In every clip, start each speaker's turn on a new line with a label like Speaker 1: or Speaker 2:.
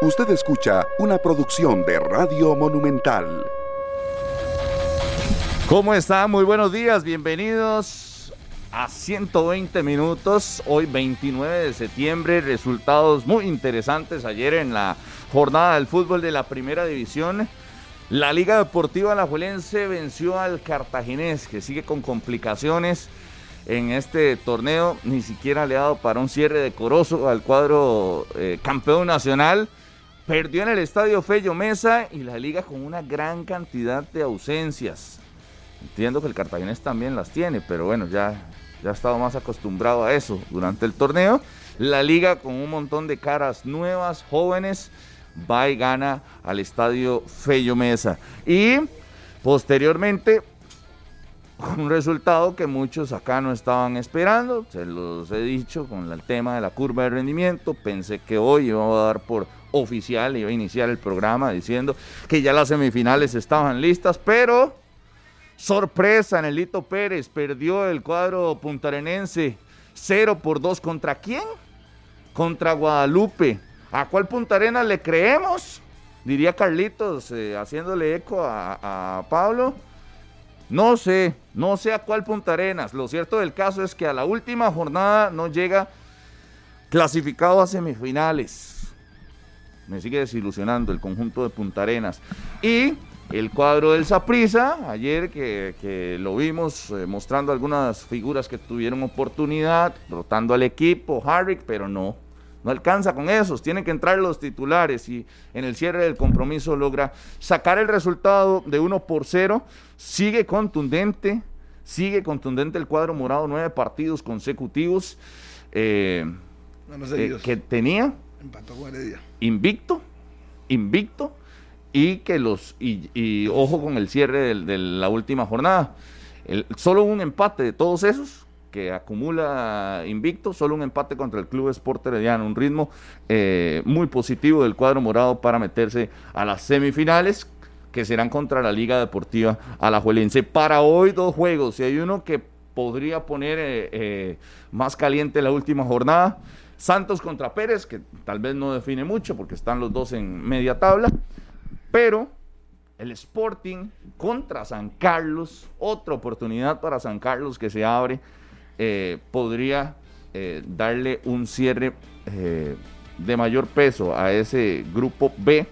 Speaker 1: Usted escucha una producción de Radio Monumental.
Speaker 2: ¿Cómo está? Muy buenos días, bienvenidos a 120 minutos, hoy 29 de septiembre, resultados muy interesantes ayer en la jornada del fútbol de la primera división. La Liga Deportiva Alajuelense venció al Cartaginés, que sigue con complicaciones en este torneo, ni siquiera le ha dado para un cierre decoroso al cuadro eh, campeón nacional. Perdió en el estadio Fello Mesa y la liga con una gran cantidad de ausencias. Entiendo que el Cartaginés también las tiene, pero bueno, ya, ya ha estado más acostumbrado a eso durante el torneo. La liga con un montón de caras nuevas, jóvenes, va y gana al estadio Fello Mesa. Y posteriormente, un resultado que muchos acá no estaban esperando, se los he dicho con el tema de la curva de rendimiento, pensé que hoy iba a dar por oficial, iba a iniciar el programa diciendo que ya las semifinales estaban listas, pero sorpresa, Nelito Pérez perdió el cuadro puntarenense 0 por 2 contra quién? Contra Guadalupe. ¿A cuál Punta Arena le creemos? Diría Carlitos, eh, haciéndole eco a, a, Pablo. No sé, no sé a cuál Punta Arenas. Lo cierto del caso es que a la última jornada no llega clasificado a semifinales me sigue desilusionando el conjunto de Punta Arenas. Y el cuadro del Saprisa, ayer que, lo vimos eh, mostrando algunas figuras que tuvieron oportunidad, rotando al equipo, Harrick, pero no, no alcanza con esos, tienen que entrar los titulares y en el cierre del compromiso logra sacar el resultado de 1 por 0, sigue contundente, sigue contundente el cuadro morado, nueve partidos consecutivos eh, eh, que tenía Empató. Invicto, invicto, y que los, y, ojo con el cierre de, la última jornada. Solo un empate de todos esos que acumula invicto, solo un empate contra el Club Sport Herediano, un ritmo eh, muy positivo del cuadro morado para meterse a las semifinales que serán contra la Liga Deportiva Alajuelense. Para hoy dos juegos, y hay uno que podría poner eh, eh, más caliente la última jornada, Santos contra Pérez, que tal vez no define mucho porque están los dos en media tabla, pero el Sporting contra San Carlos, otra oportunidad para San Carlos que se abre, eh, podría eh, darle un cierre eh, de mayor peso a ese grupo B,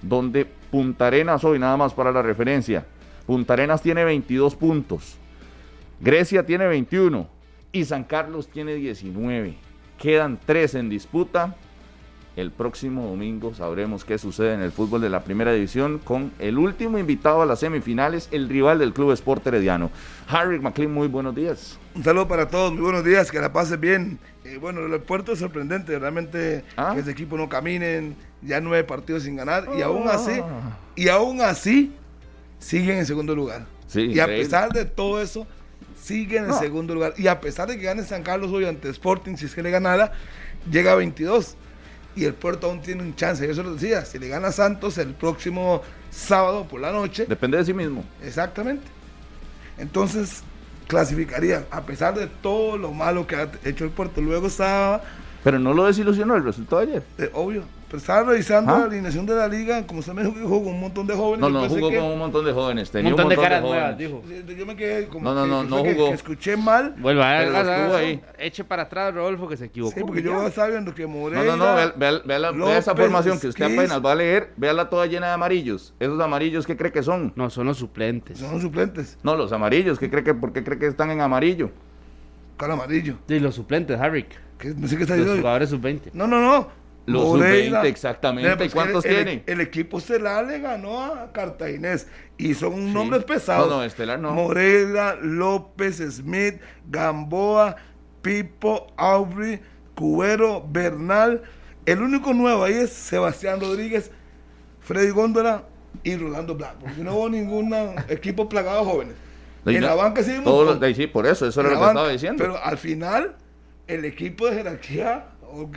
Speaker 2: donde Punta Arenas hoy, nada más para la referencia, Punta Arenas tiene 22 puntos, Grecia tiene 21 y San Carlos tiene 19. Quedan tres en disputa. El próximo domingo sabremos qué sucede en el fútbol de la primera división con el último invitado a las semifinales, el rival del Club Sport Herediano. Harry McLean, muy buenos días.
Speaker 3: Un saludo para todos, muy buenos días, que la pasen bien. Eh, bueno, el puerto es sorprendente, realmente ¿Ah? que ese equipo no caminen, ya nueve partidos sin ganar y aún así, ah. y aún así siguen en segundo lugar. y a pesar de todo eso, sigue en el segundo lugar. Y a pesar de que gane San Carlos hoy ante Sporting, si es que le ganara, llega a 22. Y el Puerto aún tiene un chance. Yo se lo decía, si le gana Santos el próximo sábado por la noche.
Speaker 2: Depende de sí mismo.
Speaker 3: Exactamente. Entonces, clasificaría, a pesar de todo lo malo que ha hecho el Puerto. Luego estaba.
Speaker 2: Pero no lo desilusionó el resultado de ayer.
Speaker 3: Eh, obvio. Pero estaba revisando ¿Ah? la alineación de la liga, como usted me dijo que jugó con un montón de jóvenes.
Speaker 2: No, no, jugó con un montón de jóvenes.
Speaker 4: Tenía un montón, de caras nuevas, dijo.
Speaker 3: Yo me quedé como.
Speaker 2: No, no, no, no jugó.
Speaker 3: Que, escuché mal.
Speaker 4: Vuelva a ver, ahí. Eche para atrás, Rodolfo, que se equivocó.
Speaker 3: Sí, porque yo estaba viendo que Moreira.
Speaker 2: No, no, no, vea, vea, vea esa formación que usted apenas va a leer, véala toda llena de amarillos. Esos amarillos, ¿qué cree que son?
Speaker 4: No, son los suplentes.
Speaker 3: Son los suplentes.
Speaker 2: No, los amarillos, ¿qué cree que, ¿por qué cree que están en amarillo?
Speaker 3: ¿Cuál amarillo?
Speaker 4: Sí, los suplentes, Harry.
Speaker 3: ¿Qué? No sé qué está
Speaker 4: diciendo. Los jugadores sub-20.
Speaker 3: No, no, no.
Speaker 2: Los sub-20, exactamente. ¿Y cuántos tienen?
Speaker 3: El, equipo estelar le ganó a Cartaginés y son nombres pesados.
Speaker 2: No, no, estelar no.
Speaker 3: Morela, López, Smith, Gamboa, Pipo, Aubrey, Cubero, Bernal. El único nuevo ahí es Sebastián Rodríguez, Freddy Góndola y Rolando Blanco. Porque no hubo ningún equipo plagado de jóvenes.
Speaker 2: en la banca sí, todos los, sí, por eso, eso era lo que estaba diciendo.
Speaker 3: Pero al final, el equipo de jerarquía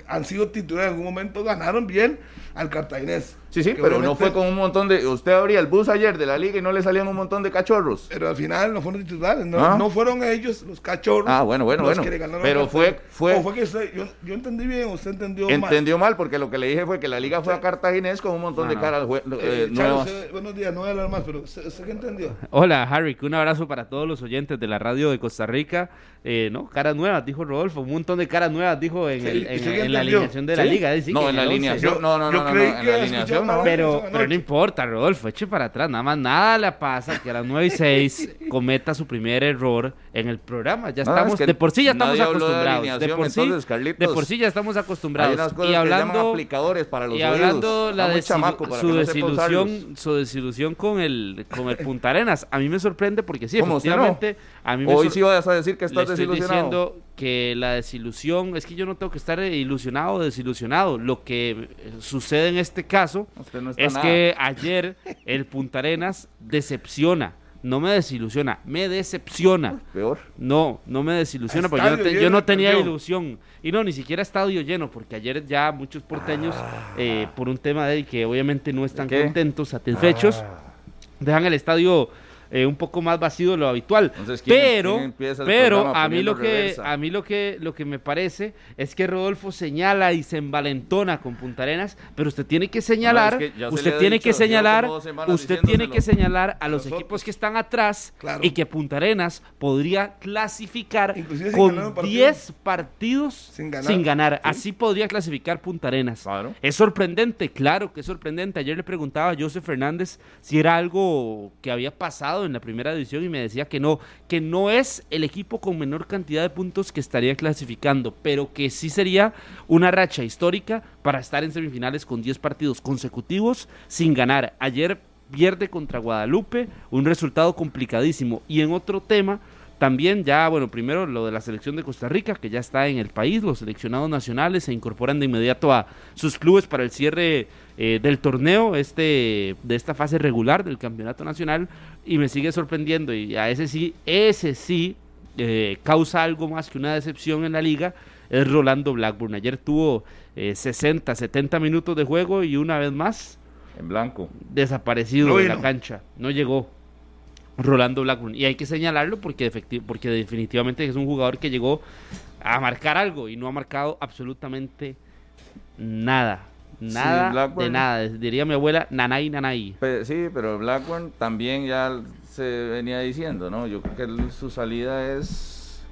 Speaker 3: han sido titulares en algún momento, ganaron bien al cartaginés.
Speaker 2: Sí, sí, pero no fue con un montón de. Usted abría el bus ayer de la liga y no le salían un montón de cachorros.
Speaker 3: Pero al final no fueron titulares, no, ah. no fueron ellos los cachorros.
Speaker 2: Ah, bueno, bueno, bueno. pero fue. fue,
Speaker 3: fue que yo, yo, entendí bien, usted entendió
Speaker 2: mal. Entendió mal, porque lo que le dije fue que la liga fue a Cartaginés con un montón de caras eh,
Speaker 3: eh, nuevas. buenos días, no voy a hablar más, pero ¿usted, qué entendió?
Speaker 4: Hola, Harry, un abrazo para todos los oyentes de la radio de Costa Rica. Eh, no, caras nuevas, dijo Rodolfo, un montón de caras nuevas, dijo en, el, en, la alineación de la liga.
Speaker 2: no, en la alineación, no, no, no, no, en la alineación no.
Speaker 4: Pero, pero no importa, Rodolfo, eche para atrás, nada más nada le pasa que a las 9 y 6 cometa su primer error en el programa. Ya estamos, de por sí ya estamos acostumbrados. De, por sí, de por sí ya estamos acostumbrados.
Speaker 2: y hablando, aplicadores para los
Speaker 4: y hablando la de su desilusión, su desilusión con el con el Punta Arenas, a mí me sorprende porque sí, efectivamente, a mí me
Speaker 2: Hoy sí vas a decir que estás
Speaker 4: estoy diciendo que la desilusión, es que yo no tengo que estar ilusionado o desilusionado. Lo que sucede en este caso es que ayer el Punta Arenas decepciona. No me desilusiona, me decepciona.
Speaker 2: Peor.
Speaker 4: No, no me desilusiona, porque yo no, tenía ilusión. Y no, ni siquiera estadio lleno, porque ayer ya muchos porteños, ah. eh, por un tema de que obviamente no están contentos, satisfechos, ah. dejan el estadio eh, un poco más vacío de lo habitual. pero, pero a mí lo que a mí lo que lo que me parece es que Rodolfo señala y se envalentona con Punta Arenas, pero usted tiene que señalar, usted tiene que señalar, usted tiene que señalar a los equipos que están atrás y que Punta Arenas podría clasificar con 10 partidos sin ganar. Así podría clasificar Punta Arenas. Es sorprendente, claro que es sorprendente. Ayer le preguntaba a José Fernández si era algo que había pasado en la primera división y me decía que no, que no es el equipo con menor cantidad de puntos que estaría clasificando, pero que sí sería una racha histórica para estar en semifinales con 10 partidos consecutivos sin ganar. Ayer pierde contra Guadalupe, un resultado complicadísimo. Y en otro tema, también ya, bueno, primero lo de la selección de Costa Rica, que ya está en el país, los seleccionados nacionales se incorporan de inmediato a sus clubes para el cierre eh, del torneo, este, de esta fase regular del campeonato nacional, y me sigue sorprendiendo, y a ese sí, ese sí eh, causa algo más que una decepción en la liga, es Rolando Blackburn. Ayer tuvo 60, eh, 70 minutos de juego y una vez más...
Speaker 2: En blanco.
Speaker 4: Desaparecido de la cancha, no llegó. Rolando Blackburn. Y hay que señalarlo porque, porque definitivamente es un jugador que llegó a marcar algo y no ha marcado absolutamente nada. Nada de nada. Diría mi abuela, nanay, nanay.
Speaker 2: sí, pero Blackburn también ya se venía diciendo, ¿no? Yo creo que su salida es...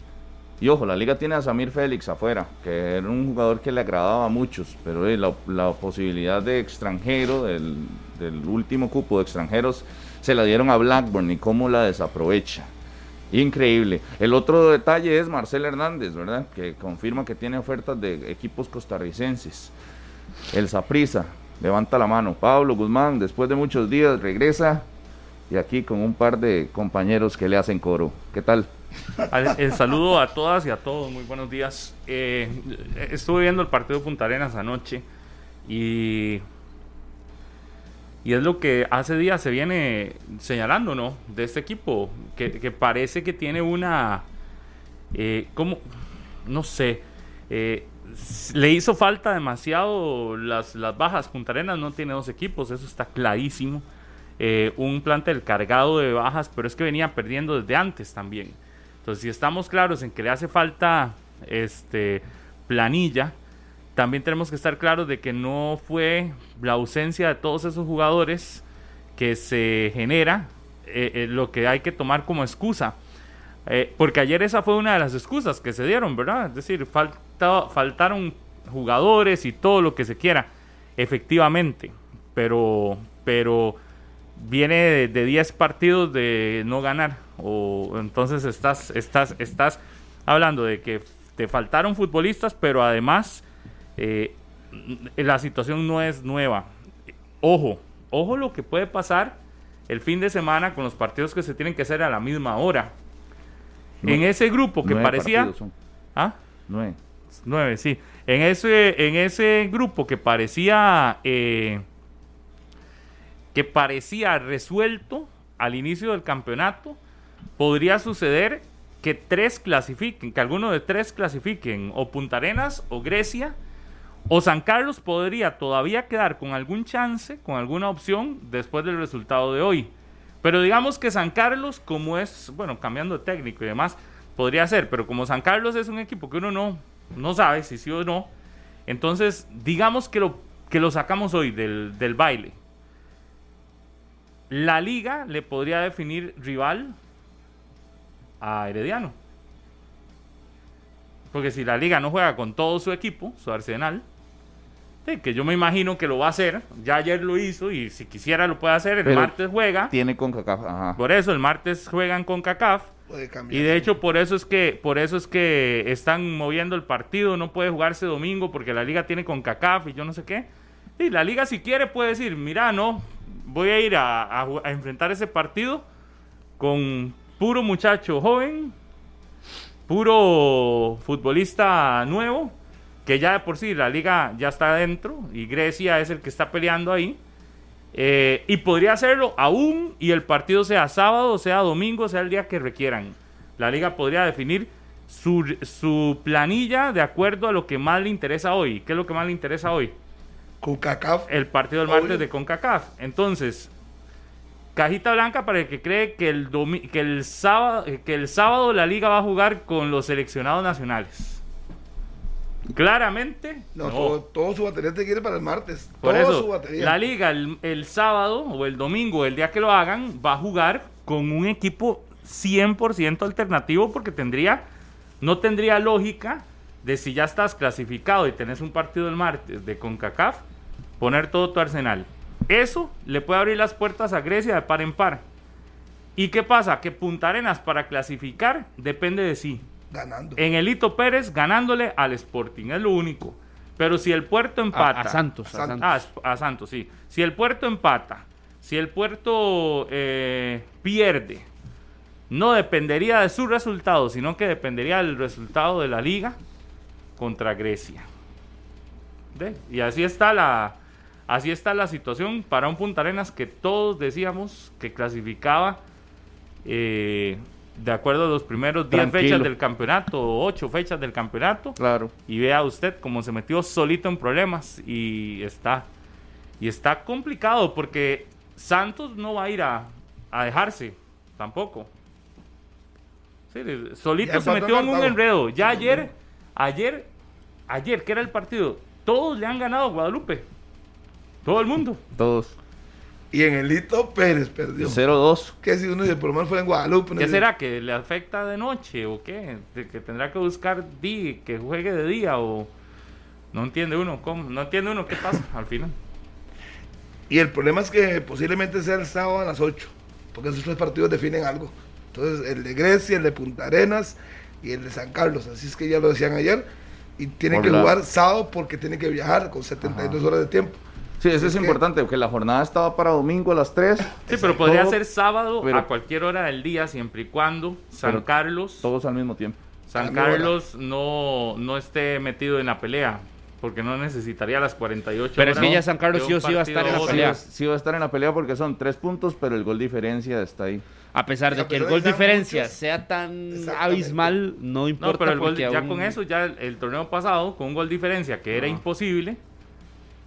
Speaker 2: Y ojo, la liga tiene a Samir Félix afuera, que era un jugador que le agradaba a muchos, pero la, posibilidad de extranjero, del, del último cupo de extranjeros, se la dieron a Blackburn y cómo la desaprovecha. Increíble. El otro detalle es Marcel Hernández, ¿verdad? Que confirma que tiene ofertas de equipos costarricenses. El Saprisa, levanta la mano. Pablo Guzmán, después de muchos días, regresa y aquí con un par de compañeros que le hacen coro. ¿Qué tal?
Speaker 5: El saludo a todas y a todos, muy buenos días. Eh, estuve viendo el partido de Punta Arenas anoche y y es lo que hace días se viene señalando, ¿no? De este equipo, que, parece que tiene una... Eh, ¿Cómo? No sé. Eh, le hizo falta demasiado las, las bajas. Punta Arenas no tiene dos equipos, eso está clarísimo. Eh, un plantel cargado de bajas, pero es que venía perdiendo desde antes también. Entonces, si estamos claros en que le hace falta este, planilla, también tenemos que estar claros de que no fue la ausencia de todos esos jugadores que se genera eh, eh, lo que hay que tomar como excusa. Eh, porque ayer esa fue una de las excusas que se dieron, ¿verdad? Es decir, faltaron jugadores y todo lo que se quiera, efectivamente. Pero, pero viene de 10 partidos de no ganar. O entonces estás, estás, estás hablando de que te faltaron futbolistas, pero además eh, la situación no es nueva. Ojo, ojo lo que puede pasar el fin de semana con los partidos que se tienen que hacer a la misma hora. en ese grupo que parecía...
Speaker 2: ¿Ah?
Speaker 5: Nueve. Nueve, sí. En ese, en ese grupo que parecía... Eh, que parecía resuelto al inicio del campeonato, podría suceder que tres clasifiquen, que alguno de tres clasifiquen, o Punta Arenas, o Grecia, O San Carlos podría todavía quedar con algún chance, con alguna opción después del resultado de hoy. Pero digamos que San Carlos, como es, bueno, cambiando de técnico y demás, podría ser, pero como San Carlos es un equipo que uno no, no sabe si sí o no, entonces digamos que lo, que lo sacamos hoy del, del baile. La liga le podría definir rival a Herediano. Porque si la liga no juega con todo su equipo, su arsenal, que yo me imagino que lo va a hacer, ya ayer lo hizo y si quisiera lo puede hacer, el martes juega.
Speaker 2: Tiene con CACAF,
Speaker 5: Por eso el martes juegan con CACAF. Y de hecho por eso es que por eso es que están moviendo el partido, no puede jugarse domingo porque la liga tiene con CACAF y yo no sé qué. Y la liga si quiere puede decir, mira, no, voy a ir a enfrentar ese partido con puro muchacho joven, puro futbolista nuevo, que ya de por sí la liga ya está adentro y Grecia es el que está peleando ahí. Eh, y podría hacerlo aún y el partido sea sábado, sea domingo, sea el día que requieran. La liga podría definir su, su planilla de acuerdo a lo que más le interesa hoy. ¿Qué es lo que más le interesa hoy?
Speaker 3: CONCACAF.
Speaker 5: El partido del martes de CONCACAF. Entonces, Cajita blanca para el que cree que el, que el, sábado, que el sábado la liga va a jugar con los seleccionados nacionales. Claramente.
Speaker 3: No, Todo, su batería te quiere para el martes.
Speaker 5: Por eso, la liga el, sábado o el domingo, el día que lo hagan, va a jugar con un equipo 100% alternativo porque tendría, no tendría lógica de si ya estás clasificado y tenés un partido el martes de CONCACAF, poner todo tu arsenal. Eso le puede abrir las puertas a Grecia de par en par. ¿Y qué pasa? Que Punta Arenas para clasificar depende de sí.
Speaker 3: Ganando.
Speaker 5: En Elito Pérez ganándole al Sporting, es lo único. Pero si el puerto empata.
Speaker 4: A, Santos.
Speaker 5: A Santos. Ah, a, Santos, sí. Si el puerto empata, si el puerto eh, pierde, no dependería de su resultado, sino que dependería del resultado de la liga contra Grecia. Y así está la, Así está la situación para un Punta Arenas que todos decíamos que clasificaba eh, de acuerdo a los primeros 10 fechas del campeonato, 8 fechas del campeonato.
Speaker 2: Claro.
Speaker 5: Y vea usted cómo se metió solito en problemas y está, y está complicado porque Santos no va a ir a, dejarse tampoco. solito se metió en un enredo. Ya ayer, ayer, ayer, que era el partido, todos le han ganado a Guadalupe. Todo el mundo.
Speaker 2: Todos.
Speaker 3: Y en el Lito Pérez perdió.
Speaker 2: 0-2.
Speaker 3: ¿Qué si uno de por lo menos fue en Guadalupe?
Speaker 5: ¿Qué será? ¿Que le afecta de noche o qué? ¿Que tendrá que buscar di, que juegue de día o...? No entiende uno cómo, no entiende uno qué pasa al final.
Speaker 3: Y el problema es que posiblemente sea el sábado a las 8, porque esos tres partidos definen algo. Entonces, el de Grecia, el de Punta Arenas y el de San Carlos, así es que ya lo decían ayer, y tienen que jugar sábado porque tienen que viajar con 72 horas de tiempo.
Speaker 2: Sí, eso es, importante, porque la jornada estaba para domingo a las 3.
Speaker 5: Sí, pero podría ser sábado a cualquier hora del día, siempre y cuando San Carlos...
Speaker 2: Todos al mismo tiempo.
Speaker 5: San Carlos no, no esté metido en la pelea, porque no necesitaría las 48
Speaker 4: pero es que ya San Carlos sí sí va a estar en la pelea.
Speaker 2: Sí va a estar en la pelea porque son tres puntos, pero el gol diferencia está ahí.
Speaker 4: A pesar de que el gol diferencia sea tan abismal, no importa. No,
Speaker 5: pero el gol, ya con eso, ya el, torneo pasado, con un gol diferencia que era imposible,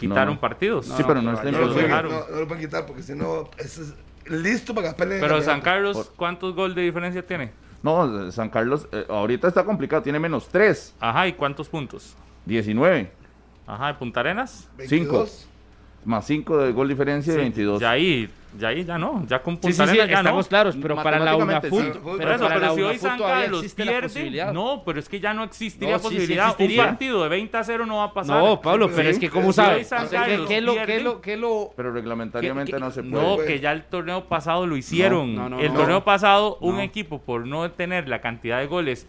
Speaker 5: quitaron partidos.
Speaker 2: sí, pero no,
Speaker 3: no, lo pueden, no, lo pueden quitar porque si no, es listo para que peleen.
Speaker 5: Pero San Carlos, ¿cuántos goles de diferencia tiene?
Speaker 2: No, San Carlos eh, ahorita está complicado, tiene menos 3.
Speaker 5: Ajá, ¿y cuántos puntos?
Speaker 2: 19.
Speaker 5: Ajá, ¿y Punta Arenas?
Speaker 2: 5. Más 5 de gol diferencia y 22.
Speaker 5: Ya ahí ya ahí ya no, ya con Punta sí, sí,
Speaker 4: ya estamos claros, pero para la UNAFUT,
Speaker 5: pero, eso, pero si hoy San Carlos pierde, no, pero es que ya no existiría posibilidad, un partido de 20 a 0 no va a pasar.
Speaker 4: No, Pablo, pero es que cómo sabes,
Speaker 5: ¿qué lo, qué
Speaker 2: lo, qué lo, pero reglamentariamente no se puede.
Speaker 5: No, que ya el torneo pasado lo hicieron. el torneo pasado un equipo por no tener la cantidad de goles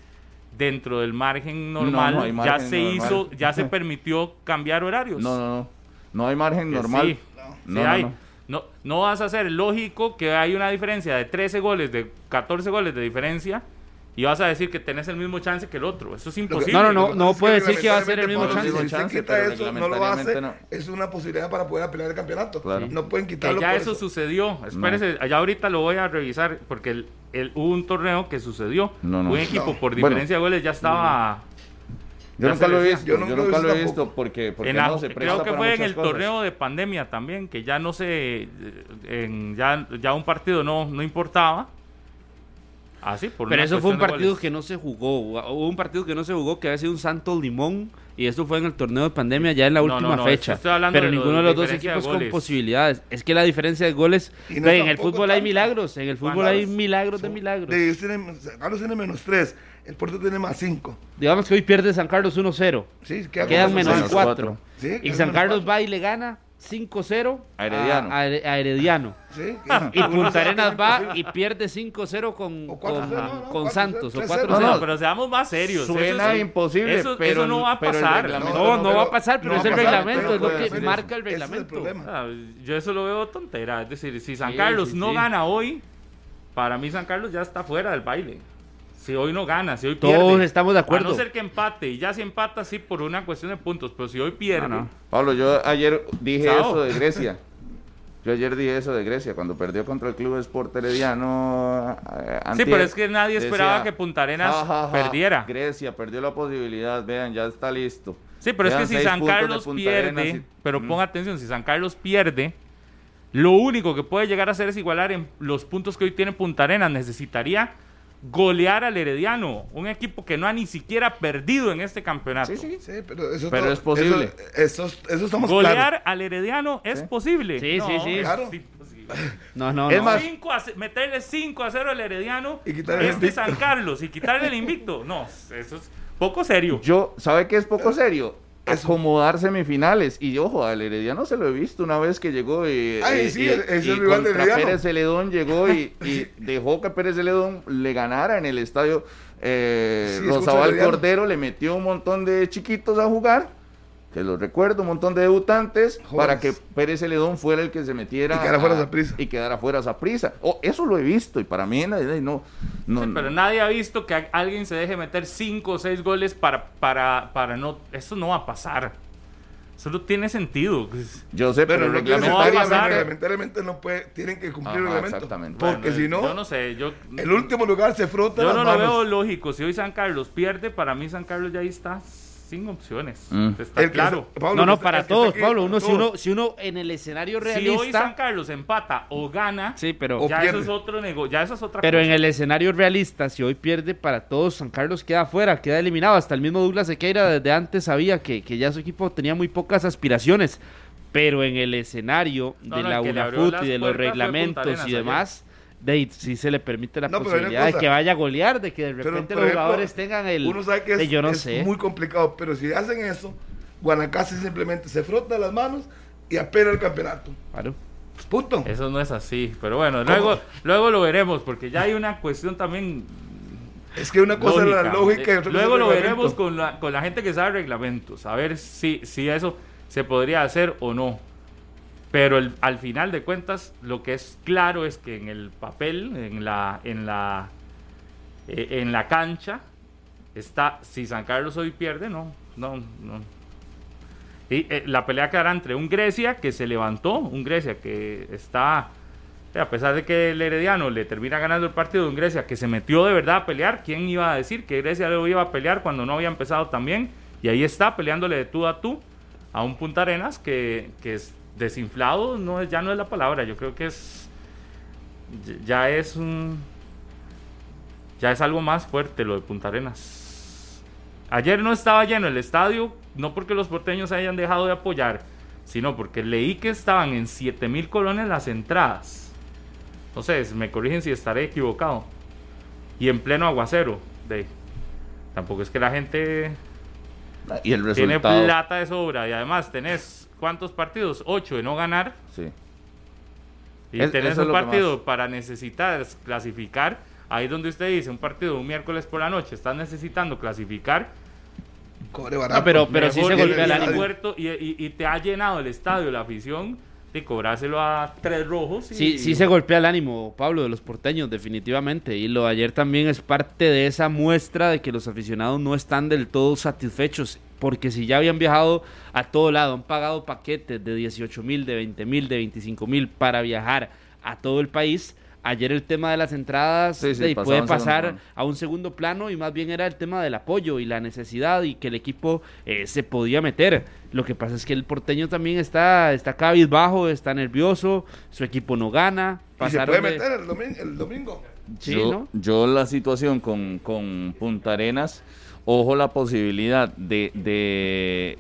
Speaker 5: dentro del margen normal, ya se hizo, ya se permitió cambiar horarios.
Speaker 2: No, no, no. No hay margen normal. Sí,
Speaker 5: no, hay. No, no vas a hacer lógico que hay una diferencia de 13 goles, de 14 goles de diferencia y vas a decir que tenés el mismo chance que el otro. Eso es imposible.
Speaker 4: no, no, no, no puede decir que va a ser el mismo chance.
Speaker 3: Si eso, no lo hace, es una posibilidad para poder pelear el campeonato. No pueden quitarlo.
Speaker 5: ya eso, sucedió. Espérese, allá ahorita lo voy a revisar porque el, hubo un torneo que sucedió. un equipo por diferencia de goles ya estaba
Speaker 2: Yo nunca lo he visto, yo, nunca lo he visto porque, porque no se
Speaker 5: Creo que fue en el torneo de pandemia también, que ya no se, en, ya, ya un partido no, no importaba.
Speaker 4: Ah, sí, por Pero eso fue un partido que no se jugó. Hubo un partido que no se jugó que había sido un Santo Limón y esto fue en el torneo de pandemia ya en la última fecha. Pero ninguno de los dos equipos con posibilidades. Es que la diferencia de goles. en el fútbol hay milagros. En el fútbol hay milagros de milagros.
Speaker 3: De Carlos tiene menos 3. El Puerto tiene más 5.
Speaker 4: Digamos que hoy pierde San Carlos 1-0. Sí, quedan menos 4. y San Carlos va y le gana 5-0 a Herediano. A, Herediano. ¿Sí? Y Punta Arenas va y pierde 5-0 con, con, con Santos. O 4-0.
Speaker 5: No, pero seamos más serios.
Speaker 2: Suena imposible, eso, pero,
Speaker 5: no va a pasar.
Speaker 4: No, no, va a pasar, pero es el reglamento, es lo que marca el reglamento.
Speaker 5: Ah, yo eso lo veo tontera. Es decir, si San Carlos no gana hoy, para mí San Carlos ya está fuera del baile si hoy no gana, si hoy pierde.
Speaker 4: Todos estamos de acuerdo.
Speaker 5: A no ser que empate, y ya si empata, sí, por una cuestión de puntos, pero si hoy pierde.
Speaker 2: Pablo, yo ayer dije eso de Grecia. Yo ayer dije eso de Grecia, cuando perdió contra el Club Sport Herediano.
Speaker 5: Eh, sí, pero es que nadie esperaba que Punta Arenas perdiera.
Speaker 2: Grecia perdió la posibilidad, vean, ya está listo.
Speaker 5: Sí, pero es que si San Carlos pierde, pero mm. ponga atención, si San Carlos pierde, lo único que puede llegar a hacer es igualar en los puntos que hoy tiene Punta Arenas. Necesitaría golear al Herediano, un equipo que no ha ni siquiera perdido en este campeonato.
Speaker 3: Sí, sí, pero, eso
Speaker 2: pero es posible.
Speaker 3: Eso, eso, estamos
Speaker 5: Golear al Herediano es posible.
Speaker 4: Sí, sí, sí. Claro.
Speaker 5: No, no, es Más, meterle 5 a 0 al Herediano y es de San Carlos y quitarle el invicto. No, eso es poco serio.
Speaker 2: Yo, ¿sabe qué es poco serio? Acomodar semifinales. Y ojo, al Herediano se lo he visto una vez que llegó y,
Speaker 3: Ay, sí,
Speaker 2: contra Pérez Celedón llegó y, dejó que Pérez Celedón le ganara en el estadio eh, Rosabal Cordero, le metió un montón de chiquitos a jugar que lo recuerdo, un montón de debutantes, para que Pérez Celedón fuera el que se metiera.
Speaker 3: Y quedara fuera esa prisa.
Speaker 2: Y quedara fuera esa prisa. Oh, eso lo he visto y para mí no. no,
Speaker 5: pero nadie ha visto que alguien se deje meter cinco o seis goles para, para, para no. Eso no va a pasar. Eso no tiene sentido.
Speaker 2: Yo sé, pero,
Speaker 3: reglamentariamente, no puede, tienen que cumplir el reglamento. Exactamente. Porque si no,
Speaker 5: yo no sé, yo,
Speaker 3: el último lugar se frota.
Speaker 5: Yo no lo veo lógico. Si hoy San Carlos pierde, para mí San Carlos ya ahí está sin opciones. Mm. Está claro.
Speaker 4: no, no, para todos, Pablo. Uno, si, uno, si uno en el escenario realista.
Speaker 5: Si hoy San Carlos empata o gana,
Speaker 4: sí, pero,
Speaker 5: ya, eso es otro ya eso es otra
Speaker 4: Pero en el escenario realista, si hoy pierde para todos, San Carlos queda fuera, queda eliminado. Hasta el mismo Douglas Sequeira desde antes sabía que, que ya su equipo tenía muy pocas aspiraciones. Pero en el escenario de la UNAFUT y de los reglamentos y demás de si se le permite la posibilidad de que vaya a golear, de que de repente los jugadores tengan el.
Speaker 3: Uno sabe que es, muy complicado, pero si hacen eso, Guanacaste simplemente se frota las manos y apela el campeonato.
Speaker 4: Claro.
Speaker 3: Punto.
Speaker 5: Eso no es así, pero bueno, luego, luego lo veremos, porque ya hay una cuestión también.
Speaker 3: Es que una cosa es la lógica y
Speaker 5: otra Luego lo veremos con la, con la gente que sabe reglamentos, a ver si, si eso se podría hacer o no. Pero al final de cuentas, lo que es claro es que en el papel, en la, en la, eh, en la cancha, está, si San Carlos hoy pierde, no, no, no. Y eh, la pelea quedará entre un Grecia que se levantó, un Grecia que está, a pesar de que el Herediano le termina ganando el partido, un Grecia que se metió de verdad a pelear, ¿quién iba a decir que Grecia lo iba a pelear cuando no había empezado también? Y ahí está, peleándole de tú a tú a un Punta Arenas que, que es desinflado no es, ya no es la palabra, yo creo que es ya es un ya es algo más fuerte lo de Punta Arenas. Ayer no estaba lleno el estadio, no porque los porteños hayan dejado de apoyar, sino porque leí que estaban en 7000 colones las entradas. Entonces, me corrigen si estaré equivocado. Y en pleno aguacero, de tampoco es que la gente
Speaker 2: y el
Speaker 5: tiene plata de sobra y además tenés ¿cuántos partidos? Ocho de no ganar. Sí. Y tenés un partido para necesitar clasificar. Ahí donde usted dice, un partido un miércoles por la noche, estás necesitando clasificar.
Speaker 4: Cobre barato. pero, pero sí se golpea el ánimo.
Speaker 5: Y, te ha llenado el estadio, la afición, de cobrárselo a tres rojos.
Speaker 4: Sí, sí se golpea el ánimo, Pablo, de los porteños, definitivamente. Y lo de ayer también es parte de esa muestra de que los aficionados no están del todo satisfechos porque si ya habían viajado a todo lado, han pagado paquetes de 18 mil, de 20 mil, de 25 mil para viajar a todo el país, Ayer el tema de las entradas puede pasar a un segundo plano y más bien era el tema del apoyo y la necesidad y que el equipo eh, se podía meter. Lo que pasa es que el porteño también está, está cabizbajo, está nervioso, su equipo no gana.
Speaker 3: ¿Y se puede meter el domingo?
Speaker 2: yo, yo, la situación con, con, Punta Arenas, ojo la posibilidad de, de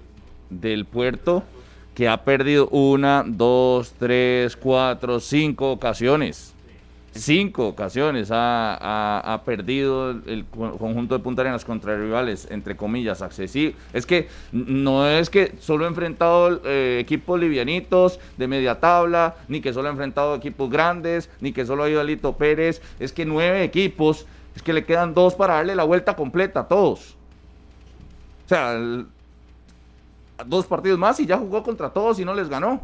Speaker 2: del puerto que ha perdido una, dos, tres, cuatro, cinco ocasiones cinco ocasiones ha, perdido el conjunto de Punta Arenas contra rivales, entre comillas, accesibles. Es que no es que solo ha enfrentado eh, equipos livianitos de media tabla, ni que solo ha enfrentado equipos grandes, ni que solo ha ido a Lito Pérez. Es que nueve equipos, es que le quedan dos para darle la vuelta completa a todos. O sea, dos partidos más y ya jugó contra todos y no les ganó.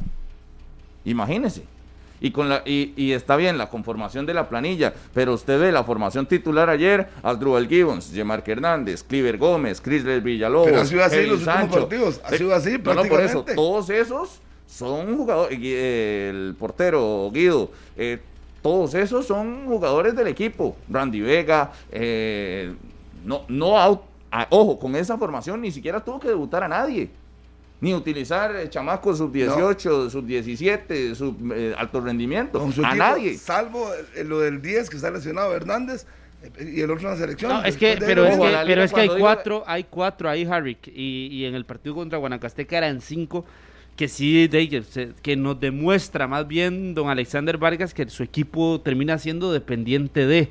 Speaker 2: Imagínense. Y, con la, y, está bien la conformación de la planilla, pero usted ve la formación titular ayer, Asdrúbal Gibbons, Yemarque Hernández, Cliver Gómez, Crisler Villalobos,
Speaker 3: pero ha sido así los últimos partidos, ha sido así prácticamente. por eso,
Speaker 2: todos esos son jugadores, el portero Guido, eh, todos esos son jugadores del equipo, Randy Vega, eh, no, no, ah, ojo, con esa formación ni siquiera tuvo que debutar a nadie. Ni utilizar eh, chamacos sub 18, sub 17, sub eh, alto rendimiento, a nadie.
Speaker 3: Salvo eh, lo del 10 que está lesionado Hernández y el otro en la selección.
Speaker 4: No, es que, pero, es que, pero es que hay cuatro, hay cuatro ahí, Harry, y, y en el partido contra Guanacasteca eran cinco que sí, de, que nos demuestra más bien don Alexander Vargas que su equipo termina siendo dependiente de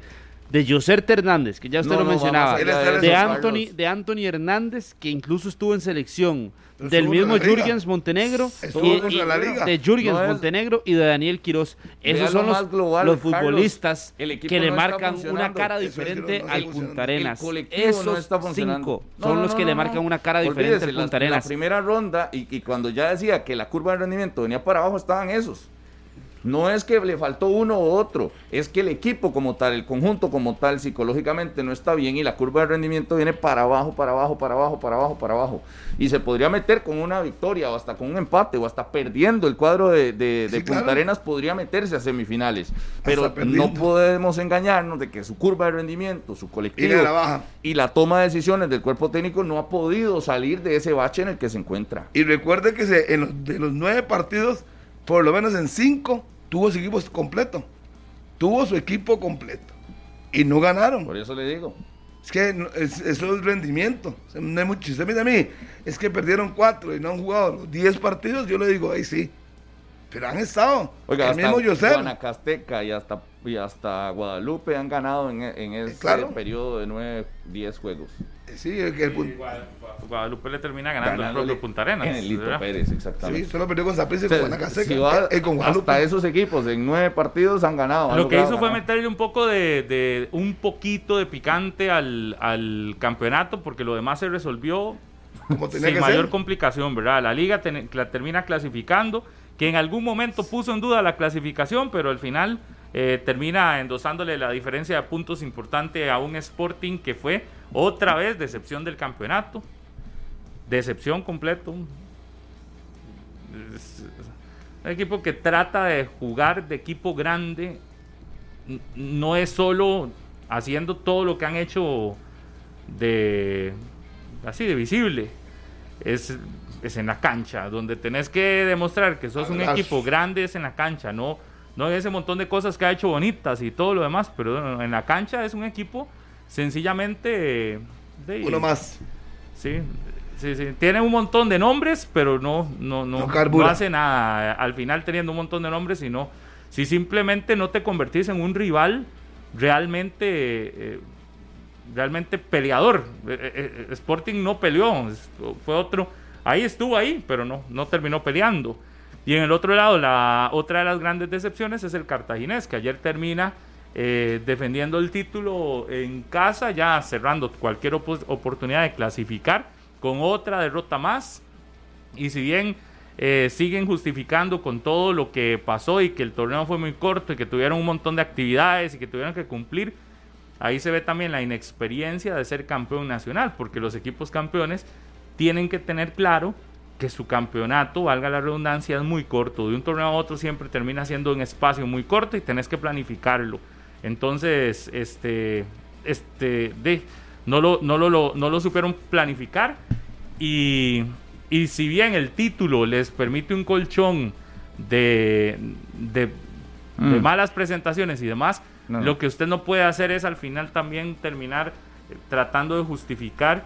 Speaker 4: de Joser Hernández, que ya usted lo mencionaba, de Anthony, de Anthony Hernández, que incluso estuvo en selección, del mismo Jürgens Montenegro, de Jürgens Montenegro y de Daniel Quiroz. Esos son los, los futbolistas que le marcan una cara diferente al Punta Arenas. Esos cinco son los que le marcan una cara diferente al Punta Arenas.
Speaker 2: La primera ronda, y, y cuando ya decía que la curva de rendimiento venía para abajo, estaban esos. No es que le faltó uno u otro, es que el equipo como tal, el conjunto como tal, psicológicamente no está bien y la curva de rendimiento viene para abajo, para abajo, para abajo, para abajo, para abajo. Y se podría meter con una victoria o hasta con un empate o hasta perdiendo el cuadro de, de, Punta Arenas, podría meterse a semifinales. Pero no podemos engañarnos de que su curva de rendimiento, su colectivo y la, toma de decisiones del cuerpo técnico no ha podido salir de ese bache en el que se encuentra.
Speaker 3: Y recuerde que se, en los, de los nueve partidos, por lo menos en cinco, tuvo su equipo completo. Tuvo su equipo completo. Y no ganaron.
Speaker 2: Por eso le digo.
Speaker 3: Es que eso es rendimiento. No hay mucho. Usted mira a mí, es que perdieron cuatro y no han jugado los diez partidos. Yo le digo, ahí sí. Pero han estado.
Speaker 2: Oiga, el mismo Guanacasteca y hasta, y hasta Guadalupe han ganado en, en ese periodo de nueve, diez juegos.
Speaker 3: Sí, el, el,
Speaker 5: Guadalupe le termina ganando el propio Punta Arenas.
Speaker 2: En el Lito Pérez, exactamente.
Speaker 3: Sí, solo perdió con Zaprisa y con Guanacasteca. Si
Speaker 2: va, eh, con Guadalupe. Hasta esos equipos en nueve partidos han ganado.
Speaker 5: Lo que hizo fue meterle un poco de, de, un poquito de picante al, al campeonato porque lo demás se resolvió sin mayor complicación, ¿verdad? La liga la termina clasificando, que en algún momento puso en duda la clasificación, pero al final eh, termina endosándole la diferencia de puntos importante a un Sporting que fue otra vez decepción del campeonato. Decepción completo. un equipo que trata de jugar de equipo grande. No es solo haciendo todo lo que han hecho de así de visible. Es, es en la cancha, donde tenés que demostrar que sos un equipo grande, es en la cancha, no, no ese montón de cosas que ha hecho bonitas y todo lo demás, pero en la cancha es un equipo sencillamente...
Speaker 3: Uno más.
Speaker 5: Sí, sí, sí. Tiene un montón de nombres, pero no, no, no, no, hace nada. Al final teniendo un montón de nombres, sino si simplemente no te convertís en un rival realmente... Eh, realmente peleador. Eh, eh, Sporting no peleó, fue otro. Ahí estuvo ahí, pero no, no terminó peleando. Y en el otro lado, la otra de las grandes decepciones es el cartaginés, que ayer termina eh, defendiendo el título en casa, ya cerrando cualquier oportunidad de clasificar con otra derrota más. Y si bien eh, siguen justificando con todo lo que pasó y que el torneo fue muy corto y que tuvieron un montón de actividades y que tuvieron que cumplir, ahí se ve también la inexperiencia de ser campeón nacional, porque los equipos campeones tienen que tener claro que su campeonato, valga la redundancia, es muy corto. De un torneo a otro siempre termina siendo un espacio muy corto y tenés que planificarlo. Entonces, este, este, de, no lo, no lo, no lo supieron planificar y, y, si bien el título les permite un colchón de, de, mm. malas presentaciones y demás, lo que usted no puede hacer es al final también terminar tratando de justificar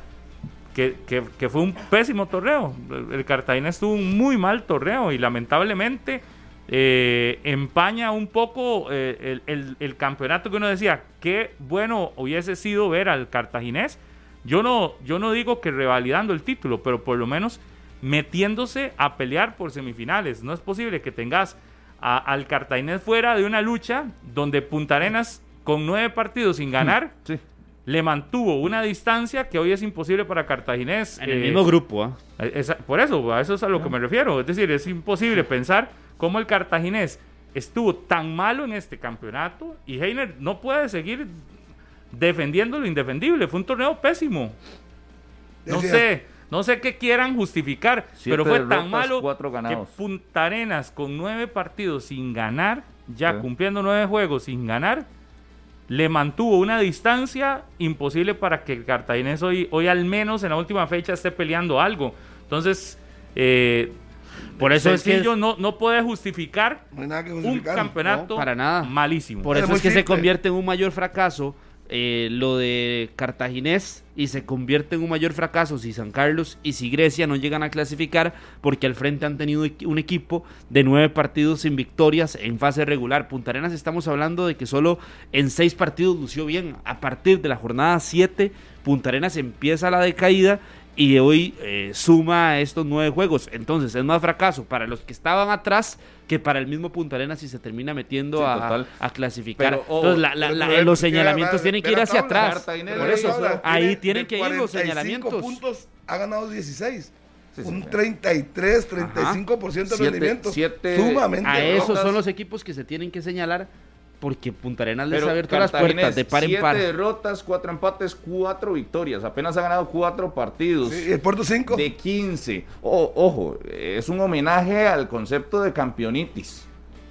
Speaker 5: que, que, fue un pésimo torneo. El Cartagena estuvo un muy mal torneo y lamentablemente eh, empaña un poco eh, el, campeonato que uno decía, qué bueno hubiese sido ver al cartaginés. Yo no, yo no digo que revalidando el título, pero por lo menos metiéndose a pelear por semifinales. No es posible que tengas al cartaginés fuera de una lucha donde Punta Arenas con nueve partidos sin ganar le mantuvo una distancia que hoy es imposible para Cartaginés.
Speaker 4: En el mismo grupo, ¿ah?
Speaker 5: por eso, a eso es a lo que me refiero. Es decir, es imposible pensar cómo el cartaginés estuvo tan malo en este campeonato y Heiner no puede seguir defendiendo lo indefendible. Fue un torneo pésimo. No sé, no sé qué quieran justificar, pero fue tan malo que Punta Arenas con nueve partidos sin ganar, ya cumpliendo nueve juegos sin ganar, le mantuvo una distancia imposible para que el cartaginés hoy, hoy al menos en la última fecha esté peleando algo. Entonces, eh, por eso es que no, no puede justificar, un campeonato
Speaker 4: para nada.
Speaker 5: malísimo.
Speaker 4: Por eso es, que se convierte en un mayor fracaso eh, lo de Cartaginés y se convierte en un mayor fracaso si San Carlos y si Grecia no llegan a clasificar porque al frente han tenido un equipo de nueve partidos sin victorias en fase regular. Punta Arenas estamos hablando de que solo en seis partidos lució bien. A partir de la jornada 7 Punta Arenas empieza la decaída y hoy eh, suma estos nueve juegos. Entonces es más fracaso para los que estaban atrás que para el mismo Punta Arenas si se termina metiendo a, clasificar. Entonces los señalamientos tienen que ir hacia atrás. Por eso, ahí tienen que ir los señalamientos.
Speaker 3: puntos ha ganado 16. un 33, 35% de rendimiento. sumamente.
Speaker 4: A esos son los equipos que se tienen que señalar porque Punta Arenas les ha abierto las puertas de par en par.
Speaker 2: Siete derrotas, cuatro empates, cuatro victorias. Apenas ha ganado cuatro partidos.
Speaker 3: Sí, el Puerto 5.
Speaker 2: De 15. ojo, es un homenaje al concepto de campeonitis.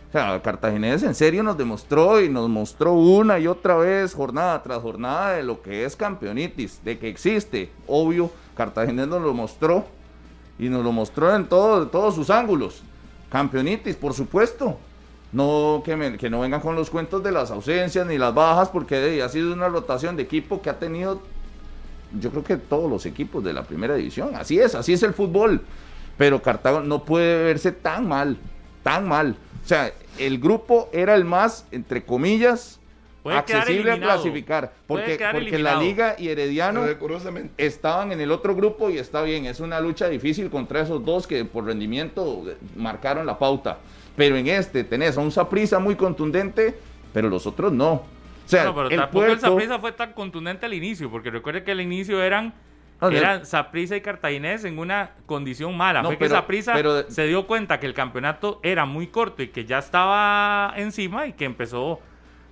Speaker 2: O sea, Cartaginés en serio nos demostró y nos mostró una y otra vez, jornada tras jornada, de lo que es campeonitis, de que existe. Obvio, Cartaginés nos lo mostró y nos lo mostró en todos sus ángulos. Campeonitis, por supuesto. No que, que no vengan con los cuentos de las ausencias ni las bajas, porque ha sido una rotación de equipo que ha tenido, yo creo que todos los equipos de la primera división. Así es, así es el fútbol. Pero Cartago no puede verse tan mal, tan mal. O sea, el grupo era el más, entre comillas, accesible a clasificar. Porque, porque la Liga y Herediano estaban en el otro grupo y está bien. Es una lucha difícil contra esos dos que por rendimiento marcaron la pauta. Pero en este tenés a un Saprisa muy contundente, pero los otros no. O
Speaker 5: sea, pero el tampoco el Saprisa fue tan contundente al inicio, porque recuerde que al inicio eran eran Saprisa y Cartaginés en una condición mala. fue que Saprisa se dio cuenta que el campeonato era muy corto y que ya estaba encima y que empezó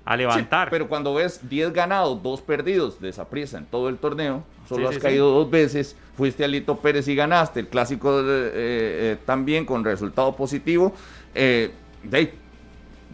Speaker 5: a levantar.
Speaker 2: pero cuando ves 10 ganados, 2 perdidos de Saprisa en todo el torneo, solo has caído dos veces, fuiste a Lito Pérez y ganaste el clásico eh, eh, también con resultado positivo eh,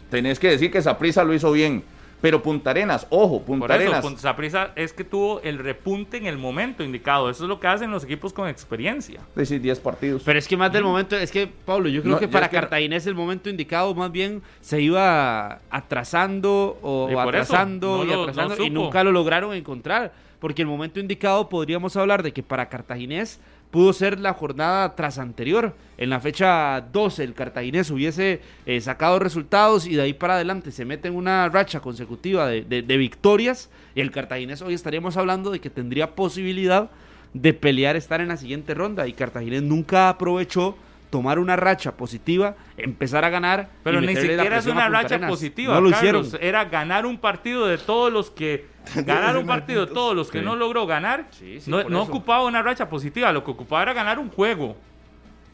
Speaker 2: tenés que decir que Saprisa lo hizo bien. Pero Punta Arenas, ojo, Punta Por eso, Arenas.
Speaker 5: Saprisa es que tuvo el repunte en el momento indicado. Eso es lo que hacen los equipos con experiencia.
Speaker 2: Decir 10 partidos.
Speaker 4: Pero es que más del momento, es que, Pablo, yo creo que para Cartaginés el momento indicado más bien se iba atrasando o atrasando y, atrasando y nunca lo lograron encontrar. Porque el momento indicado podríamos hablar de que para Cartaginés pudo ser la jornada tras anterior. En la fecha 12 el cartaginés hubiese eh, sacado resultados y de ahí para adelante se mete en una racha consecutiva de, victorias y el cartaginés hoy estaríamos hablando de que tendría posibilidad de pelear estar en la siguiente ronda y Cartaginés nunca aprovechó tomar una racha positiva, empezar a ganar.
Speaker 5: Pero ni siquiera es una racha positiva. No lo hicieron. Era ganar un partido de todos los que. Ganar un partido de todos los que no logró ganar. no, ocupaba una racha positiva. Lo que ocupaba era ganar un juego.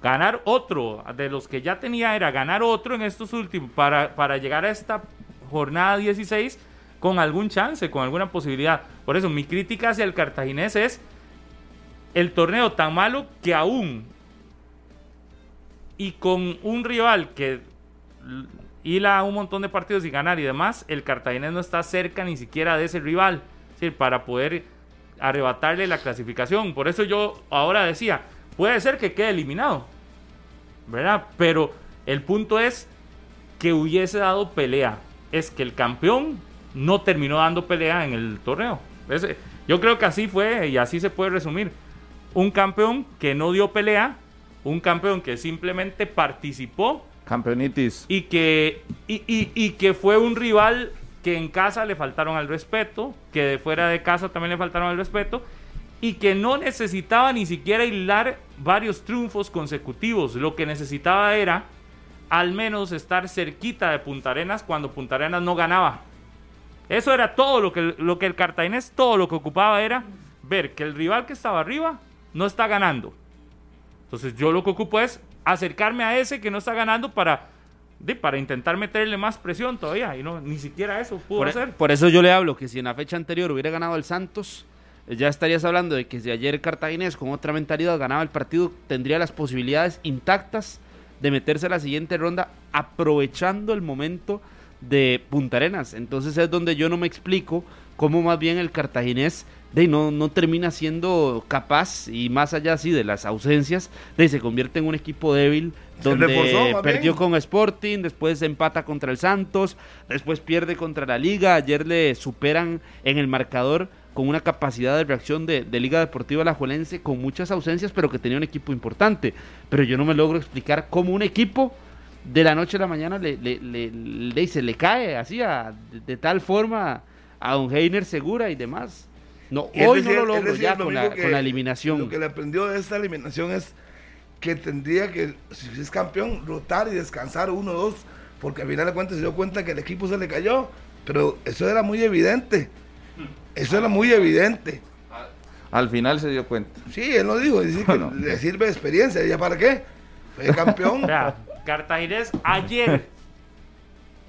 Speaker 5: Ganar otro. De los que ya tenía era ganar otro en estos últimos. Para, para llegar a esta jornada 16 con algún chance, con alguna posibilidad. Por eso mi crítica hacia el cartaginés es el torneo tan malo que aún Y con un rival que hila un montón de partidos y ganar y demás, el cartaginés no está cerca ni siquiera de ese rival, para poder arrebatarle la clasificación. Por eso yo ahora decía, puede ser que quede eliminado, ¿verdad? Pero el punto es que hubiese dado pelea. Es que el campeón no terminó dando pelea en el torneo. yo creo que así fue y así se puede resumir. Un campeón que no dio pelea, un campeón que simplemente participó.
Speaker 2: Campeonitis.
Speaker 5: Y que, y, y que fue un rival que en casa le faltaron al respeto, que de fuera de casa también le faltaron al respeto, y que no necesitaba ni siquiera hilar varios triunfos consecutivos. Lo que necesitaba era al menos estar cerquita de Punta Arenas cuando Punta Arenas no ganaba. Eso era todo lo que, lo que el cartaginés, todo lo que ocupaba era ver que el rival que estaba arriba no está ganando. Entonces yo lo que ocupo es acercarme a ese que no está ganando para, para intentar meterle más presión todavía. Y no, ni siquiera eso pudo
Speaker 4: por,
Speaker 5: e, hacer.
Speaker 4: Por eso yo le hablo que si en la fecha anterior hubiera ganado el Santos, ya estarías hablando de que si ayer Cartaginés con otra mentalidad ganaba el partido, tendría las posibilidades intactas de meterse a la siguiente ronda aprovechando el momento de Punta Arenas. Entonces es donde yo no me explico cómo más bien el cartaginés de no, no termina siendo capaz y más allá así de las ausencias, de se convierte en un equipo débil donde perdió con Sporting, después empata contra el Santos, después pierde contra la Liga, ayer le superan en el marcador con una capacidad de reacción de, Liga Deportiva Alajuelense con muchas ausencias, pero que tenía un equipo importante. Pero yo no me logro explicar cómo un equipo de la noche a la mañana le, le, le, se le cae así de, tal forma a Don Heiner Segura y demás. No, hoy no lo logro ya con la, con la, eliminación.
Speaker 3: Lo que le aprendió de esta eliminación es que tendría que, si es campeón, rotar y descansar uno o dos, porque al final de cuentas se dio cuenta que el equipo se le cayó, pero eso era muy evidente. Eso era muy evidente.
Speaker 2: Al final se dio cuenta.
Speaker 3: Sí, él lo dijo, dice que le sirve de experiencia. ¿Ya para qué? Fue campeón.
Speaker 5: Cartaginés ayer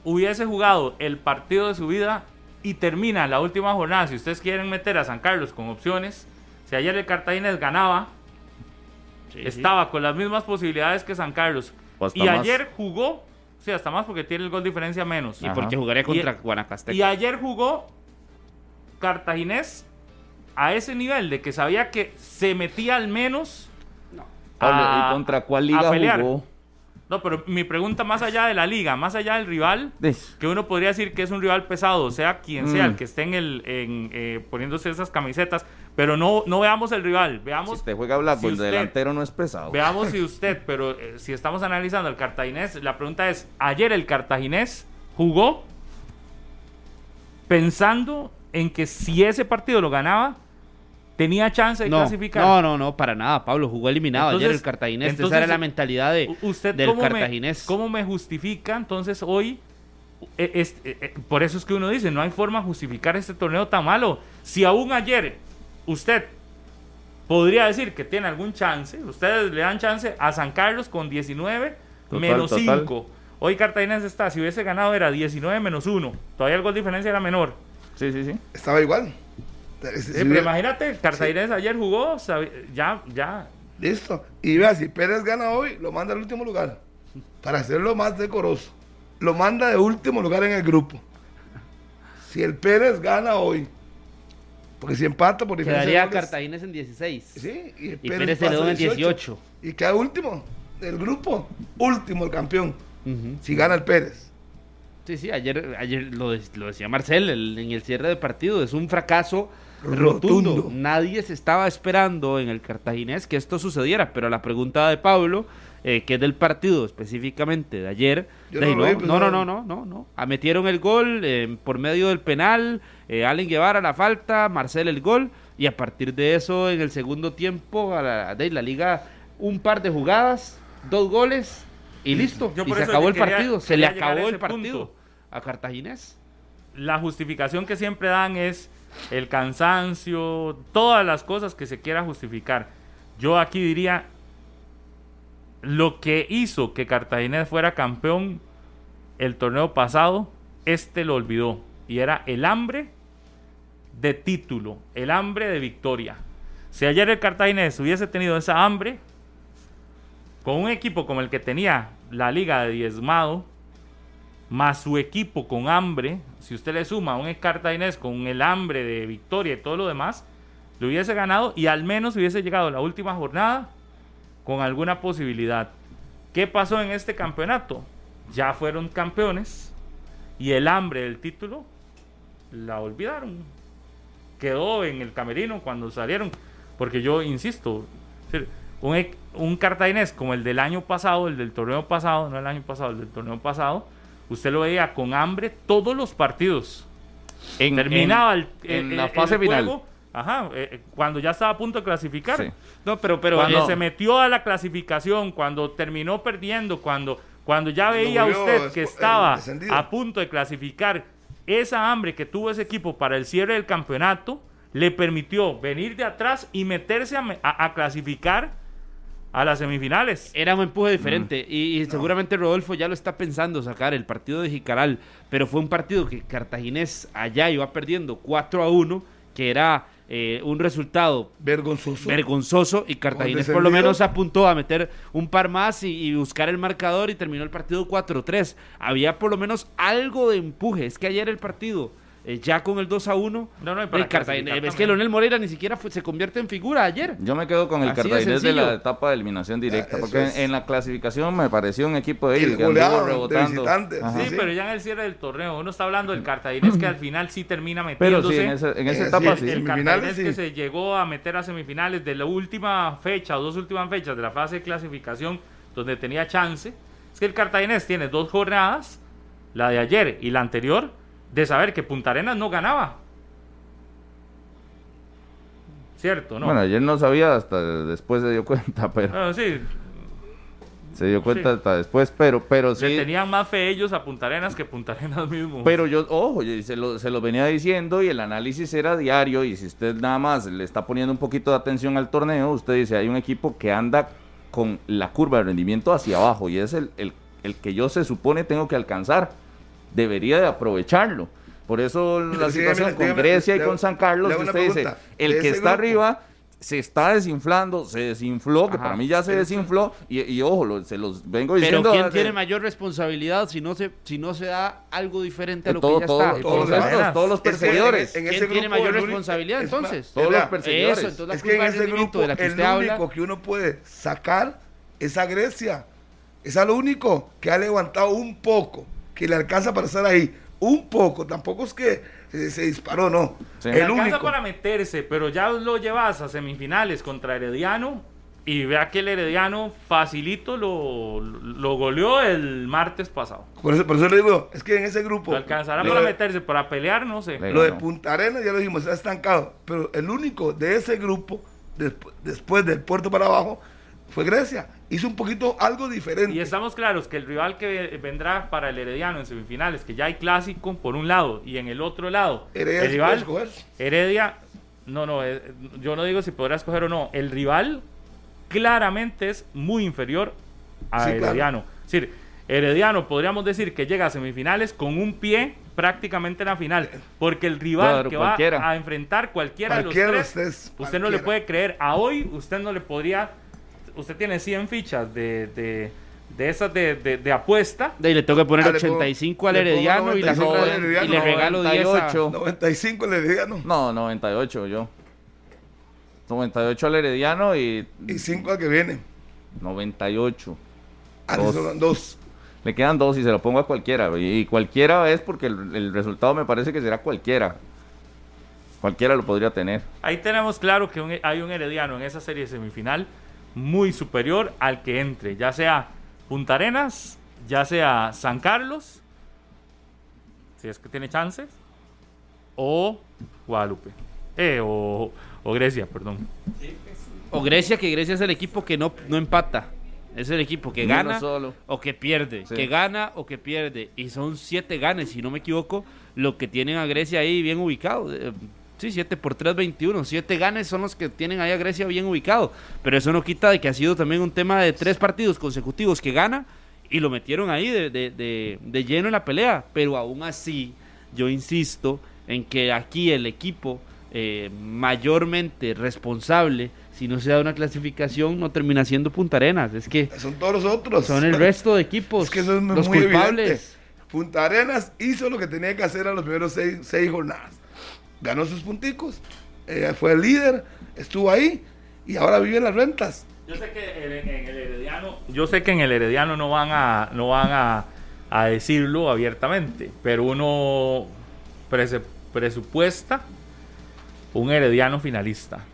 Speaker 5: hubiese jugado el partido de su vida y termina la última jornada. Si ustedes quieren meter a San Carlos con opciones, si ayer el Cartaginés ganaba, estaba con las mismas posibilidades que San Carlos. y ayer jugó, sí, hasta más porque tiene el gol diferencia menos.
Speaker 4: Y porque jugaría contra Guanacaste.
Speaker 5: Y ayer jugó cartaginés a ese nivel de que sabía que se metía al menos.
Speaker 2: No. ¿Y contra cuál liga jugó?
Speaker 5: No, pero mi pregunta más allá de la liga, más allá del rival, que uno podría decir que es un rival pesado, sea quien sea el mm. que esté en el, en, eh, poniéndose esas camisetas, pero no, no veamos el rival, veamos...
Speaker 2: Si te juega Blackburn, el delantero no es pesado.
Speaker 5: Veamos si usted, pero eh, si estamos analizando el cartaginés, la pregunta es, ayer el cartaginés jugó pensando en que si ese partido lo ganaba, tenía chance de clasificar.
Speaker 4: No, no, no, para nada, Pablo. Jugó eliminado ayer el cartaginés. Esa era la mentalidad de,
Speaker 5: usted del cómo cartaginés. Me, ¿Cómo me justifica entonces hoy? E, es, e, e, por eso es que uno dice, no hay forma de justificar este torneo tan malo. Si aún ayer usted podría decir que tiene algún chance, ustedes le dan chance a San Carlos con 19 menos 5. Hoy Cartaginés está, si hubiese ganado era 19 menos 1. Todavía el gol de diferencia era menor.
Speaker 2: Sí, sí, sí.
Speaker 3: Estaba igual.
Speaker 5: Pero imagínate, Cartaginés ayer jugó, ya, ya.
Speaker 3: Listo. Y vea, si Pérez gana hoy, lo manda al último lugar. Para hacerlo más decoroso. Lo manda de último lugar en el grupo. Si el Pérez gana hoy, porque si empata por
Speaker 4: diferencia. Quedaría Cartaginés en 16.
Speaker 3: Sí,
Speaker 4: y, Pérez, se en 18.
Speaker 3: Y queda último del grupo. Último el campeón. Si gana el Pérez.
Speaker 4: Sí, sí, ayer, ayer lo, decía Marcel en el cierre de partido, es un fracaso rotundo. Nadie se estaba esperando en el cartaginés que esto sucediera, pero la pregunta de Pablo, eh, que es del partido específicamente de ayer, no, no, no, no, no, no, ah, metieron el gol eh, por medio del penal, eh, Allen Guevara la falta, Marcel el gol, y a partir de eso en el segundo tiempo a la, de la liga un par de jugadas, dos goles y listo. y se acabó el partido, se le acabó el partido a Cartaginés.
Speaker 5: La justificación que siempre dan es el cansancio, todas las cosas que se quiera justificar. Yo aquí diría, lo que hizo que Cartaginés fuera campeón el torneo pasado, este lo olvidó. Y era el hambre de título, el hambre de victoria. Si ayer el Cartaginés hubiese tenido esa hambre, con un equipo como el que tenía la liga de diezmado, más su equipo con hambre, si usted le suma a un Inés con el hambre de victoria y todo lo demás, lo hubiese ganado y al menos hubiese llegado a la última jornada con alguna posibilidad. ¿Qué pasó en este campeonato? Ya fueron campeones y el hambre del título la olvidaron. Quedó en el camerino cuando salieron. Porque yo insisto, un, un cartaginés como el del año pasado, el del torneo pasado, no el año pasado, el del torneo pasado, usted lo veía con hambre todos los partidos. Terminaba el,
Speaker 2: en la fase final.
Speaker 5: Ajá, eh, eh, cuando ya estaba a punto de clasificar.
Speaker 4: No, pero, pero
Speaker 5: cuando se metió a la clasificación, cuando terminó perdiendo, cuando, cuando ya veía usted que estaba a punto de clasificar, esa hambre que tuvo ese equipo para el cierre del campeonato le permitió venir de atrás y meterse a clasificar a las semifinales.
Speaker 4: Era un empuje diferente y, seguramente Rodolfo ya lo está pensando sacar el partido de Jicaral, pero fue un partido que Cartaginés allá iba perdiendo 4 a 1, que era eh, un resultado
Speaker 3: vergonzoso.
Speaker 4: vergonzoso y Cartaginés por lo menos apuntó a meter un par más y, y buscar el marcador y terminó el partido 4-3. Había por lo menos algo de empuje, es que ayer el partido eh, ya con el 2 a 1.
Speaker 5: No, no,
Speaker 4: el Cartaginés. Es que Leonel Moreira ni siquiera se convierte en figura ayer.
Speaker 2: Yo me quedo con el Cartaginés de, la etapa de eliminación directa, porque en la clasificación me pareció un equipo de ellos que anduvo rebotando.
Speaker 5: Sí, pero ya en el cierre del torneo, uno está hablando del Cartaginés que al final sí termina metiéndose. Pero sí,
Speaker 2: en, esa, en esa etapa sí.
Speaker 5: El Cartaginés que se llegó a meter a semifinales de la última fecha o dos últimas fechas de la fase de clasificación donde tenía chance. Es que el Cartaginés tiene dos jornadas, la de ayer y la anterior, de saber que Punta Arenas no ganaba. ¿Cierto? ¿no?
Speaker 2: Bueno, ayer no sabía, hasta después se dio cuenta, pero...
Speaker 5: sí.
Speaker 2: Se dio cuenta hasta después, pero, pero sí.
Speaker 5: tenían más fe ellos a Punta Arenas que Punta Arenas mismo.
Speaker 2: Pero yo, ojo, se lo, se lo venía diciendo y el análisis era diario y si usted nada más le está poniendo un poquito de atención al torneo, usted dice, hay un equipo que anda con la curva de rendimiento hacia abajo y es el, el, el que yo se supone tengo que alcanzar debería de aprovecharlo. Por eso la situación con Grecia y con San Carlos, usted dice, el que está arriba se está desinflando, se desinfló, que para mí ya se desinfló, y, ojo, se los vengo diciendo.
Speaker 4: Pero ¿quién tiene mayor responsabilidad si no se si no se da algo diferente a lo que ya está?
Speaker 2: Todos, los perseguidores.
Speaker 4: ¿Quién tiene mayor responsabilidad entonces?
Speaker 2: todos los perseguidores.
Speaker 3: Eso, entonces es que en ese grupo, de el único que uno puede sacar es a Grecia. Es lo único que ha levantado un poco que le alcanza para estar ahí. Un poco, tampoco es que se, disparó, no.
Speaker 5: Le alcanza para meterse, pero ya lo llevas a semifinales contra Herediano y vea que el Herediano facilito lo, lo goleó el martes pasado.
Speaker 3: Por eso, por eso le digo, es que en ese grupo...
Speaker 5: alcanzará para meterse, para pelear, no sé.
Speaker 3: Lo de Punta Arenas ya lo dijimos, está estancado. Pero el único de ese grupo, después del puerto para abajo, fue Grecia. Hizo un poquito algo diferente.
Speaker 5: Y estamos claros que el rival que vendrá para el Herediano en semifinales, que ya hay clásico por un lado y en el otro lado,
Speaker 3: Heredia
Speaker 5: el rival, Heredia, no, no, eh, yo no digo si podrá escoger o no, el rival claramente es muy inferior a Herediano. Es decir, Herediano podríamos decir que llega a semifinales con un pie prácticamente en la final, porque el rival que va a enfrentar cualquiera, de los tres, usted no le puede creer. A hoy usted no le podría usted tiene 100 fichas de, de, de esas de, de, apuesta.
Speaker 4: Y le tengo que poner 85 al Herediano y, la y le regalo
Speaker 3: 18. 95 al Herediano.
Speaker 2: No, 98 yo. 98 al Herediano y...
Speaker 3: Y 5 al que viene.
Speaker 2: 98.
Speaker 3: Ah, dos. dos.
Speaker 2: Le quedan dos y se lo pongo a cualquiera. Y cualquiera es porque el, el resultado me parece que será cualquiera. Cualquiera lo podría tener.
Speaker 5: Ahí tenemos claro que hay un Herediano en esa serie semifinal muy superior al que entre, ya sea Punta Arenas, ya sea San Carlos, si es que tiene chances, o Guadalupe, eh, o, Grecia, perdón.
Speaker 4: O Grecia, que Grecia es el equipo que no, no empata. Es el equipo que gana o que pierde. Que gana o que pierde. Y son siete ganes, si no me equivoco, lo que tienen a Grecia ahí bien ubicado. Sí, 7 por 3, 21. 7 ganes son los que tienen ahí a Grecia bien ubicado. Pero eso no quita de que ha sido también un tema de tres partidos consecutivos que gana y lo metieron ahí de, de, de, lleno en la pelea. Pero aún así, yo insisto en que aquí el equipo eh, mayormente responsable si no se da una clasificación, no termina siendo Punta Arenas. Es que
Speaker 3: son todos los otros.
Speaker 4: Son el resto de equipos.
Speaker 3: Es que son los muy culpables. Punta Arenas hizo lo que tenía que hacer a los primeros seis, jornadas. Ganó sus punticos, eh, fue el líder, estuvo ahí y ahora vive en las rentas.
Speaker 5: Yo sé que en, el Herediano, yo sé que en el Herediano no van a, no van a, decirlo abiertamente, pero uno presupuesta un Herediano finalista.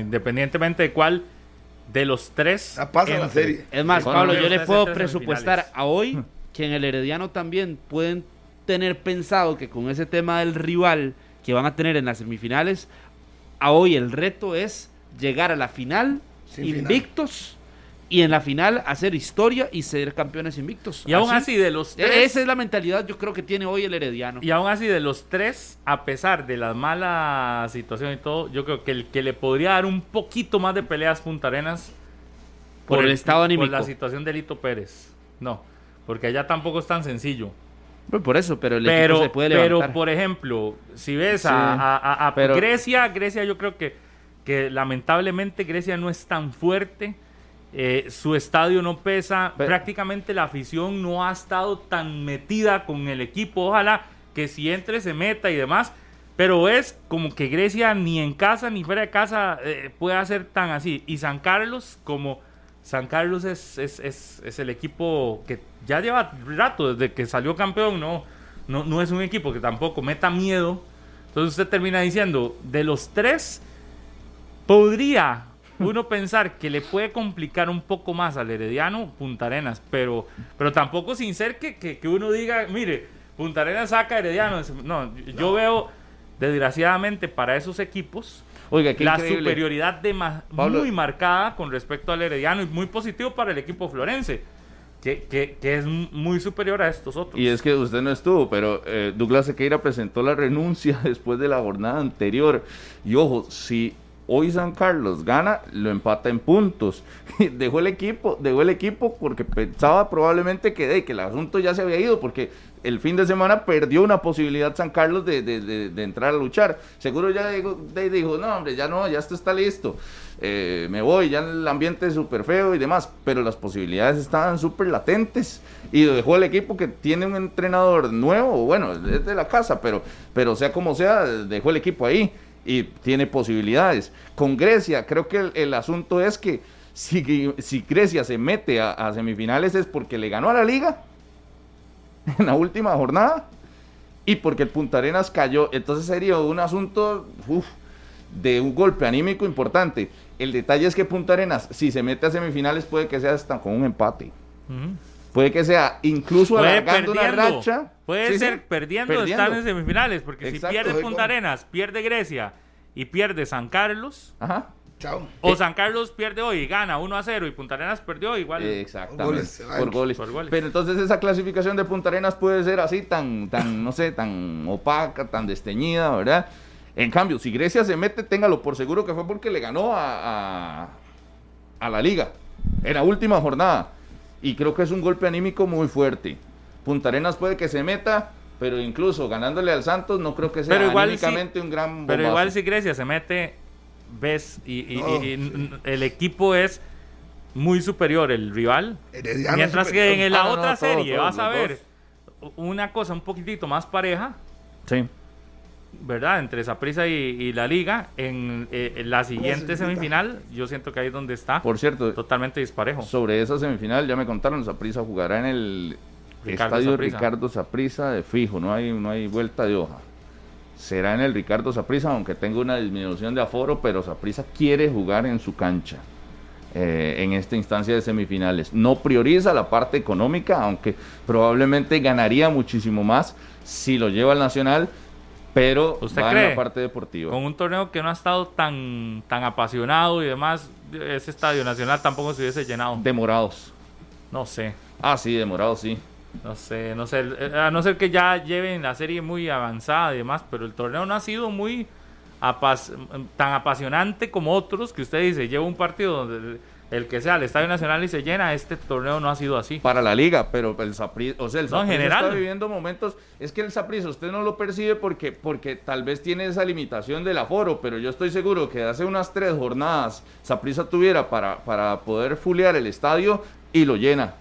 Speaker 5: Independientemente de cuál de los tres.
Speaker 3: pasa la serie.
Speaker 4: Es más, Pablo, yo le puedo presupuestar a hoy que en el Herediano también pueden tener pensado que con ese tema del rival que van a tener en las semifinales, a hoy el reto es llegar a la final invictos y en la final hacer historia y ser campeones invictos.
Speaker 5: Y aún así, de los
Speaker 4: tres. Esa es la mentalidad, yo creo que tiene hoy el Herediano.
Speaker 5: Y aún así, de los tres, a pesar de la mala situación y todo, yo creo que el que le podría dar un poquito más de peleas Punta Arenas.
Speaker 4: Por, el estado anímico.
Speaker 5: Por la situación de Lito Pérez. No, porque allá tampoco es tan sencillo.
Speaker 4: Pues por eso, pero el equipo se puede levantar.
Speaker 5: Pero, por ejemplo, si ves a, Grecia, Grecia yo creo que, que lamentablemente Grecia no es tan fuerte eh, su estadio no pesa, prácticamente la afición no ha estado tan metida con el equipo, ojalá que si entre se meta y demás, pero es como que Grecia ni en casa ni fuera de casa eh, puede ser tan así. Y San Carlos, como San Carlos es, es, el equipo que ya lleva rato desde que salió campeón, no, no, no es un equipo que tampoco meta miedo. Entonces usted termina diciendo, de los tres, podría uno pensar que le puede complicar un poco más al Herediano Punta Arenas, pero, pero tampoco sin ser que, que, uno diga, mire, Punta Arenas saca Herediano. No, yo veo, desgraciadamente, para esos equipos, Oiga, la superioridad de muy marcada con respecto al Herediano y muy positivo para el equipo florense. Que, que, que, es muy superior a estos otros.
Speaker 2: Y es que usted no estuvo, pero eh, Douglas Sequeira presentó la renuncia después de la jornada anterior. Y ojo, si Hoy San Carlos gana, lo empata en puntos. dejó el equipo, dejó el equipo porque pensaba probablemente que, de, que el asunto ya se había ido, porque el fin de semana perdió una posibilidad San Carlos de, entrar a luchar. Seguro ya dijo, dijo, no, hombre, ya no, ya esto está listo. Eh, me voy, ya el ambiente es súper feo y demás, pero las posibilidades estaban súper latentes y dejó el equipo que tiene un entrenador nuevo, bueno, es de la casa, pero, pero sea como sea, dejó el equipo ahí y tiene posibilidades. Con Grecia, creo que el, asunto es que si, si Grecia se mete a, semifinales es porque le ganó a la liga en la última jornada y porque el Punta Arenas cayó. Entonces sería un asunto de un golpe anímico importante. El detalle es que Punta Arenas, si se mete a semifinales, puede que sea hasta con un empate. Puede que sea incluso alargando una racha.
Speaker 5: Puede ser perdiendo, estar en semifinales, porque si pierde Punta Arenas, pierde Grecia y pierde San Carlos.
Speaker 3: Ajá. Chao.
Speaker 5: O San Carlos pierde hoy y gana 1 a 0 y Punta Arenas perdió igual.
Speaker 2: Exactamente. Por goles. Pero entonces esa clasificación de Punta Arenas puede ser así tan, tan, no sé, tan opaca, tan desteñida, ¿verdad? En cambio, si Grecia se mete, téngalo por seguro que fue porque le ganó a, a, a la liga. En la última jornada y creo que es un golpe anímico muy fuerte. Punta Arenas puede que se meta, pero incluso ganándole al Santos no creo que sea pero anímicamente un gran bombazo.
Speaker 5: Pero igual si Grecia se mete, ves, y, el equipo es muy superior el rival. mientras que en la ah, otra serie vas a ver una cosa un poquitito más pareja.
Speaker 2: Sí.
Speaker 5: ¿verdad? Entre Saprissa y, y, la Liga. En, eh, la siguiente semifinal, yo siento que ahí es donde está.
Speaker 2: Por cierto,
Speaker 5: totalmente disparejo.
Speaker 2: Sobre esa semifinal, ya me contaron, Saprissa jugará en el estadio Ricardo Saprissa de fijo, no hay, no hay vuelta de hoja. Será en el Ricardo Saprissa, aunque tenga una disminución de aforo, pero Saprissa quiere jugar en su cancha. Eh, en esta instancia de semifinales. No prioriza la parte económica, aunque probablemente ganaría muchísimo más si lo lleva al Nacional, pero
Speaker 5: ¿Usted cree?
Speaker 2: en la parte deportiva.
Speaker 5: Con un torneo que no ha estado tan, tan apasionado y demás, ese estadio nacional tampoco se hubiese llenado.
Speaker 2: Demorados.
Speaker 5: No sé.
Speaker 2: Ah, sí, demorados, sí.
Speaker 5: No sé, no sé. A no ser que ya lleven la serie muy avanzada y demás, pero el torneo no ha sido muy tan apasionante como otros que usted dice, lleva un partido donde el que sea el Estadio Nacional y se llena, este torneo no ha sido así.
Speaker 2: Para la liga, pero el Saprissa, o sea, el
Speaker 5: no, general.
Speaker 2: está viviendo momentos, es que el Saprissa usted no lo percibe porque, porque tal vez tiene esa limitación del aforo, pero yo estoy seguro que hace unas tres jornadas Saprissa tuviera para, para poder fulear el estadio y lo llena.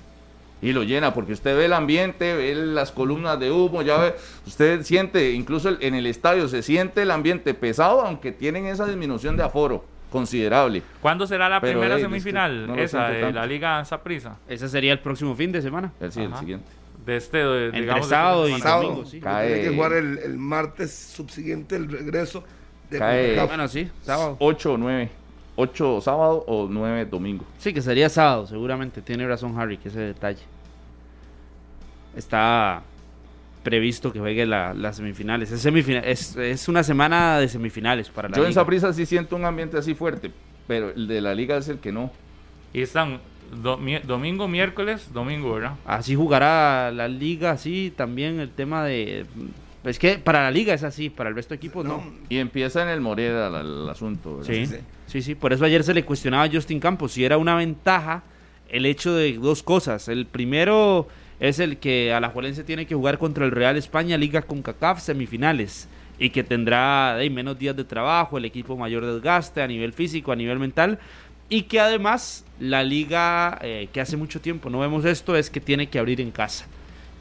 Speaker 2: Y lo llena, porque usted ve el ambiente, ve las columnas de humo, ya ve, usted siente, incluso en el estadio se siente el ambiente pesado, aunque tienen esa disminución de aforo considerable.
Speaker 5: ¿Cuándo será la primera semifinal? esa de la Liga Saprisa.
Speaker 4: Ese sería el próximo fin de semana.
Speaker 2: El, sí, el siguiente.
Speaker 5: De este, de,
Speaker 4: digamos, sábado y domingo, sí.
Speaker 3: Tiene que jugar el, martes subsiguiente el regreso
Speaker 2: de Cae,
Speaker 4: Bueno, sí, sábado.
Speaker 2: 8 o 9. 8 sábado o 9 domingo.
Speaker 4: Sí, que sería sábado, seguramente. Tiene razón Harry, que ese detalle. Está previsto que juegue las semifinales. Es, semifinal, es, una semana de semifinales para la
Speaker 2: Yo en Saprissa sí siento un ambiente así fuerte, pero el de la liga es el que no.
Speaker 5: Y están domingo, miércoles, domingo, ¿verdad?
Speaker 4: Así jugará la liga, así también el tema de... Es que para la liga es así, para el resto de equipos no.
Speaker 2: Y empieza en el Moreda el, asunto.
Speaker 4: Sí, sí, sí, sí. Por eso ayer se le cuestionaba a Justin Campos si era una ventaja el hecho de dos cosas. El primero es el que Alajuelense tiene que jugar contra el Real España Liga con CACAF semifinales y que tendrá menos días de trabajo, el equipo mayor desgaste a nivel físico, a nivel mental y que además la liga eh, que hace mucho tiempo no vemos esto es que tiene que abrir en casa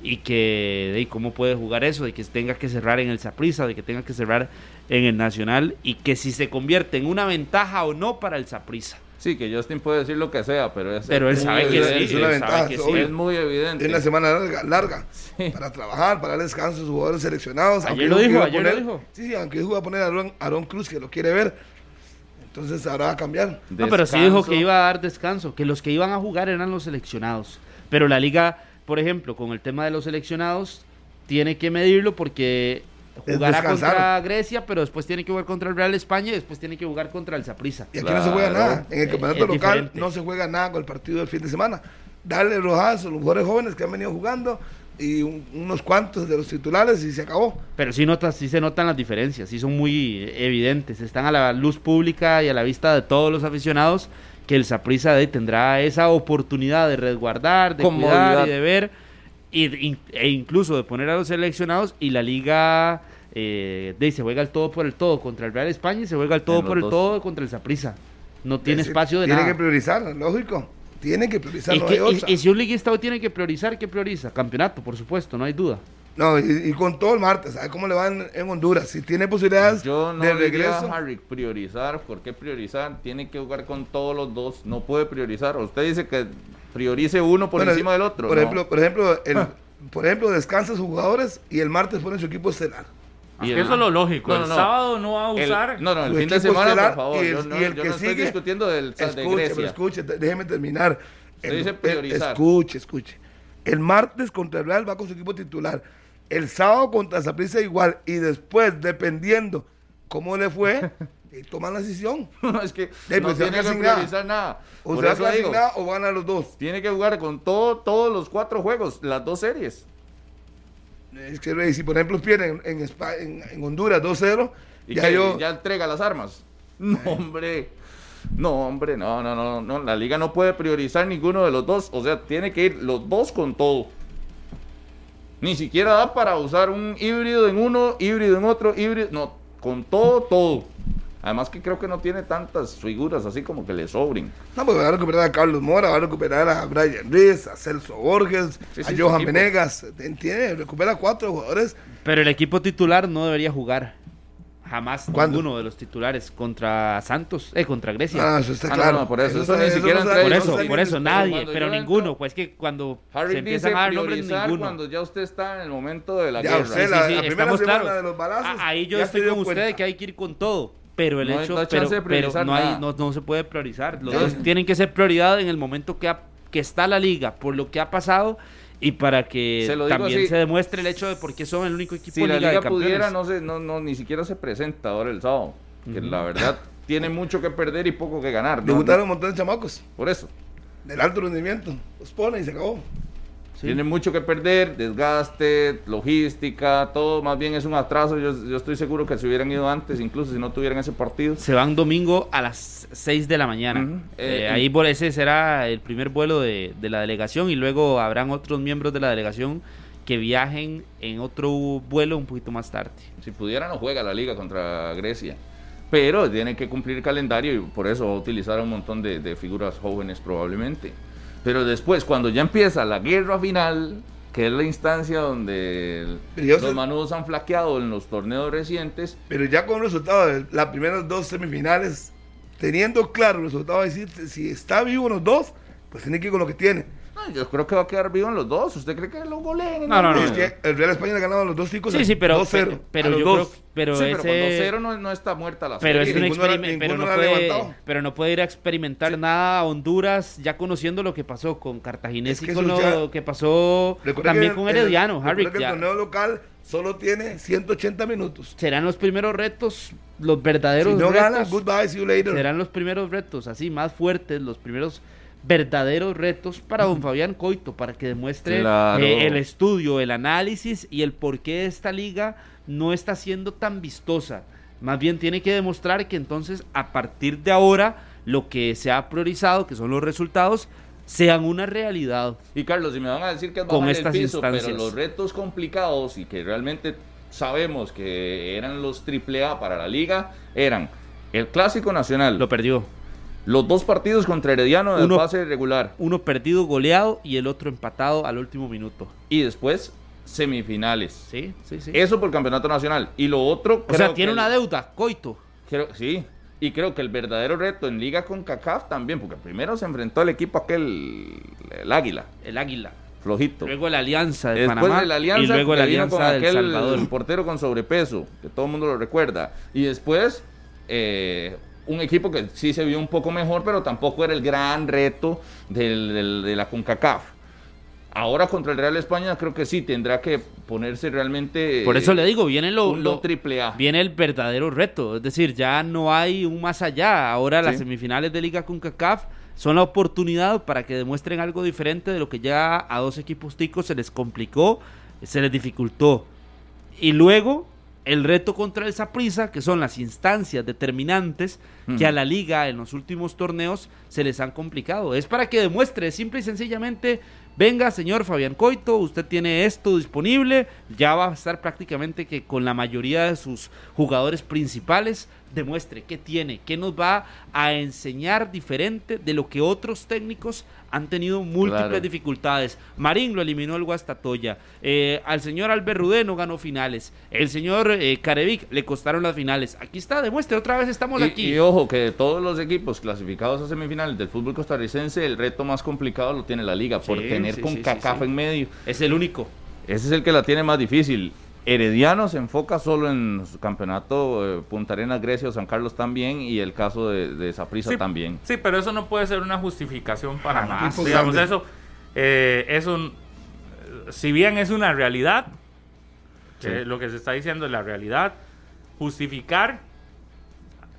Speaker 4: y que de cómo puede jugar eso, de que tenga que cerrar en el Saprissa, de que tenga que cerrar en el Nacional y que si se convierte en una ventaja o no para el Saprissa.
Speaker 2: Sí, que Justin puede decir lo que sea, pero, es,
Speaker 4: pero él sabe que sí.
Speaker 3: Es una ventaja,
Speaker 2: es muy evidente.
Speaker 3: Es una semana larga, larga para trabajar, para dar descanso a sus jugadores seleccionados.
Speaker 4: Ayer lo dijo, ayer lo dijo.
Speaker 3: Sí, sí, aunque dijo a poner a Aaron, Cruz, que lo quiere ver. Entonces ahora va a cambiar.
Speaker 4: No, pero sí dijo que iba a dar descanso, que los que iban a jugar eran los seleccionados. Pero la liga, por ejemplo, con el tema de los seleccionados, tiene que medirlo porque jugará contra Grecia, pero después tiene que jugar contra el Real España y después tiene que jugar contra el Saprissa.
Speaker 3: Y aquí no se juega nada. En el campeonato local no se juega nada con el partido del fin de semana. Darle rojazo a los jugadores jóvenes que han venido jugando y unos cuantos de los titulares y se acabó.
Speaker 4: Pero sí, notas, sí se notan las diferencias, sí son muy evidentes. Están a la luz pública y a la vista de todos los aficionados que el Saprissa tendrá esa oportunidad de resguardar, de cuidar y de ver y, e incluso de poner a los seleccionados y la liga eh, de, se juega el todo por el todo contra el Real España y se juega el todo por el todo contra el Saprissa. No tiene espacio de
Speaker 3: nada.
Speaker 4: Tiene
Speaker 3: que priorizar, lógico. Tiene que priorizar.
Speaker 4: ¿Y, si un liguista tiene que priorizar, ¿qué prioriza? Campeonato, por supuesto, no hay duda.
Speaker 3: No, y, con todo el martes, ¿sabe cómo le van en Honduras? Si tiene posibilidades
Speaker 2: Yo
Speaker 3: no de regreso.
Speaker 2: Harry, priorizar, ¿por qué priorizar? Tiene que jugar con todos los dos, no puede priorizar. Usted dice que priorice uno por encima del otro.
Speaker 3: Por ejemplo, por ejemplo, el, por ejemplo, descansa sus jugadores y el martes pone su equipo estelar.
Speaker 5: Y eso es lo lógico. el sábado no va a usar.
Speaker 2: no, no, el fin de semana, por favor. Y el, yo, el que no sigue, estoy discutiendo del
Speaker 3: escuche,
Speaker 2: de Grecia.
Speaker 3: escuche, déjeme terminar.
Speaker 2: El, dice priorizar.
Speaker 3: escuche, escuche. El martes contra el Real va con su equipo titular. El sábado contra Zaprisa igual. Y después, dependiendo cómo le fue, toman la decisión.
Speaker 2: es que no pues, tiene que priorizar nada.
Speaker 3: O Por sea, digo, o van a los dos.
Speaker 2: Tiene que jugar con todo, todos los cuatro juegos, las dos series.
Speaker 3: Es que si por ejemplo pierden en, en, en Honduras 2-0,
Speaker 2: ya yo... ya entrega las armas. No, hombre. No, hombre, no, no, no, no. La liga no puede priorizar ninguno de los dos. O sea, tiene que ir los dos con todo. Ni siquiera da para usar un híbrido en uno, híbrido en otro, híbrido. No, con todo, todo. Además que creo que no tiene tantas figuras así como que le sobren.
Speaker 3: No, porque va a recuperar a Carlos Mora, va a recuperar a Brian Ruiz, a Celso Borges, a Johan Venegas. Entiende, recupera cuatro jugadores.
Speaker 4: Pero el equipo titular no debería jugar. Jamás ninguno de los titulares contra Santos, eh, contra Grecia.
Speaker 3: Ah, eso está ah, claro.
Speaker 2: por eso, eso, ni siquiera
Speaker 4: Por eso, por eso, nadie, pero ninguno. Pues que cuando
Speaker 2: se empiezan a dar nombres, ninguno. cuando ya usted está en el momento de la
Speaker 3: guerra.
Speaker 2: sí,
Speaker 3: sí, sí, estamos claros. De los balazos,
Speaker 4: ahí yo estoy con usted de que hay que ir con todo pero el hecho pero, no, hay, no, se puede priorizar los dos tienen que ser prioridad en el momento que, que está la liga por lo que ha pasado y para que también se demuestre el hecho de por qué son el único equipo
Speaker 2: si la liga pudiera no se no, no ni siquiera se presenta ahora el sábado que la verdad tiene mucho que perder y poco que ganar
Speaker 3: debutaron un montón de chamacos.
Speaker 2: Por eso.
Speaker 3: Del alto rendimiento. Los pone y se acabó
Speaker 2: Tiene mucho que perder, desgaste, logística, todo más bien es un atraso. Yo, estoy seguro que se hubieran ido antes, incluso si no tuvieran ese partido.
Speaker 4: Se van domingo a las 6 de la mañana. Eh, eh, ahí por ese será el primer vuelo de, de la delegación y luego habrán otros miembros de la delegación que viajen en otro vuelo un poquito más tarde.
Speaker 2: Si pudiera no juega la liga contra Grecia, pero tiene que cumplir el calendario y por eso va a utilizar un montón de figuras jóvenes probablemente. Pero después, cuando ya empieza la guerra final, que es la instancia donde los manudos han flaqueado en los torneos recientes.
Speaker 3: Pero ya con el resultado de las primeras dos semifinales, teniendo claro el resultado, decir si está vivo los dos, pues tiene que ir con lo que tiene
Speaker 2: yo creo que va a quedar vivo en los dos. ¿Usted cree que lo goleen?
Speaker 3: No, no, no. Es que el Real España ha ganado los dos chicos.
Speaker 4: Sí, sí, pero. 2-0. Pero, yo creo.
Speaker 2: Pero, sí, pero con 2-0 no, está muerta la
Speaker 4: pero Es un experimento, pero, no puede, pero no puede ir a experimentar nada a Honduras ya conociendo lo que pasó con Cartaginés y con lo que pasó también con Herediano.
Speaker 3: Harry, que el torneo local solo tiene 180 minutos.
Speaker 4: Serán los primeros retos, los verdaderos
Speaker 3: si no
Speaker 4: retos.
Speaker 3: Goodbye, see you later.
Speaker 4: Serán los primeros retos, así más fuertes, los primeros verdaderos retos para don Fabián Coito, para que demuestre eh, el estudio, el análisis y el por qué esta liga no está siendo tan vistosa. Más bien tiene que demostrar que entonces a partir de ahora lo que se ha priorizado, que son los resultados, sean una realidad.
Speaker 2: Y Carlos, si me van a decir que es con estas el piso, pero los retos complicados y que realmente sabemos que eran los AAA para la liga, eran el Clásico Nacional.
Speaker 4: Lo perdió
Speaker 2: los dos partidos contra Herediano de fase regular.
Speaker 4: Uno perdido goleado y el otro empatado al último minuto.
Speaker 2: Y después semifinales.
Speaker 4: Sí, sí, sí.
Speaker 2: Eso por campeonato nacional. Y lo otro.
Speaker 4: O sea, tiene una deuda, coito.
Speaker 2: sí. Y creo que el verdadero reto en Liga con CACAF también, porque primero se enfrentó al equipo aquel, el Águila.
Speaker 4: El Águila.
Speaker 2: Flojito.
Speaker 4: Luego la Alianza de
Speaker 2: Después
Speaker 4: Panamá.
Speaker 2: De la alianza, y luego la Alianza con aquel Salvador. portero con sobrepeso, que todo el mundo lo recuerda. Y después, eh, un equipo que sí se vio un poco mejor, pero tampoco era el gran reto de la CONCACAF. Ahora contra el Real España creo que sí tendrá que ponerse realmente.
Speaker 4: Por eso le digo, viene lo,
Speaker 2: triple A.
Speaker 4: Viene el verdadero reto, es decir, ya no hay un más allá. Ahora las semifinales de Liga CONCACAF son la oportunidad para que demuestren algo diferente de lo que ya a dos equipos ticos se les complicó, se les dificultó. Y luego el reto contra el Saprissa, que son las instancias determinantes que a la liga en los últimos torneos se les han complicado. Es para que demuestre simple y sencillamente, venga señor Fabián Coito, usted tiene esto disponible, ya va a estar prácticamente que con la mayoría de sus jugadores principales demuestre qué tiene, qué nos va a enseñar diferente de lo que otros técnicos han tenido múltiples dificultades. Marín lo eliminó el Guastatoya, eh, al señor Albert Rudé no ganó finales, el señor eh, Carevic le costaron las finales. Aquí está, demuestre, otra vez estamos aquí.
Speaker 2: Y ojo, que de todos los equipos clasificados a semifinales del fútbol costarricense, el reto más complicado lo tiene la liga, por tener con CACAF en medio.
Speaker 4: Es el único.
Speaker 2: Ese es el que la tiene más difícil. Herediano se enfoca solo en su campeonato, eh, Punta Arenas, Grecia o San Carlos también, y el caso de, Saprissa también.
Speaker 5: Sí, pero eso no puede ser una justificación para nada. Digamos, eso, eh, eso, si bien es una realidad, lo que se está diciendo es la realidad, justificar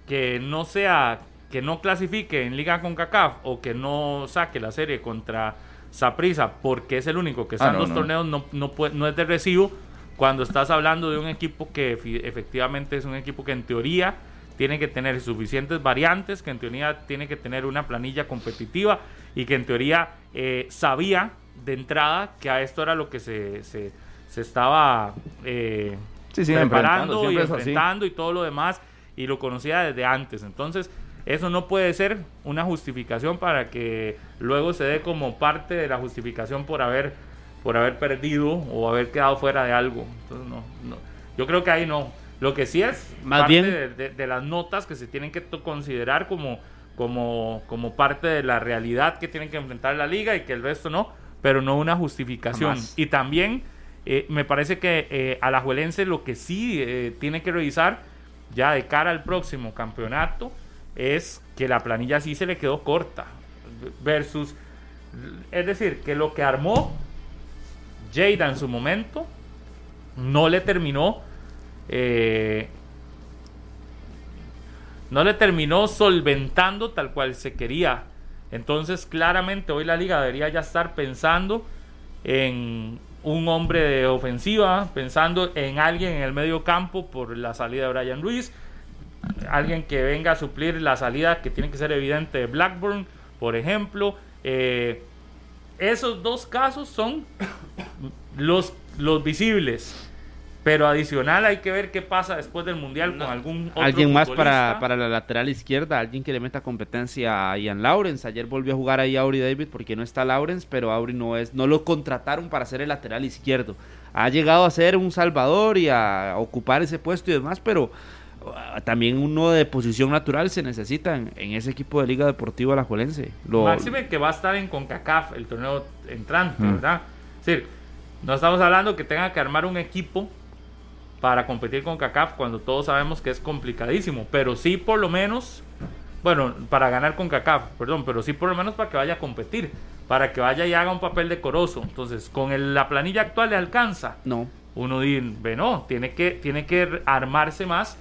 Speaker 5: que no sea, que no clasifique en Liga con CACAF o que no saque la serie contra Saprissa porque es el único que está ah, en los torneos, no, no, no es de recibo cuando estás hablando de un equipo que efectivamente es un equipo que en teoría tiene que tener suficientes variantes, que en teoría tiene que tener una planilla competitiva y que en teoría eh, sabía de entrada que a esto era lo que se, se, estaba eh, preparando y enfrentando y todo lo demás y lo conocía desde antes. Entonces, eso no puede ser una justificación para que luego se dé como parte de la justificación por haber por haber perdido o haber quedado fuera de algo. Entonces, no, no. Yo creo que ahí no. Lo que sí es
Speaker 4: Más parte
Speaker 5: bien... de, las notas que se tienen que considerar como, como, como parte de la realidad que tienen que enfrentar la liga y que el resto no, pero no una justificación. Y también eh, me parece que eh, a la Juelense lo que sí eh, tiene que revisar ya de cara al próximo campeonato es que la planilla sí se le quedó corta versus es decir que lo que armó Jada en su momento no le terminó eh, no le terminó solventando tal cual se quería. Entonces, claramente hoy la liga debería ya estar pensando en un hombre de ofensiva, pensando en alguien en el medio campo por la salida de Brian Ruiz, alguien que venga a suplir la salida que tiene que ser evidente de Blackburn, por ejemplo. Eh, esos dos casos son los, los visibles. Pero adicional hay que ver qué pasa después del Mundial con algún
Speaker 4: otro Alguien más para, para, la lateral izquierda, alguien que le meta competencia a Ian Lawrence. Ayer volvió a jugar ahí Auri David porque no está Lawrence, pero Auri no es, no lo contrataron para ser el lateral izquierdo. Ha llegado a ser un salvador y a ocupar ese puesto y demás, pero también uno de posición natural se necesita en, ese equipo de Liga Deportiva Alajuelense.
Speaker 5: Lo, Máxime que va a estar en CONCACAF, el torneo entrante, ¿verdad? Es decir, no estamos hablando que tenga que armar un equipo para competir con CACAF cuando todos sabemos que es complicadísimo, pero sí por lo menos, bueno, para ganar con CACAF, perdón, pero sí por lo menos para que vaya a competir, para que vaya y haga un papel decoroso. Entonces, con la planilla actual le alcanza.
Speaker 4: No.
Speaker 5: Uno dice, no, tiene que, tiene que armarse más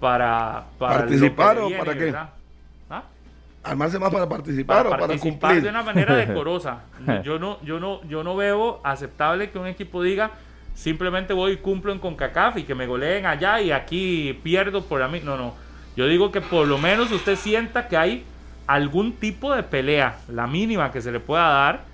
Speaker 5: para,
Speaker 3: para participar o para qué? ¿Ah? Armarse más para participar o para cumplir.
Speaker 5: de una manera decorosa. Yo no, yo no, yo no veo aceptable que un equipo diga simplemente voy y cumplo en CONCACAF y que me goleen allá y aquí pierdo por a mí. No, no. Yo digo que por lo menos usted sienta que hay algún tipo de pelea, la mínima que se le pueda dar,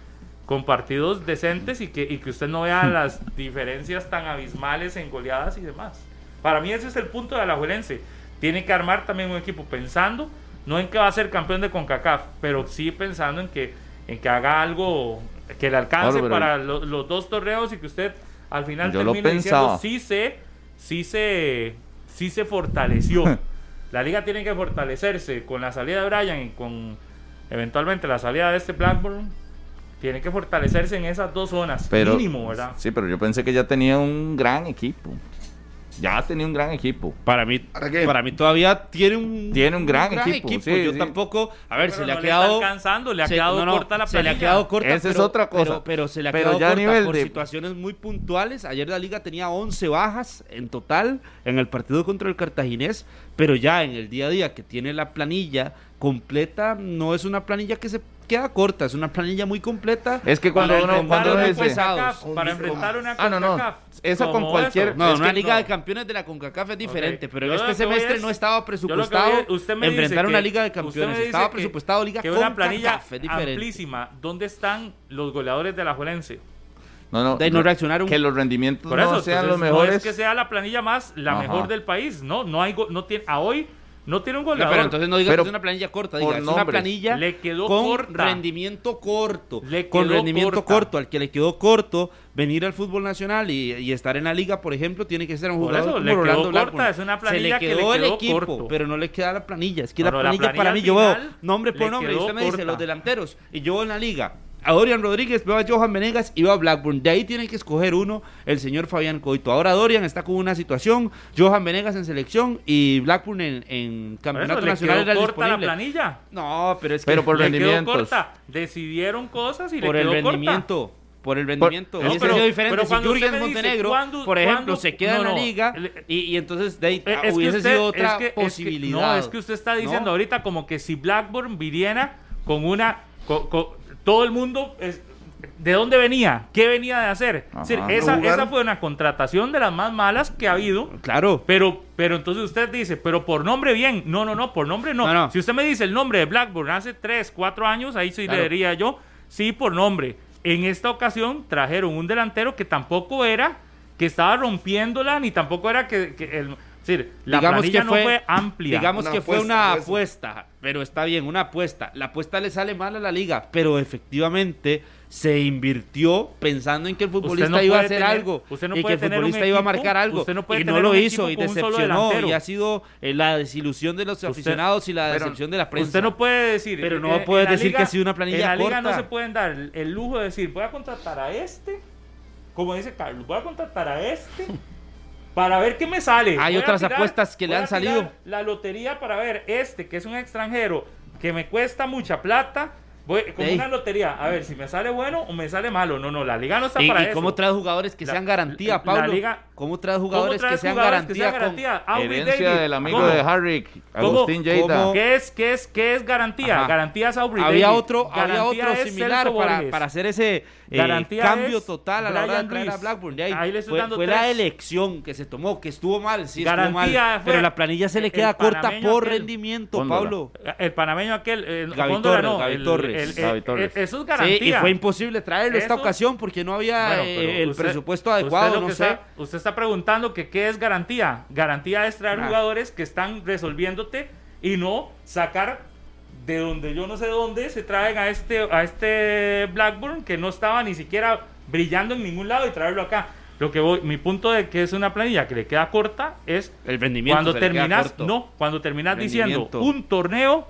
Speaker 5: con partidos decentes y que, y que usted no vea las diferencias tan abismales en goleadas y demás. Para mí ese es el punto de Alajuelense. Tiene que armar también un equipo pensando, no en que va a ser campeón de CONCACAF, pero sí pensando en que, en que haga algo que le alcance para los dos torneos y que usted al final Yo termina diciendo sí se, sí se, sí se fortaleció. la liga tiene que fortalecerse con la salida de Brian y con eventualmente la salida de este Blackburn. Tiene que fortalecerse en esas dos zonas, mínimo, ¿verdad?
Speaker 2: Sí, pero yo pensé que ya tenía un gran equipo ya tenía un gran equipo.
Speaker 4: Para mí, ¿Para, mí todavía tiene un,
Speaker 2: tiene un gran, equipo.
Speaker 4: yo tampoco, a ver, se le ha quedado
Speaker 5: alcanzando, le ha quedado corta la
Speaker 4: Se le ha quedado corta.
Speaker 2: Esa es otra cosa.
Speaker 4: Pero, se le ha quedado corta por situaciones muy puntuales. Ayer la liga tenía 11 bajas en total en el partido contra el Cartaginés, pero ya en el día a día que tiene la planilla completa, no es una planilla que se queda corta, es una planilla muy completa.
Speaker 2: Es que cuando uno, cuando
Speaker 5: para enfrentar una ah, no, no.
Speaker 2: Eso con cualquier.
Speaker 4: No, una Liga de Campeones de la CONCACAF es diferente, pero en este semestre no estaba presupuestado usted me enfrentar una Liga de Campeones. Estaba presupuestado Liga
Speaker 5: que una planilla amplísima. ¿Dónde están los goleadores de la Juelense?
Speaker 2: No, no, de no reaccionaron. Que los rendimientos Por eso, no sean los mejores. No
Speaker 5: es que sea la planilla más, la mejor del país, no, no hay, no tiene, a hoy no tiene un goleador. pero
Speaker 4: entonces no digas que es una planilla corta, diga, es una planilla
Speaker 5: le quedó
Speaker 4: con rendimiento corto. con rendimiento corto. Al que le quedó corto, venir al fútbol nacional y, estar en la liga, por ejemplo, tiene que ser un jugador
Speaker 5: le quedó corta, es una planilla
Speaker 4: Se le quedó, el equipo, pero no le queda la planilla. Es que la, planilla para mí, yo veo nombre por nombre, y usted me dice los delanteros, y yo en la liga, a Dorian Rodríguez, veo a Johan Venegas y veo a Blackburn. De ahí tiene que escoger uno, el señor Fabián Coito. Ahora Dorian está con una situación, Johan Venegas en selección y Blackburn en, en campeonato eso, nacional.
Speaker 5: ¿Le corta la planilla?
Speaker 4: No, pero es que
Speaker 2: pero por le quedó corta.
Speaker 5: Decidieron cosas y
Speaker 4: por
Speaker 5: le
Speaker 4: quedó el rendimiento. Por el rendimiento. Por, no, pero, diferente. Pero si Jürgen Montenegro, por ejemplo, se queda en la liga y, y, entonces de ahí es hubiese usted, sido otra es que, posibilidad.
Speaker 5: Es que, no, es que usted está diciendo ahorita como que si Blackburn viniera con una... Con, con, todo el mundo es, ¿De dónde venía? ¿Qué venía de hacer? esa, esa, fue una contratación de las más malas que ha habido.
Speaker 4: Claro.
Speaker 5: Pero, pero entonces usted dice, pero por nombre bien. No, no, no, por nombre no. Si usted me dice el nombre de Blackburn hace 3, 4 años, ahí sí le diría yo, sí, por nombre. En esta ocasión trajeron un delantero que tampoco era, que estaba rompiéndola, ni tampoco era que, que el decir, la digamos que fue, no fue amplia.
Speaker 4: Digamos que fue una apuesta, pero está bien, una apuesta. La apuesta le sale mal a la liga, pero efectivamente se invirtió pensando en que el futbolista iba a hacer algo y que el futbolista iba a marcar algo y no lo hizo y decepcionó y ha sido eh, la desilusión de los aficionados y la decepción de la prensa.
Speaker 5: Usted no puede decir,
Speaker 4: pero no puede decir que ha sido una planilla
Speaker 5: En la liga no se pueden dar el lujo de decir, voy a contratar a este, como dice Carlos, voy a contratar a este para ver qué me sale.
Speaker 4: Hay otras apuestas que le han salido.
Speaker 5: La lotería para ver este, que es un extranjero, que me cuesta mucha plata. Voy, como una lotería, a ver si me sale bueno o me sale malo. No, no, la liga no está para
Speaker 4: ¿Y cómo trae jugadores que sean garantía, Pablo?
Speaker 5: La liga,
Speaker 4: ¿Cómo traes jugadores que sean garantía?
Speaker 2: herencia del amigo de Harry, Agustín Lleida.
Speaker 5: ¿Qué es, qué es, qué es garantía? Garantía es Aubrey
Speaker 4: Había otro, había otro similar para, para, hacer ese eh, cambio total a la hora de traer a Blackburn. ahí, fue, la elección que se tomó, que estuvo mal, sí estuvo mal, pero la planilla se le queda corta por rendimiento, Pablo.
Speaker 5: El panameño aquel, el,
Speaker 4: Gaby Torres,
Speaker 5: Torres. eso es garantía. Sí,
Speaker 4: y fue imposible traerlo esta ocasión porque no había eh, el presupuesto adecuado, no sé.
Speaker 5: usted está preguntando que qué es garantía. Garantía es traer jugadores que están resolviéndote y no sacar de donde yo no sé dónde se traen a este, a este Blackburn que no estaba ni siquiera brillando en ningún lado y traerlo acá. Lo que voy, mi punto de que es una planilla que le queda corta es
Speaker 4: el rendimiento
Speaker 5: cuando terminas, no, cuando terminas diciendo un torneo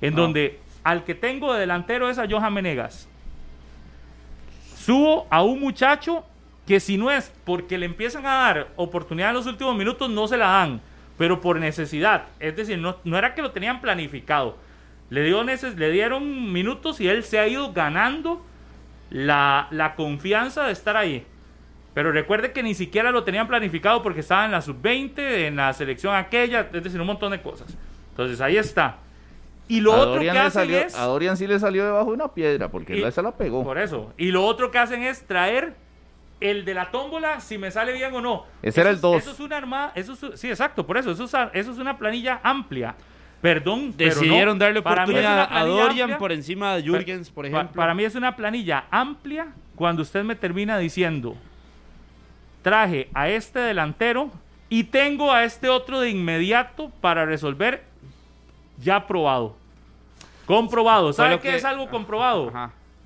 Speaker 5: en donde al que tengo de delantero es a Johan Menegas. Subo a un muchacho que si no es porque le empiezan a dar oportunidad en los últimos minutos, no se la dan, pero por necesidad. Es decir, no, no era que lo tenían planificado. Le, dio le dieron minutos y él se ha ido ganando la, la confianza de estar ahí. Pero recuerde que ni siquiera lo tenían planificado porque estaba en la sub-20, en la selección aquella, es decir, un montón de cosas. Entonces ahí está. Y lo otro que hacen es.
Speaker 2: A Dorian sí le salió debajo de una piedra porque él se la pegó.
Speaker 5: Por eso. Y lo otro que hacen es traer el de la tómbola, si me sale bien o no.
Speaker 2: Ese era el 2.
Speaker 5: Eso es una armada. Eso sí, exacto, por eso. Eso es, eso es una planilla amplia. Perdón,
Speaker 4: decidieron darle oportunidad a Dorian por encima de Jürgens, por ejemplo.
Speaker 5: para mí es una planilla amplia cuando usted me termina diciendo traje a este delantero y tengo a este otro de inmediato para resolver ya probado. Comprobado. ¿Sabe qué es algo comprobado?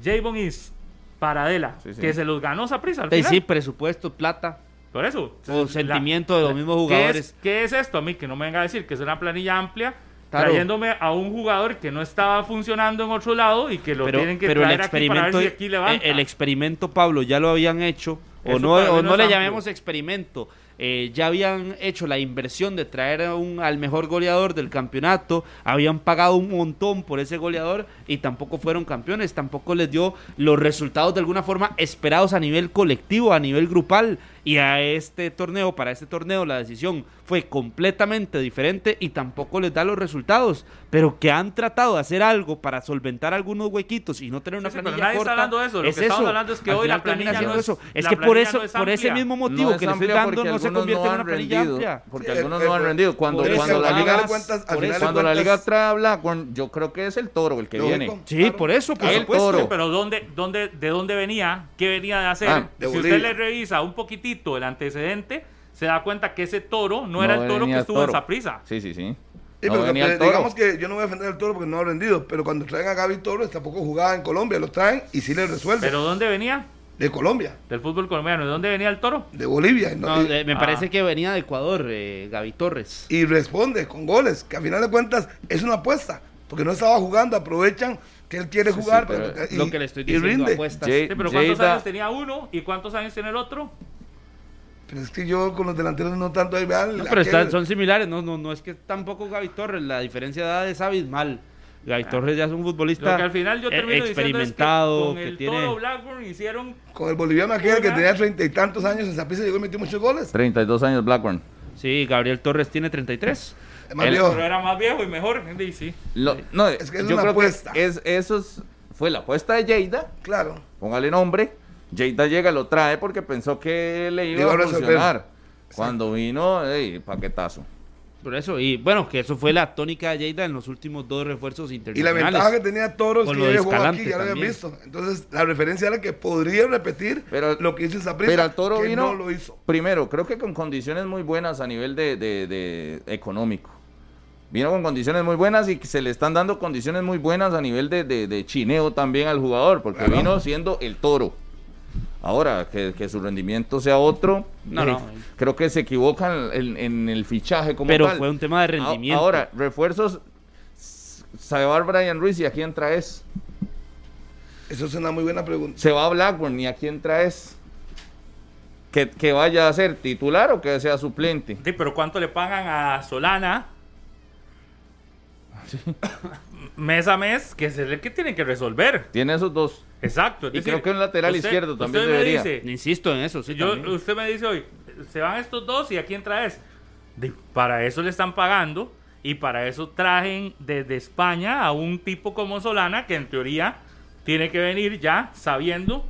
Speaker 5: Javon is Paradela, que se los ganó esa prisa.
Speaker 4: Sí, presupuesto, plata.
Speaker 5: Por eso.
Speaker 4: O sentimiento de los mismos jugadores.
Speaker 5: ¿qué es, esto? A mí que no me venga a decir que es una planilla amplia, trayéndome a un jugador que no estaba funcionando en otro lado y que lo tienen que traer aquí para ver si aquí levanta.
Speaker 4: El experimento, Pablo, ya lo habían hecho o no, no le llamemos experimento. Eh, ya habían hecho la inversión de traer a un, al mejor goleador del campeonato, habían pagado un montón por ese goleador y tampoco fueron campeones, tampoco les dio los resultados de alguna forma esperados a nivel colectivo, a nivel grupal. Y a este torneo, para este torneo, la decisión fue completamente diferente y tampoco les da los resultados. Pero que han tratado de hacer algo para solventar algunos huequitos y no tener una planilla
Speaker 5: pero nadie
Speaker 4: corta.
Speaker 5: Está hablando de eso. Lo es que estamos hablando es que hoy la planilla no es,
Speaker 4: eso. Es que por eso, por ese mismo motivo que le estoy dando, no se convierte en una planilla amplia.
Speaker 2: Porque algunos no han rendido. Cuando, cuando la liga cuando la liga trae a Blackburn, yo creo que es el toro el que viene.
Speaker 4: Sí, por eso, por
Speaker 5: el toro. Pero ¿dónde, dónde, ¿de dónde venía? ¿Qué venía de hacer? Ah, si usted le revisa un poquitito el antecedente, se da cuenta que ese toro no, era el toro que estuvo en esa prisa.
Speaker 2: Sí, sí, sí.
Speaker 3: digamos que yo no voy a defender al toro porque no ha vendido, pero cuando traen a Gaby Torres tampoco jugaba en Colombia, lo traen y sí le resuelven.
Speaker 5: ¿Pero dónde venía?
Speaker 3: De Colombia.
Speaker 5: Del fútbol colombiano. ¿De dónde venía el toro?
Speaker 3: De Bolivia.
Speaker 4: No, me ah. parece que venía de Ecuador, eh, Gaby Torres.
Speaker 3: Y responde con goles, que a final de cuentas es una apuesta, porque no estaba jugando, aprovechan que él quiere jugar. pero,
Speaker 4: lo que le estoy diciendo, apuestas.
Speaker 5: pero ¿cuántos años tenía uno y cuántos años tiene el otro?
Speaker 3: Pero es que yo con los delanteros no tanto ahí.
Speaker 4: No, pero son similares, no, no, no es que tampoco Gaby Torres, la diferencia de edad es abismal. Gaby ah. Torres ya es un futbolista
Speaker 5: Lo que al final yo termino
Speaker 4: experimentado,
Speaker 5: es que con el tiene... Blackburn hicieron
Speaker 3: con el boliviano aquel que tenía treinta y tantos años en esa pieza llegó y metió muchos goles.
Speaker 2: 32 años Blackburn.
Speaker 4: Sí, Gabriel Torres tiene 33.
Speaker 5: Más viejo. Pero era más viejo y mejor, sí.
Speaker 2: no, es que es una apuesta. es, eso fue la apuesta de Lleida.
Speaker 3: Claro.
Speaker 2: Póngale nombre Jada llega, lo trae porque pensó que le iba, a funcionar. Cuando vino, paquetazo.
Speaker 4: Por eso, y bueno, que eso fue la tónica de Jada en los últimos dos refuerzos internacionales.
Speaker 3: Y la ventaja que tenía Toros que jugó aquí, ya lo habían visto. Entonces, la referencia era que podría repetir pero, lo que hizo esa
Speaker 2: Pero el Toro vino, no lo hizo. Primero, creo que con condiciones muy buenas a nivel de, de, económico. Vino con condiciones muy buenas y se le están dando condiciones muy buenas a nivel de, chineo también al jugador, porque vino siendo el toro. Ahora, que, su rendimiento sea otro, no, no. creo que se equivocan en, el fichaje como
Speaker 4: Pero fue un tema de rendimiento.
Speaker 2: Ahora, refuerzos, se va Brian Ruiz y a quién traes.
Speaker 3: Eso es una muy buena pregunta.
Speaker 2: Se va a Blackburn y a quién traes. Que, que, vaya a ser titular o que sea suplente.
Speaker 5: Sí, pero ¿cuánto le pagan a Solana? mes a mes, que es el que tiene que resolver.
Speaker 2: Tiene esos dos.
Speaker 5: Exacto.
Speaker 2: y creo que un lateral izquierdo también debería.
Speaker 4: Insisto en eso, sí.
Speaker 5: Yo, usted me dice hoy, se van estos dos y a quién traes. para eso le están pagando y para eso trajen desde España a un tipo como Solana que en teoría tiene que venir ya sabiendo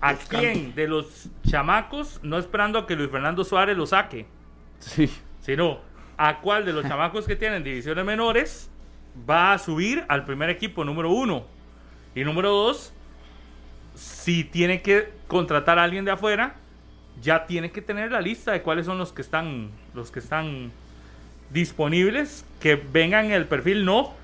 Speaker 5: a quién de los chamacos, no esperando a que Luis Fernando Suárez lo saque, sí. sino a cuál de los chamacos que tienen divisiones menores va a subir al primer equipo número uno. Y número dos, si tiene que contratar a alguien de afuera, ya tiene que tener la lista de cuáles son los que están, los que están disponibles, que vengan en el perfil no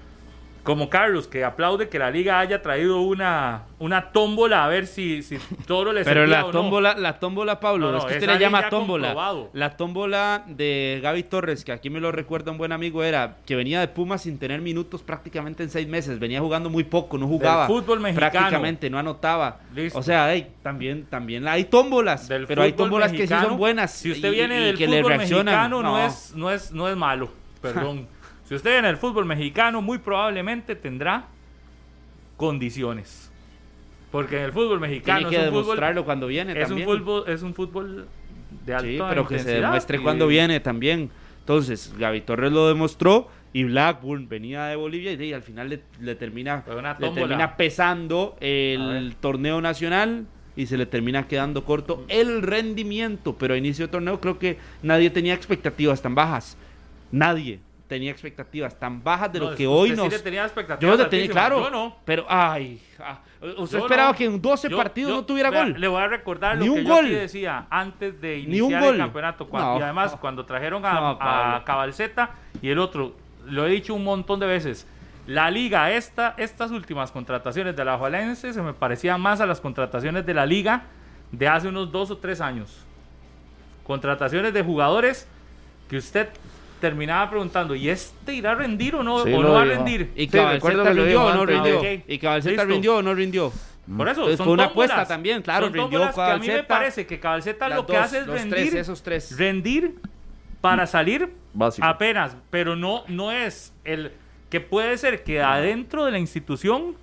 Speaker 5: como Carlos, que aplaude que la liga haya traído una, una tómbola a ver si, si todo le
Speaker 4: Pero la tómbola, la tómbola, Pablo, es que usted le llama tómbola. La tómbola de Gaby Torres, que aquí me lo recuerda un buen amigo, era que venía de Pumas sin tener minutos prácticamente en seis meses. Venía jugando muy poco, no jugaba.
Speaker 5: fútbol mexicano.
Speaker 4: Prácticamente, no anotaba. O sea, también, también hay tómbolas, pero hay tómbolas que sí son buenas.
Speaker 5: Si usted viene del fútbol mexicano, no. es, no, es, no es malo, perdón. Si usted en el fútbol mexicano muy probablemente tendrá condiciones. Porque en el fútbol mexicano
Speaker 4: Tiene que demostrarlo cuando viene
Speaker 5: es Un fútbol, es un fútbol de alta sí,
Speaker 4: pero que se demuestre cuando viene también. Entonces, Gaby Torres lo demostró y Blackburn venía de Bolivia y, al final le, termina, le termina pesando el torneo nacional y se le termina quedando corto el rendimiento. Pero a inicio de torneo creo que nadie tenía expectativas tan bajas. Nadie tenía expectativas tan bajas de lo que hoy nos.
Speaker 5: Sí tenía expectativas.
Speaker 4: Yo tenía, claro. no. Pero, ay. Ah, usted esperaba que en 12 partidos no tuviera gol.
Speaker 5: Le voy a recordar Ni lo un que gol. yo decía antes de iniciar el campeonato. y además, cuando trajeron a, a Cabalceta y el otro, lo he dicho un montón de veces. La liga, esta, estas últimas contrataciones de la Jualense se me parecían más a las contrataciones de la liga de hace unos dos o tres años. Contrataciones de jugadores que usted terminaba preguntando, ¿y este irá a rendir o no, o no va a rendir?
Speaker 4: Y Caballeta rindió o no rindió. Y Caballeta rindió o no rindió.
Speaker 5: Por eso,
Speaker 4: fue una apuesta también, claro, rindió
Speaker 5: que a mí me parece que Caballeta lo que hace es rendir,
Speaker 4: esos tres.
Speaker 5: rendir para salir apenas, pero no, no es el que puede ser que adentro de la institución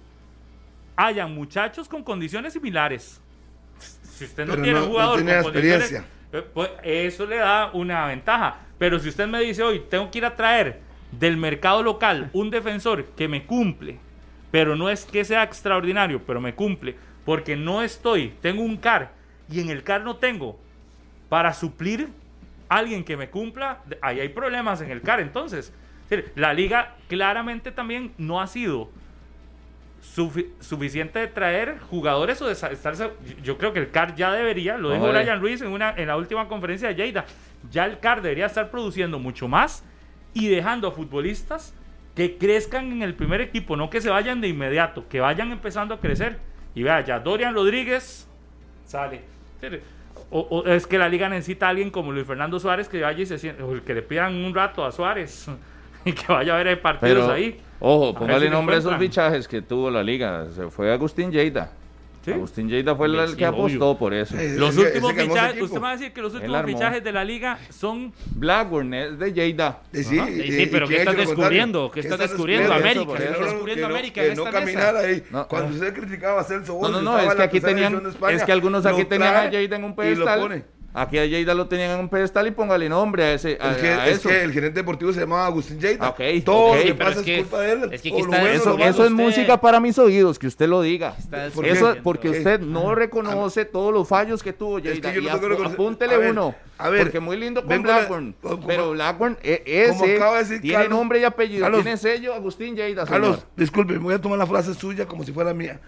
Speaker 5: hayan muchachos con condiciones similares. Si usted no tiene un jugador con experiencia. Eh, pues eso le da una ventaja. Pero si usted me dice hoy, tengo que ir a traer del mercado local un defensor que me cumple, pero no es que sea extraordinario, pero me cumple, porque no estoy, tengo un CAR y en el CAR no tengo para suplir a alguien que me cumpla, ahí hay problemas en el CAR. Entonces, la liga claramente también no ha sido suficiente de traer jugadores o de estarse. Yo creo que el CAR ya debería, lo dijo Brian Ruiz en, una, en la última conferencia de Lleida, ya el CAR debería estar produciendo mucho más y dejando a futbolistas que crezcan en el primer equipo, no que se vayan de inmediato, que vayan empezando a crecer. Y vea, ya Dorian Rodríguez sale. O, es que la liga necesita a alguien como Luis Fernando Suárez que vaya y se siente, que le pidan un rato a Suárez y que vaya a ver partidos ahí.
Speaker 2: Ojo, póngale nombre a esos fichajes que tuvo la liga. Se fue Agustín Lleida. Agustín Lleida fue el, que apostó por eso.
Speaker 5: los últimos fichajes, usted me va a decir que los últimos fichajes de la liga son
Speaker 2: Blackburn, es de Lleida.
Speaker 4: Sí, sí, pero ¿qué estás descubriendo? ¿Qué estás descubriendo? América. ¿Qué estás descubriendo América en
Speaker 3: no caminar ahí. Cuando usted criticaba a Celso
Speaker 2: No, no, no, es que aquí tenían, es que algunos aquí tenían a Lleida en un pedestal. Aquí a Lleida lo tenían en un pedestal y póngale nombre a ese. A,
Speaker 3: es que el gerente deportivo se llamaba Agustín Lleida. Okay, Todo lo que pasa es, culpa de él.
Speaker 2: Es que eso, es música para mis oídos, que usted lo diga. Eso porque usted no reconoce todos los fallos que tuvo Lleida. Es que y apúntele uno. A ver, porque muy lindo con Blackburn. pero Blackburn, e, ese tiene nombre y apellido. tiene sello Agustín Lleida.
Speaker 3: Carlos, disculpe, voy a tomar la frase suya como si fuera mía.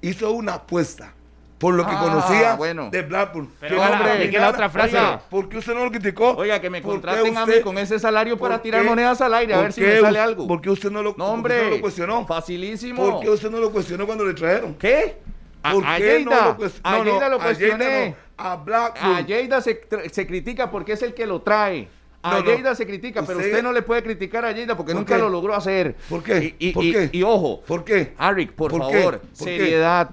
Speaker 3: Hizo una apuesta por lo que ah, conocía de Blackburn.
Speaker 4: Pero hombre, que la otra frase.
Speaker 3: ¿Por qué usted no lo criticó?
Speaker 2: Oiga, que me contraten a mí con ese salario para tirar monedas al aire a ver si me sale algo.
Speaker 3: ¿Por qué usted no lo,
Speaker 2: no, hombre,
Speaker 3: no lo cuestionó?
Speaker 2: Facilísimo.
Speaker 3: ¿Por qué usted no lo cuestionó cuando le trajeron?
Speaker 2: ¿Qué?
Speaker 3: ¿Por
Speaker 2: a, qué no lo,
Speaker 3: cuestionó?
Speaker 2: a Lleida lo cuestioné.
Speaker 3: A Blackburn.
Speaker 2: A Lleida se, se critica porque es el que lo trae. A Lleida se critica, pero usted no le puede criticar a Lleida porque nunca lo logró hacer.
Speaker 3: ¿Por qué?
Speaker 2: Y,
Speaker 3: ¿Por qué?
Speaker 2: Y, ojo.
Speaker 3: ¿Por qué?
Speaker 2: Arik, por, favor, seriedad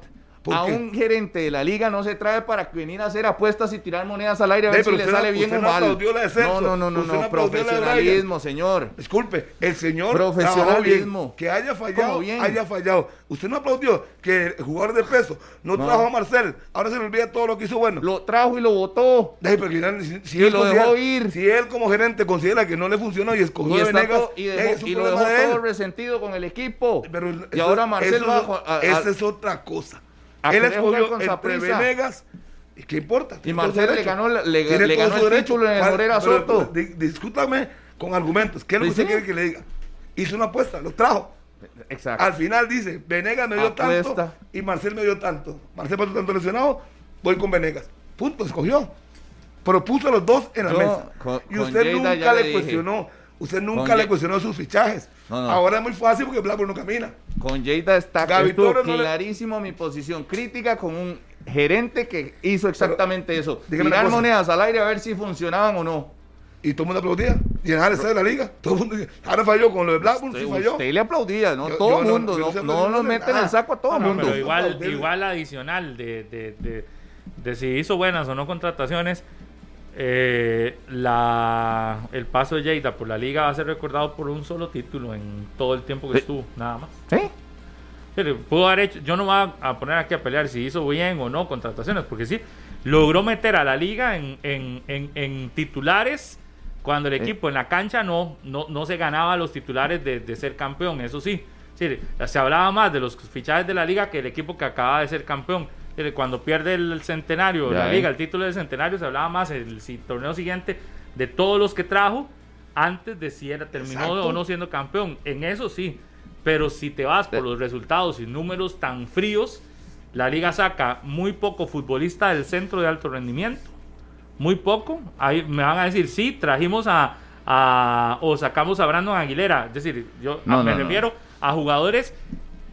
Speaker 2: a un gerente de la liga no se trae para venir a hacer apuestas y tirar monedas al aire a ver si le sale bien o mal. No, no, no, no, no, profesionalismo, señor.
Speaker 3: Disculpe, el señor
Speaker 2: profesionalismo.
Speaker 3: que haya fallado, haya fallado. Usted no aplaudió que el jugador de peso no, trajo a Marcel, ahora se le olvida todo lo que hizo bueno.
Speaker 2: Lo trajo y lo votó.
Speaker 3: si, él lo dejó ir. Si él como gerente considera que no le funcionó y escogió
Speaker 2: y Venegas, y, y lo dejó todo resentido con el equipo. y ahora Marcel va
Speaker 3: a, Esa es otra cosa. Él escogió entre Venegas. ¿Y qué importa?
Speaker 2: Y Marcelo le ganó, le, ganó el título en el Morera Soto.
Speaker 3: discúlpame con argumentos. ¿Qué es lo que usted quiere que le diga? Hizo una apuesta, lo trajo.
Speaker 2: Exacto.
Speaker 3: Al final dice, Venegas me dio tanto y Marcel me dio tanto. Marcel pasó tanto lesionado, voy con Venegas. Punto, escogió. Pero puso a los dos en la mesa. y usted nunca le, cuestionó. Usted nunca le cuestionó sus fichajes. Ahora es muy fácil porque Blackburn no camina.
Speaker 2: Con Jada está clarísimo mi posición crítica con un gerente que hizo exactamente eso. Tirar monedas al aire a ver si funcionaban o no.
Speaker 3: Y todo el mundo aplaudía. Y en el de la liga. Todo el mundo ahora falló con lo de Blackburn,
Speaker 2: usted,
Speaker 3: sí falló.
Speaker 2: Usted le aplaudía, ¿no? todo el mundo. No, no, nos meten en el saco a todo el mundo.
Speaker 5: Pero igual, igual adicional de, de, de, de si hizo buenas o no contrataciones eh, la, el paso de Lleida por la liga va a ser recordado por un solo título en todo el tiempo que estuvo, nada más.
Speaker 2: ¿Sí?
Speaker 5: Pudo haber hecho, yo no voy a poner aquí a pelear si hizo bien o no contrataciones, porque sí, logró meter a la liga en, en, en, titulares cuando el equipo en la cancha no, no, no se ganaba los titulares de, de ser campeón, eso sí. sí. Se hablaba más de los fichajes de la liga que el equipo que acaba de ser campeón cuando pierde el centenario, la liga, el título del centenario, se hablaba más el, torneo siguiente de todos los que trajo antes de si era terminó o no siendo campeón. En eso sí, pero si te vas por los resultados y números tan fríos, la liga saca muy poco futbolista del centro de alto rendimiento. Muy poco. Ahí me van a decir, sí, trajimos a, o sacamos a Brandon Aguilera. Es decir, yo me refiero a jugadores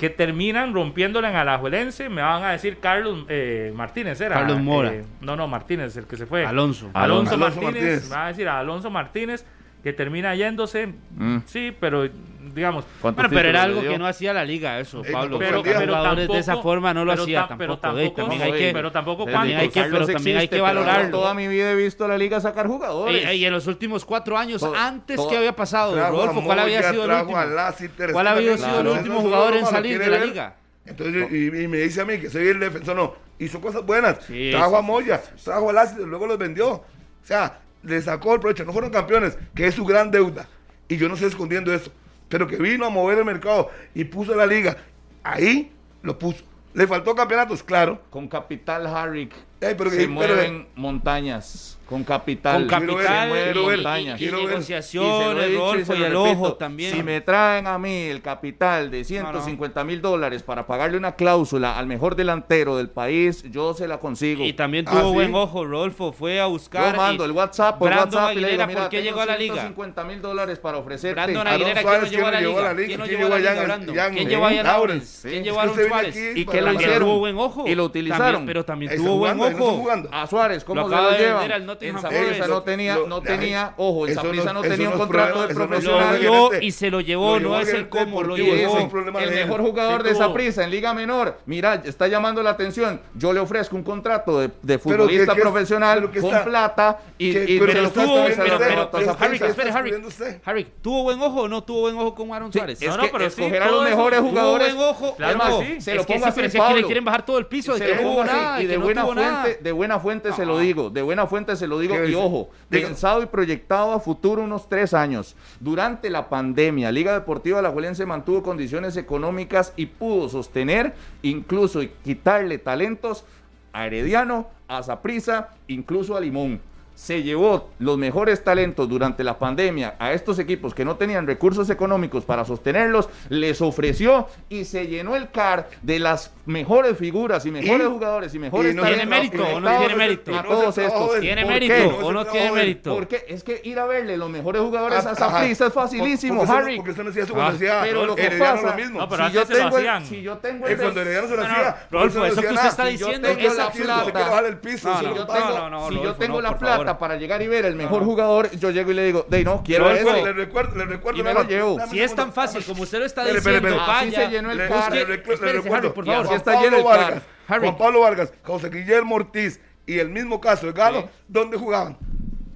Speaker 5: que terminan rompiéndola en Alajuelense. Me van a decir Carlos eh, Martínez, ¿era?
Speaker 4: Carlos Mora.
Speaker 5: Eh, no, no, Martínez, el que se fue.
Speaker 4: Alonso.
Speaker 5: Alonso, Martínez, Me van a decir a Alonso Martínez, que termina yéndose. Mm. Sí, pero digamos.
Speaker 4: Bueno, pero era algo que no hacía la liga, eso, Pablo. Pero, pero, jugadores de esa forma no lo hacía tampoco. Pero tampoco,
Speaker 5: también hay que, pero tampoco también
Speaker 4: hay que, pero también hay que valorarlo.
Speaker 2: Toda mi vida he visto a la liga sacar jugadores.
Speaker 4: Y, en los últimos cuatro años, antes, ¿qué había pasado? Rodolfo, ¿cuál había sido el último? ¿Cuál había sido el último jugador en salir de la liga?
Speaker 3: Entonces, y, me dice a mí que soy el defensor, no, hizo cosas buenas, trajo a Moya, trajo a Lácido, luego los vendió. O sea, le sacó el provecho, no fueron campeones, que es su gran deuda. Y yo no estoy escondiendo eso pero que vino a mover el mercado y puso la liga, ahí lo puso. ¿Le faltó campeonatos? Claro.
Speaker 2: Con Capital Harrick se mueven montañas con capital.
Speaker 4: Con capital y, y, negociaciones, Rodolfo, y, el ojo también.
Speaker 2: Si me traen a mí el capital de 150 mil dólares para pagarle una cláusula al mejor delantero del país, yo se la consigo.
Speaker 4: Y también tuvo ¿Ah, buen ojo, Rodolfo. Fue a buscar.
Speaker 2: Yo mando el WhatsApp por WhatsApp y le digo,
Speaker 4: mira, ¿por qué llegó a la liga?
Speaker 2: 150 mil dólares para ofrecerte.
Speaker 4: Brandon Aguilera, ¿quién llevó a la liga? ¿Quién llevó a la liga ¿Quién llevó a Lawrence? ¿Quién llevó a Aaron Suárez?
Speaker 2: Y que lo hicieron.
Speaker 4: Tuvo buen ojo.
Speaker 2: Y lo utilizaron.
Speaker 4: Pero también tuvo buen ojo.
Speaker 2: A Suárez, ¿cómo se lo llevan? En no tenía, no tenía, ojo, el Saprissa no, tenía un contrato de profesional.
Speaker 4: y se lo llevó, no es el cómo lo llevó.
Speaker 2: El mejor jugador de Saprissa en Liga Menor, mira, está llamando la atención. Yo le ofrezco un contrato de, futbolista profesional con plata y,
Speaker 4: pero tuvo, pero, Harry, espere, Harry, Harry, ¿tuvo buen ojo o no tuvo buen ojo con Aaron Suárez?
Speaker 2: no, no, pero escoger a los mejores jugadores.
Speaker 4: Tuvo buen ojo, claro, se lo pongo así, que le quieren bajar todo el piso de que no hubo nada
Speaker 2: y de buena fuente, de buena fuente se lo digo, de buena fuente se lo digo y ojo, pensado y proyectado a futuro unos tres años. Durante la pandemia, Liga Deportiva La se mantuvo condiciones económicas y pudo sostener, incluso quitarle talentos a Herediano, a Zaprisa, incluso a Limón se llevó los mejores talentos durante la pandemia a estos equipos que no tenían recursos económicos para sostenerlos, les ofreció y se llenó el CAR de las mejores figuras y mejores jugadores y mejores
Speaker 4: no ¿Tiene mérito o no tiene mérito?
Speaker 2: A todos estos.
Speaker 4: ¿Tiene mérito o no tiene mérito?
Speaker 2: Porque es que ir a verle los mejores jugadores a Zaprisa es facilísimo, Harry.
Speaker 3: Porque usted no hacía eso cuando decía
Speaker 2: Pero lo que pasa,
Speaker 5: si yo tengo el,
Speaker 2: si yo tengo el
Speaker 3: cuando Herediano se lo hacía,
Speaker 4: Rolfo, eso que usted está diciendo es
Speaker 3: la plata.
Speaker 2: Si yo tengo la plata plata para llegar y ver el mejor jugador, yo llego y le digo, de no, quiero eso.
Speaker 3: Le recuerdo, le recuerdo.
Speaker 2: Y me lo llevo.
Speaker 4: Si es tan fácil como usted lo está diciendo,
Speaker 2: así se llenó el car.
Speaker 3: Le recuerdo,
Speaker 2: por favor. está lleno el.
Speaker 3: Juan Pablo Vargas, José Guillermo Ortiz y el mismo caso de Galo, ¿dónde jugaban?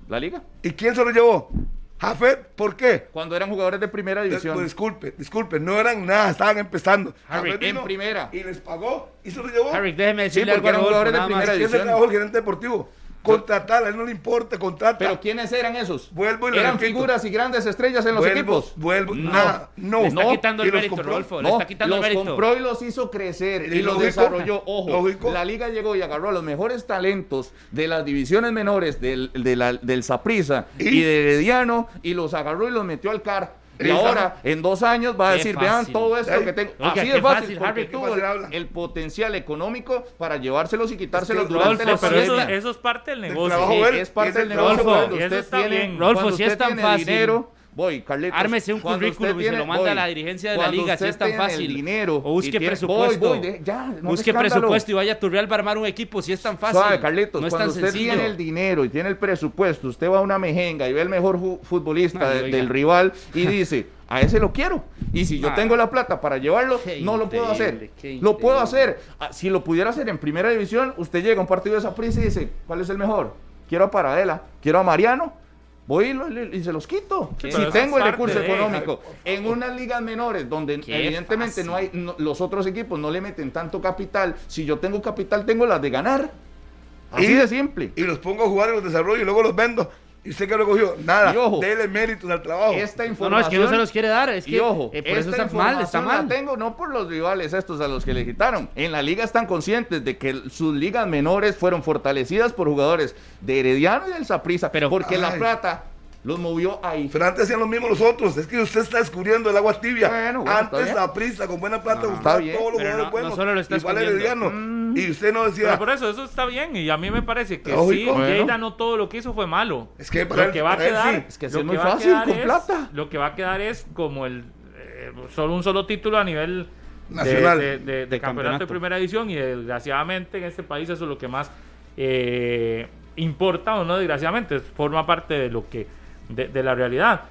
Speaker 2: ¿La liga?
Speaker 3: ¿Y quién se lo llevó? Jafet, ¿por qué?
Speaker 2: Cuando eran jugadores de primera división.
Speaker 3: Pues, disculpe, disculpe, no eran nada, estaban empezando.
Speaker 2: Harry, en primera.
Speaker 3: Y les pagó y se lo llevó.
Speaker 4: Harry, déjeme decirle
Speaker 2: sí, porque eran jugadores de primera división.
Speaker 3: ¿Quién se trabajó el gerente deportivo? Contratar, a él no le importa, contrata.
Speaker 2: Pero ¿quiénes eran esos?
Speaker 3: Vuelvo y
Speaker 2: Eran figuras y grandes estrellas en los equipos.
Speaker 3: Vuelvo, no, nada, no.
Speaker 4: Le está quitando el mérito,
Speaker 3: compró,
Speaker 4: Rodolfo,
Speaker 2: no,
Speaker 4: le está quitando
Speaker 2: los
Speaker 4: el mérito.
Speaker 2: compró y los hizo crecer y, y los desarrolló. Ojo, lógico. la liga llegó y agarró a los mejores talentos de las divisiones menores del, de la, del Saprissa ¿Y? y de Herediano y los agarró y los metió al CAR y ahora, en dos años, va a decir, vean todo esto que tengo.
Speaker 4: Oiga,
Speaker 2: Así de fácil, tuvo el, el, potencial económico para llevárselos y quitárselos
Speaker 5: es que,
Speaker 2: durante la
Speaker 5: pero eso, eso, es parte del negocio.
Speaker 2: Sí, es parte del negocio. Cuando usted tiene, cuando
Speaker 4: si es tan
Speaker 2: tiene
Speaker 4: fácil.
Speaker 2: dinero, voy, Carlitos.
Speaker 4: Ármese un currículum y se lo manda
Speaker 2: voy,
Speaker 4: a la dirigencia de la liga, si es tan
Speaker 2: tiene el
Speaker 4: fácil.
Speaker 2: dinero
Speaker 4: O busque
Speaker 2: tiene-
Speaker 4: presupuesto.
Speaker 2: voy, voy, de- ya, no
Speaker 4: Busque presupuesto y vaya a Turreal para armar un equipo si es tan fácil.
Speaker 2: Suave, Carlitos,
Speaker 4: no es
Speaker 2: cuando
Speaker 4: tan
Speaker 2: usted
Speaker 4: sencillo.
Speaker 2: tiene el dinero y tiene el presupuesto, usted va a una mejenga y ve el mejor futbolista de- del rival y dice, a ese lo quiero. Y si yo
Speaker 4: Ah.
Speaker 2: tengo la plata para llevarlo, no lo puedo hacer. Lo puedo hacer. Ah, Si lo pudiera hacer en primera división, usted llega a un partido de esa prisa y dice, ¿cuál es el mejor? Quiero a Paradela, quiero a Mariano. Voy y, lo- y se los quito.
Speaker 5: Sí,
Speaker 2: si tengo el recurso
Speaker 5: de-
Speaker 2: económico. En unas ligas menores, donde
Speaker 4: Qué
Speaker 2: evidentemente
Speaker 4: fácil.
Speaker 2: no hay, no- los otros equipos no le meten tanto capital. Si yo tengo capital, tengo las de ganar. Así
Speaker 3: Y-
Speaker 2: de simple.
Speaker 3: Y los pongo a jugar en los desarrollos y luego los vendo. ¿Y usted qué lo cogió? Nada.
Speaker 2: Y ojo.
Speaker 3: Dele méritos al trabajo.
Speaker 2: Esta
Speaker 4: No, no,
Speaker 2: información.
Speaker 4: es que no se los quiere dar. Es que
Speaker 2: y ojo,
Speaker 4: eh, por eso está mal, está
Speaker 2: información
Speaker 4: mal.
Speaker 2: La tengo no por los rivales estos a los que le quitaron. En la liga están conscientes de que sus ligas menores fueron fortalecidas por jugadores de Herediano y del Saprissa,
Speaker 4: Pero-
Speaker 2: porque la plata los movió ahí.
Speaker 3: Pero antes hacían lo mismo los otros. Es que usted está descubriendo el agua tibia.
Speaker 2: Bueno, bueno, está
Speaker 3: antes la prisa, con buena plata,
Speaker 4: No,
Speaker 2: está bien.
Speaker 3: todos los
Speaker 4: Pero
Speaker 3: jugadores
Speaker 4: no-
Speaker 3: buenos.
Speaker 4: no solo lo está
Speaker 3: Igual.
Speaker 2: Mm.
Speaker 3: Y usted no
Speaker 5: Pero
Speaker 3: decía.
Speaker 5: por eso, eso está bien. Y a mí me parece que
Speaker 3: Lógico.
Speaker 5: sí,
Speaker 2: Bueno.
Speaker 5: Lleida no todo lo que hizo fue malo.
Speaker 3: Es que para
Speaker 5: lo
Speaker 3: él-
Speaker 5: que va a quedar,
Speaker 3: sí.
Speaker 2: Es que es muy
Speaker 5: va a
Speaker 2: fácil,
Speaker 5: quedar
Speaker 2: con
Speaker 5: es-
Speaker 2: plata.
Speaker 5: Lo que va a quedar es como el eh, solo un solo título a nivel de-
Speaker 3: Nacional.
Speaker 5: de, de- de
Speaker 2: De
Speaker 5: campeonato
Speaker 2: campeonato.
Speaker 5: de primera edición y desgraciadamente en este país eso es lo que más eh, importa o no desgraciadamente forma parte de lo que de, de la realidad.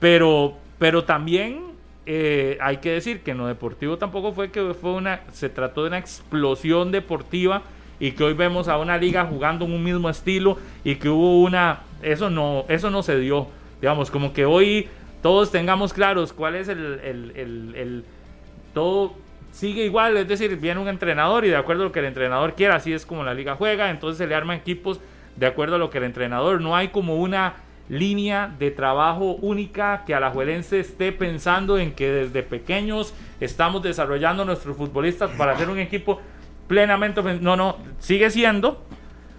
Speaker 5: Pero pero también eh, hay que decir que en lo deportivo tampoco fue que fue una se trató de una explosión deportiva y que hoy vemos a una liga jugando en un mismo estilo y que hubo una eso no eso no se dio. Digamos como que hoy todos tengamos claros cuál es el, el- el- el- todo sigue igual, es decir, viene un entrenador y de acuerdo a lo que el entrenador quiera, así es como la liga juega, entonces se le arman equipos de acuerdo a lo que el entrenador, no hay como una línea de trabajo única que Alajuelense esté pensando en que desde pequeños estamos desarrollando nuestros futbolistas para hacer un equipo plenamente no, no, sigue siendo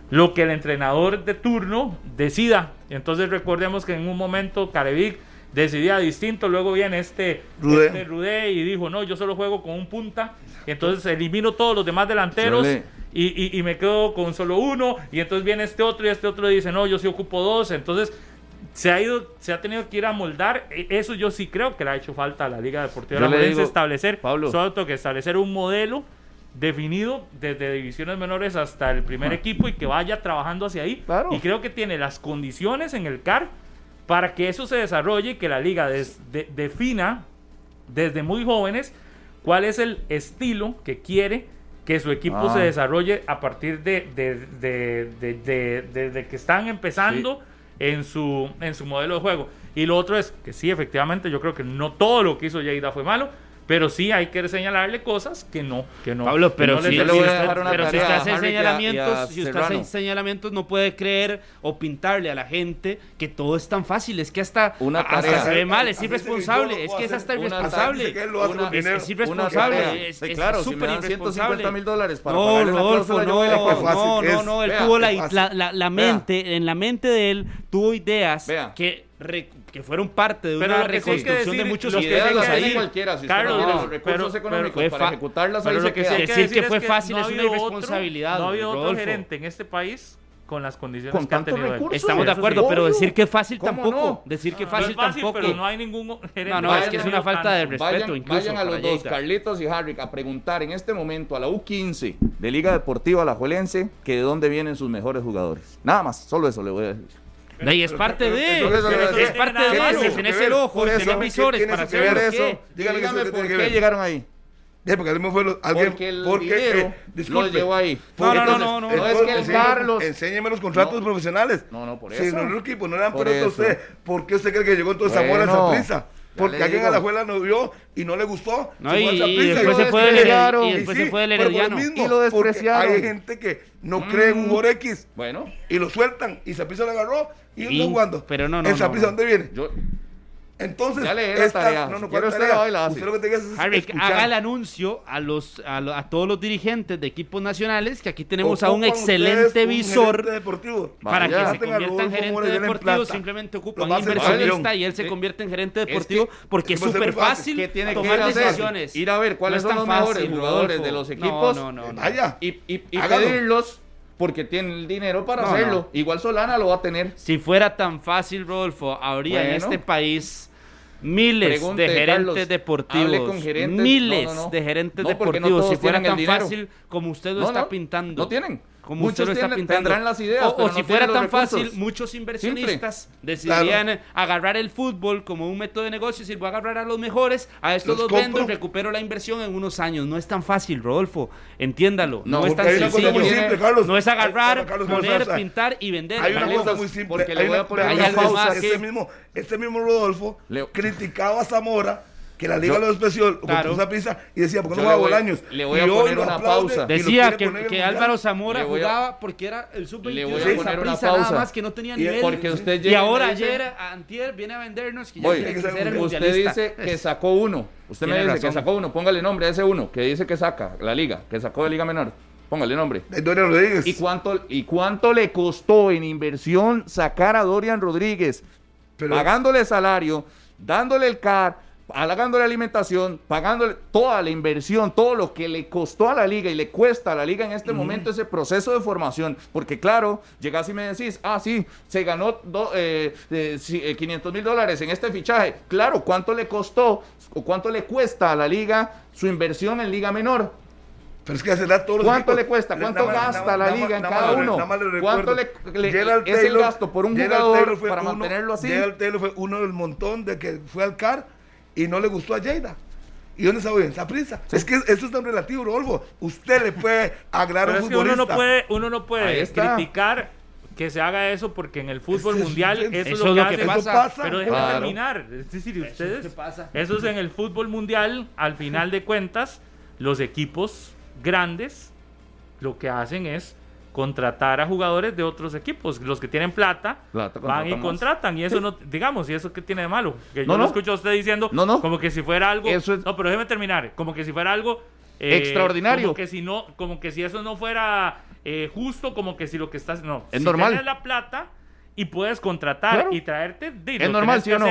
Speaker 5: lo que el entrenador de turno decida. Entonces recordemos que en un momento Carevic decidía distinto, luego viene este
Speaker 3: Rudé.
Speaker 5: este Rudé y dijo, no, yo solo juego con un punta, entonces elimino todos los demás delanteros y, y- y me quedo con solo uno, y entonces viene este otro y este otro dice, no, yo sí ocupo dos, entonces se ha ido, se ha tenido que ir a moldar, E- eso yo sí creo que le ha hecho falta a la Liga Deportiva
Speaker 2: Yo
Speaker 5: Alajuelense
Speaker 2: digo,
Speaker 5: establecer,
Speaker 2: Pablo.
Speaker 5: solo tengo que establecer un modelo definido desde divisiones menores hasta el primer equipo y que vaya trabajando hacia ahí.
Speaker 2: Claro.
Speaker 5: Y creo que tiene las condiciones en el CAR para que eso se desarrolle y que la liga des- de- defina desde muy jóvenes cuál es el estilo que quiere que su equipo
Speaker 2: Ah.
Speaker 5: se desarrolle a partir de, de, de- de- de- de- de que están empezando en, su, en su modelo de juego. Y lo otro es que sí, efectivamente, yo creo que no todo lo que hizo Lleida fue malo, pero sí hay que señalarle cosas que no, que no.
Speaker 4: Pablo, pero
Speaker 5: no
Speaker 4: si, usted,
Speaker 2: dejar una
Speaker 4: pero si
Speaker 2: tarea
Speaker 4: usted
Speaker 2: a
Speaker 4: hace
Speaker 2: Harry y a- y a
Speaker 4: señalamientos, si usted hace señalamientos, no puede creer o pintarle a la gente que todo es tan fácil. Es que hasta,
Speaker 2: Una
Speaker 4: hasta
Speaker 2: tarea.
Speaker 4: se ve mal, es irresponsable. Es que es hasta irresponsable. Es, irresponsable. Es,
Speaker 2: claro,
Speaker 4: súper
Speaker 2: me dan 150
Speaker 4: irresponsable.
Speaker 2: mil dólares para
Speaker 4: No, Rodolfo, no, no, no, no, él tuvo la,
Speaker 3: fácil.
Speaker 4: la, la- la
Speaker 2: Vea.
Speaker 4: mente, en la mente de él tuvo ideas
Speaker 2: Vea.
Speaker 4: que, que fueron parte de
Speaker 5: Pero
Speaker 4: una
Speaker 5: sí
Speaker 4: reconstrucción de
Speaker 5: decir-
Speaker 4: muchos
Speaker 5: lo que
Speaker 2: Ideas
Speaker 5: sí
Speaker 2: las
Speaker 5: que
Speaker 2: hay
Speaker 5: decir-
Speaker 2: cualquiera, si usted
Speaker 5: Carlos,
Speaker 2: no los
Speaker 5: no,
Speaker 2: recursos
Speaker 5: pero-
Speaker 2: económicos
Speaker 4: pero-
Speaker 2: para ejecutarlas,
Speaker 5: Pero
Speaker 2: ahí
Speaker 5: lo
Speaker 2: se
Speaker 5: que
Speaker 2: queda.
Speaker 5: sí hay
Speaker 4: Decir que
Speaker 5: decir
Speaker 4: fue fácil
Speaker 5: no
Speaker 4: es una irresponsabilidad,
Speaker 5: Otro, no ha habido otro
Speaker 4: Rodolfo.
Speaker 5: gerente en este país con las condiciones que han tenido
Speaker 4: Estamos de acuerdo, pero decir que fácil tampoco. Decir que fácil,
Speaker 5: fácil
Speaker 4: tampoco.
Speaker 5: Pero no hay ningún
Speaker 4: gerente. No, no, es que es una falta de respeto
Speaker 2: vayan, Vayan a los dos, Carlitos y Harry, a preguntar en este momento a la U15 de Liga Deportiva Alajuelense que de dónde vienen sus mejores jugadores. Nada más, solo eso le voy a decir.
Speaker 4: Y es parte de. Es parte de. Tenés el ojo, tenés visores para hacer
Speaker 2: eso. Dígame por qué llegaron ahí.
Speaker 3: porque alguien fue lo, alguien, porque
Speaker 2: el porque, dinero eh, lo llevó ahí.
Speaker 4: No, no, no, no, no,
Speaker 2: no, es que el Carlos.
Speaker 3: Enséñeme los contratos profesionales.
Speaker 2: No, no, por eso.
Speaker 3: Si no el equipo no eran por, eso usted, ¿por qué usted cree que llegó todo bueno, a esa prisa? Porque alguien a la escuela no vio y no le gustó.
Speaker 4: No, y, y, después se fue del Herediano. Y después se fue del Herediano.
Speaker 3: Y lo despreciaron. Hay gente que no cree en un jugador X.
Speaker 2: Bueno.
Speaker 3: Y lo sueltan. Y Zaprisa lo agarró. ¿Y, y está jugando?
Speaker 4: Pero no, no.
Speaker 3: ¿En Zaprisa dónde viene? Yo,
Speaker 2: entonces, ya leí la tarea. No, no, Quiero usted la
Speaker 4: Usted lo que tenga es Harry, haga el anuncio a los a, lo, a, todos los dirigentes de equipos nacionales que aquí tenemos a un excelente visor
Speaker 3: deportivo.
Speaker 4: para que se convierta en gerente deportivo. Simplemente ocupa un inversionista y él se convierte en gerente deportivo porque es súper fácil.
Speaker 2: que tiene tomar decisiones. Ir a ver cuáles son los mejores jugadores de los equipos y pedirlos porque tiene el dinero para hacerlo. Igual Solana lo va a tener.
Speaker 4: Si fuera tan fácil, Rodolfo, habría en este país miles de gerentes deportivos. miles de gerentes deportivos. si fuera tan fácil como usted lo está pintando.
Speaker 2: No tienen.
Speaker 4: Como muchos usted está tendrán
Speaker 2: las ideas.
Speaker 4: O, si fuera tan fácil, muchos inversionistas decidirían agarrar el fútbol como un método de negocio y decir, voy a agarrar a los mejores, a estos los, vendo y recupero la inversión en unos años. No es tan fácil, Rodolfo. Entiéndalo. No, es tan sencillo. no es agarrar, poner, pintar y vender.
Speaker 3: Hay una cosa muy simple. Porque le voy a poner pausa. Este mismo, este mismo Rodolfo criticaba a Zamora que la liga lo despreció claro. esa prisa y decía, ¿por qué no juega Bolaños?
Speaker 2: Le voy a y poner una pausa.
Speaker 4: Decía que, que Álvaro Zamora jugaba porque era el sub Le voy a poner una pausa. Nada más que no tenía nivel.
Speaker 2: Porque usted
Speaker 4: y ahora ayer, antier, viene a vendernos que ya tiene que ser el
Speaker 2: Usted dice que sacó uno. Usted me dice que sacó uno. Póngale nombre a ese uno que dice que saca la liga, que sacó de liga menor. Póngale nombre.
Speaker 3: Dorian Rodríguez.
Speaker 2: ¿Y cuánto, ¿Y cuánto le costó en inversión sacar a Dorian Rodríguez? pagándole salario, dándole el CAR, halagando la alimentación, pagándole toda la inversión, todo lo que le costó a la liga y le cuesta a la liga en este momento ese proceso de formación. Porque claro, llegas y me decís, ah, sí, se ganó 500 eh, eh, mil dólares en este fichaje. Claro, ¿cuánto le costó o cuánto le cuesta a la liga su inversión en liga menor?
Speaker 3: Pero es que hace todos
Speaker 2: ¿Cuánto le cuesta? ¿Cuánto gasta la liga en cada uno? ¿Cuánto le, es el gasto por un jugador para mantenerlo así?
Speaker 3: Gerald Taylor fue uno del montón de que fue al CAR y no le gustó a Lleida. ¿Y dónde está bien? Esa prisa. Es que eso es tan relativo, Rodolfo. Usted le puede agradar a un futbolista.
Speaker 5: uno no puede, uno no puede criticar que se haga eso porque en el fútbol mundial eso, es lo que, pasa, Pero déjenme terminar. Es decir, ustedes, eso, pasa. eso es en el fútbol mundial, al final de cuentas, los equipos grandes lo que hacen es contratar a jugadores de otros equipos. Los que tienen plata, van y contratan. Y eso no, digamos, ¿y eso qué tiene de malo? Que yo no, escucho a usted diciendo como que si fuera algo. No, pero déjeme terminar. Como que si fuera algo.
Speaker 2: Eh, extraordinario.
Speaker 5: Como que si no, como que si eso no fuera eh, justo, como que si lo que estás. No,
Speaker 2: es normal.
Speaker 5: Tienes la plata y puedes contratar y traerte.
Speaker 2: es normal, sí o no.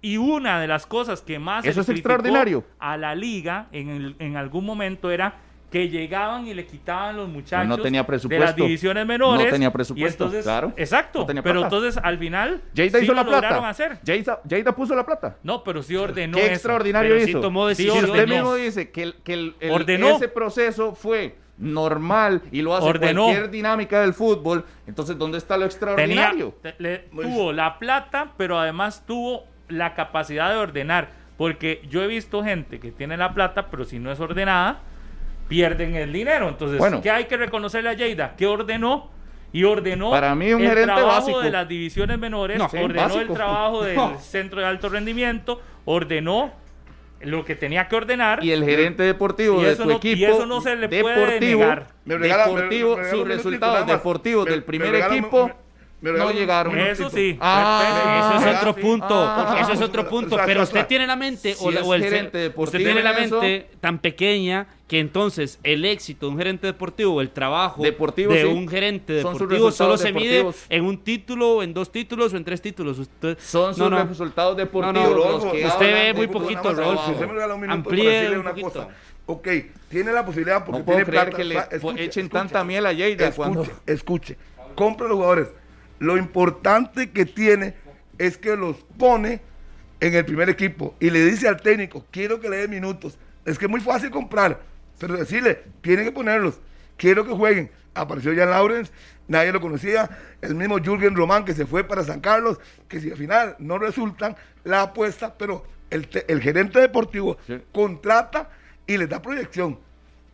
Speaker 5: Y una de las cosas que más
Speaker 2: eso es extraordinario
Speaker 5: a la liga en, en algún momento era que llegaban y le quitaban los muchachos
Speaker 2: no tenía presupuesto.
Speaker 5: de las divisiones menores.
Speaker 2: No tenía presupuesto,
Speaker 5: entonces,
Speaker 2: claro.
Speaker 5: Exacto, pero entonces al final
Speaker 2: Jada hizo la plata.
Speaker 5: hacer.
Speaker 2: Jada, puso la plata.
Speaker 5: No, pero sí ordenó
Speaker 2: Qué extraordinario hizo. Sí
Speaker 5: tomó
Speaker 2: si usted mismo dice que, el, que el, ese proceso fue normal y lo hace ordenó. cualquier dinámica del fútbol, entonces ¿dónde está lo extraordinario?
Speaker 5: le, tuvo la plata, pero además tuvo la capacidad de ordenar, porque yo he visto gente que tiene la plata, pero si no es ordenada, pierden el dinero. Entonces, ¿qué hay que reconocerle a Lleida? Que ordenó y ordenó
Speaker 2: Para mí un el
Speaker 5: trabajo de las divisiones menores, ordenó el trabajo del centro de alto rendimiento, ordenó lo que tenía que ordenar.
Speaker 2: Y el gerente deportivo de su equipo. Y
Speaker 5: eso no se le puede negar.
Speaker 2: deportivo, sus resultados deportivos del primer equipo no llegaron.
Speaker 5: Eso sí.
Speaker 4: Ah, eso es otro punto. eso es otro punto. pero usted tiene la mente, o, el gerente usted tiene la mente tan pequeña que entonces el éxito de un gerente deportivo o el trabajo
Speaker 2: deportivo,
Speaker 4: de un gerente deportivo solo se mide en un título, en dos títulos o en tres títulos. Usted,
Speaker 2: Son sus resultados deportivos.
Speaker 4: usted ve muy poquito, Rolfo. Amplíe un poquito.
Speaker 3: Ok, tiene la posibilidad porque
Speaker 2: no puedo creer que le echen tanta miel a Lleida
Speaker 3: escuche, Escuche, compra los jugadores. Lo importante que tiene es que los pone en el primer equipo y le dice al técnico, quiero que le dé minutos. Es que es muy fácil comprar, pero decirle, tienen que ponerlos, quiero que jueguen. Apareció Jan Lawrence, nadie lo conocía, el mismo Jürgen Román que se fue para San Carlos, que si al final no resultan la apuesta, pero el, gerente deportivo contrata y les da proyección.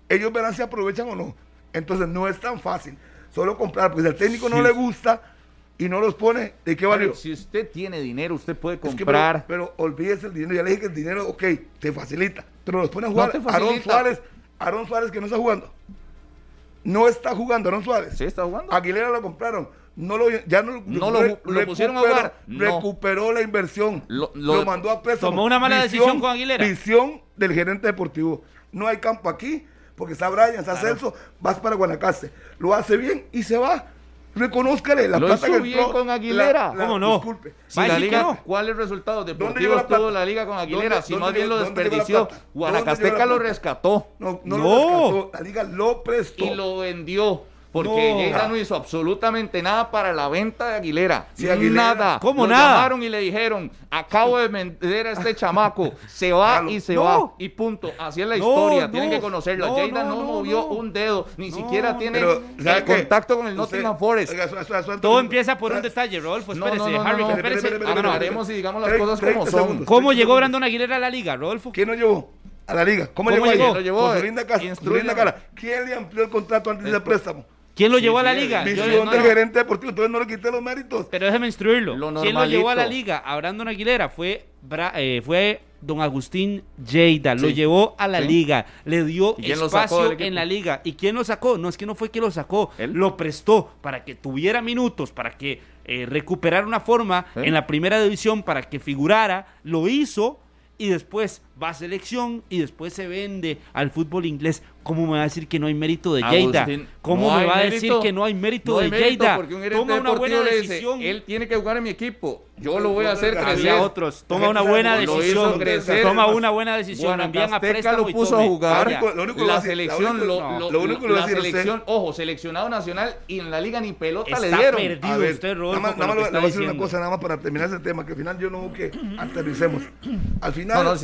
Speaker 3: Ellos verán si aprovechan o no. Entonces no es tan fácil solo comprar, porque si al técnico no le gusta y no los pone, ¿de qué valió?
Speaker 2: si usted tiene dinero, usted puede comprar.
Speaker 3: pero, olvídese el dinero, ya le dije que el dinero, ok, te facilita, pero los pone a jugar. Aaron Suárez, Aaron Suárez que no está jugando. No está jugando Aaron Suárez.
Speaker 2: Sí, está jugando.
Speaker 3: Aguilera lo compraron. No lo, ya no,
Speaker 2: lo, pusieron a jugar.
Speaker 3: Recuperó la inversión. Lo, mandó a preso.
Speaker 4: Tomó una mala decisión con Aguilera.
Speaker 3: Visión del gerente deportivo. No hay campo aquí porque está Brian, está Celso, vas para Guanacaste. Lo hace bien y se va. Reconózcale la
Speaker 2: lo
Speaker 3: plata
Speaker 2: que bien con Aguilera.
Speaker 4: ¿Cómo no?
Speaker 2: Disculpe. la liga, ¿Cuál es el resultado? Deportivo tuvo la liga con Aguilera. si más bien lo desperdició, Guanacasteca lo rescató.
Speaker 3: No, no, no, lo rescató. La liga lo prestó.
Speaker 2: Y lo vendió. Porque no. no hizo absolutamente nada para la venta de Aguilera. nada.
Speaker 4: ¿Cómo nada?
Speaker 2: llamaron y le dijeron, acabo de vender a este chamaco. Se va y se va. Y punto. Así es la historia. Tienen que conocerlo. No, no, movió un dedo. Ni siquiera tiene contacto con el Nottingham Forest.
Speaker 4: Todo empieza por un detalle, Rodolfo. Espérese. Harry, espérese.
Speaker 2: Hablaremos y digamos las cosas como son.
Speaker 4: ¿Cómo llegó Brandon Aguilera a la liga, Rodolfo?
Speaker 3: ¿Quién lo llevó? A la liga. ¿Cómo, llegó?
Speaker 2: ¿Quién lo llevó?
Speaker 3: Con su linda, cara. ¿Quién le amplió el contrato antes del préstamo?
Speaker 4: ¿Quién lo llevó a la liga?
Speaker 3: Visión del gerente deportivo, entonces no le quité los méritos.
Speaker 4: Pero déjeme instruirlo. ¿Quién lo llevó a la liga? A Brandon Aguilera fue, eh, fue don Agustín Lleida. Lo llevó a la liga. Le dio espacio en la liga. ¿Y quién lo sacó? No es que no fue que lo sacó. Lo prestó para que tuviera minutos, para que eh, recuperara una forma en la primera división, para que figurara. Lo hizo y después va a selección y después se vende al fútbol inglés. ¿Cómo me va a decir que no hay mérito de Lleida? ¿Cómo me va a decir que no hay mérito de Lleida?
Speaker 2: Toma una buena decisión. él tiene que jugar en mi equipo. Yo lo voy a hacer crecer.
Speaker 4: otros. Toma una buena decisión. Toma una buena decisión.
Speaker 2: Envían a préstamo lo puso a jugar. La selección, la selección, ojo, seleccionado nacional y en la liga ni pelota le dieron.
Speaker 4: perdido usted, Rodolfo,
Speaker 3: Nada más le voy a decir una cosa, nada más para terminar ese tema, que al final yo no que aterricemos. Al final,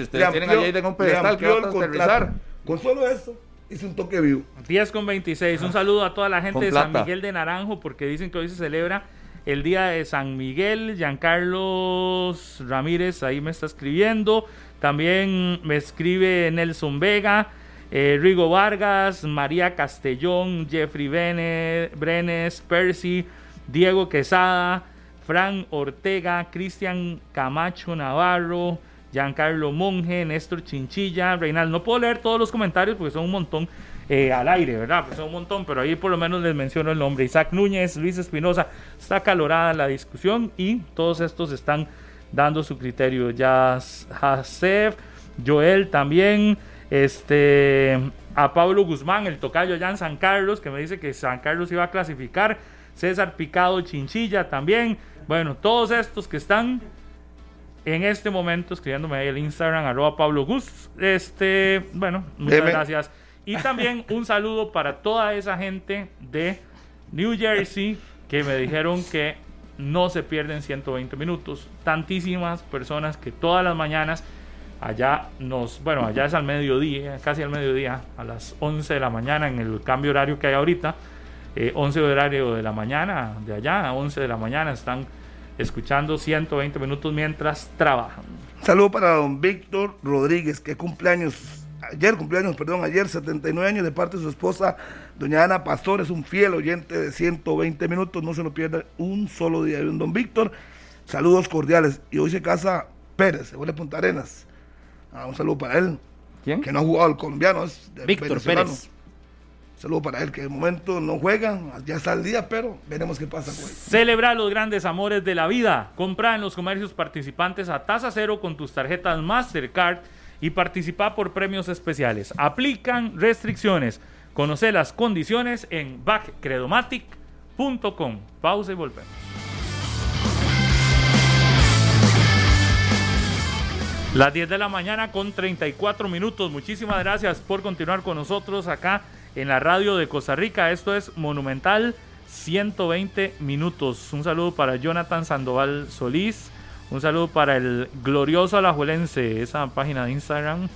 Speaker 2: tienen a con pedestal, que va a aterrizar?
Speaker 3: Con solo esto hice un toque vivo.
Speaker 5: 10 con 26. Un saludo a toda la gente de San Miguel de Naranjo porque dicen que hoy se celebra el día de San Miguel. Giancarlos Ramírez ahí me está escribiendo. También me escribe Nelson Vega, eh, Rigo Vargas, María Castellón, Jeffrey Brenes, Percy, Diego Quesada, Fran Ortega, Cristian Camacho Navarro. Giancarlo Monge, Néstor Chinchilla, Reinaldo. No puedo leer todos los comentarios porque son un montón eh, al aire, ¿verdad? Pues son un montón, pero ahí por lo menos les menciono el nombre. Isaac Núñez, Luis Espinosa, está calorada la discusión y todos estos están dando su criterio. Ya Hasef, Joel también, este, a Pablo Guzmán, el tocayo allá en San Carlos, que me dice que San Carlos iba a clasificar. César Picado Chinchilla también. Bueno, todos estos que están en este momento escribiéndome ahí el Instagram, arroba Pablo Gus. Este, bueno, muchas gracias. Y también un saludo para toda esa gente de New Jersey que me dijeron que no se pierden 120 minutos. Tantísimas personas que todas las mañanas allá nos, bueno, allá es al mediodía, casi al mediodía, a las 11 de la mañana en el cambio horario que hay ahorita. 11 eh, horario de la mañana, de allá a 11 de la mañana están escuchando 120 minutos mientras trabajan.
Speaker 3: Saludo para don Víctor Rodríguez, que cumpleaños, ayer cumpleaños, perdón, ayer 79 años de parte de su esposa, doña Ana Pastor, es un fiel oyente de 120 minutos, no se lo pierda un solo día. Don Víctor, saludos cordiales. Y hoy se casa Pérez, se vuelve Punta Arenas. Ah, un saludo para él.
Speaker 2: ¿Quién?
Speaker 3: Que no ha jugado el colombiano, es
Speaker 4: Víctor Pérez.
Speaker 3: Saludo para él, que de momento no juegan, ya está el día, pero veremos qué pasa con él.
Speaker 5: Celebra los grandes amores de la vida. Compra en los comercios participantes a tasa cero con tus tarjetas Mastercard y participa por premios especiales. Aplican restricciones. Conoce las condiciones en backcredomatic.com. Pausa y volvemos. Las 10 de la mañana con 34 minutos. Muchísimas gracias por continuar con nosotros acá en la radio de Costa Rica. Esto es Monumental 120 minutos. Un saludo para Jonathan Sandoval Solís. Un saludo para el glorioso alajuelense, esa página de Instagram,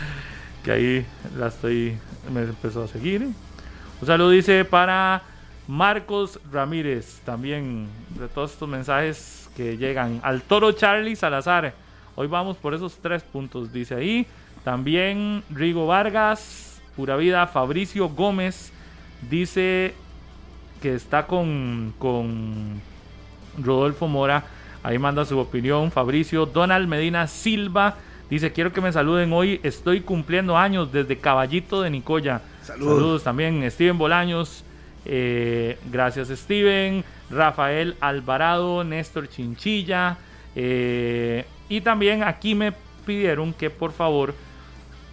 Speaker 5: que ahí la estoy, me empezó a seguir. Un saludo dice para Marcos Ramírez, también de todos estos mensajes que llegan. Al Toro Charlie Salazar, hoy vamos por esos tres puntos, dice ahí. También Rigo Vargas, Pura Vida, Fabricio Gómez, dice que está con, con Rodolfo Mora Ahí manda su opinión Fabricio. Donald Medina Silva dice, quiero que me saluden hoy. Estoy cumpliendo años desde Caballito de Nicoya. Saludos, también Steven Bolaños. Eh, gracias Steven. Rafael Alvarado, Néstor Chinchilla. Eh, y también aquí me pidieron que por favor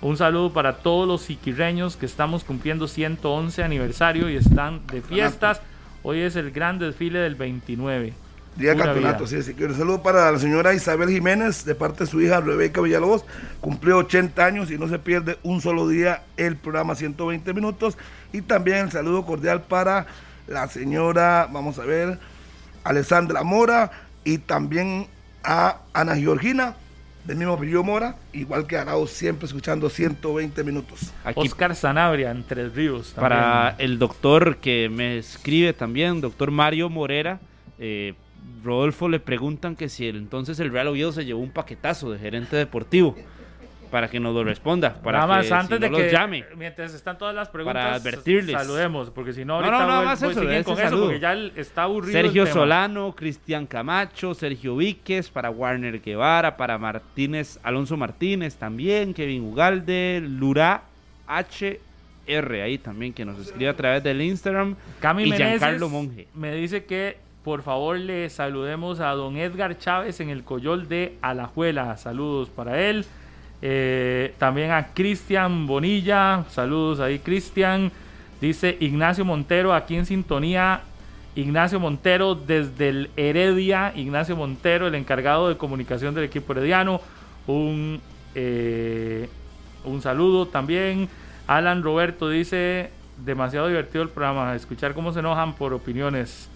Speaker 5: un saludo para todos los siquirreños que estamos cumpliendo 111 aniversario y están de fiestas. Hoy es el gran desfile del 29.
Speaker 3: Día campeonato, sí, sí. Un saludo para la señora Isabel Jiménez, de parte de su hija Rebeca Villalobos. Cumplió 80 años y no se pierde un solo día el programa 120 minutos. Y también el saludo cordial para la señora, vamos a ver, Alessandra Mora y también a Ana Georgina, del mismo apellido Mora, igual que Arao, siempre escuchando 120 minutos.
Speaker 5: Aquí, Oscar Sanabria, entre Ríos.
Speaker 4: Para el doctor que me escribe también, doctor Mario Morera, eh, Rodolfo le preguntan que si entonces el Real Oviedo se llevó un paquetazo de gerente deportivo para que nos lo responda, para
Speaker 5: nada más
Speaker 4: que
Speaker 5: antes de que
Speaker 4: llame,
Speaker 5: mientras están todas las preguntas,
Speaker 4: para advertirles,
Speaker 5: saludemos, porque si no ahorita
Speaker 4: no, no,
Speaker 5: voy,
Speaker 4: más eso,
Speaker 5: con eso, porque ya está aburrido.
Speaker 4: Sergio Solano, Cristian Camacho, Sergio Víquez, para Warner Guevara, para Martínez, Alonso Martínez también, Kevin Ugalde, Lura HR, ahí también que nos escribe a través del Instagram,
Speaker 5: Cami
Speaker 4: y Giancarlo Monge.
Speaker 5: Me dice que por favor le saludemos a don Edgar Chávez en el Coyol de Alajuela. Saludos para él. Eh, también a Cristian Bonilla. Saludos ahí, Cristian. Dice Ignacio Montero aquí en sintonía. Ignacio Montero desde el Heredia. Ignacio Montero, el encargado de comunicación del equipo herediano. Un, eh, un saludo también. Alan Roberto dice, demasiado divertido el programa. Escuchar cómo se enojan por opiniones.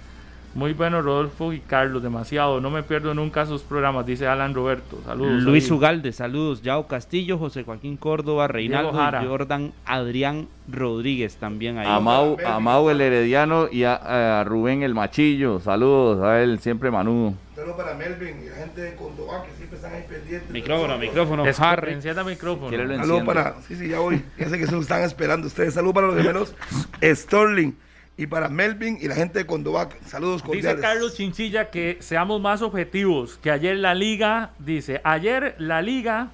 Speaker 5: Muy bueno, Rodolfo y Carlos, demasiado. No me pierdo nunca sus programas, dice Alan Roberto. Saludos.
Speaker 4: Luis Ugalde, saludos. Yao Castillo, José Joaquín Córdoba, Reinaldo Jordan Adrián Rodríguez también ahí.
Speaker 2: A Mau, el Herediano y a, Rubén el Machillo. Saludos a él, siempre manudo.
Speaker 3: Saludos para Melvin y la gente de Condobá que siempre están ahí pendientes.
Speaker 4: Micrófono, micrófono.
Speaker 5: Es Harry. Encienda micrófono.
Speaker 3: Saludos para. Sí, sí, ya voy. Ya sé que se lo están esperando ustedes. Saludos para los gemelos Sterling y para Melvin y la gente de Condovac. Saludos cordiales.
Speaker 5: Dice Carlos Chinchilla que seamos más objetivos, que ayer la liga, dice, ayer la liga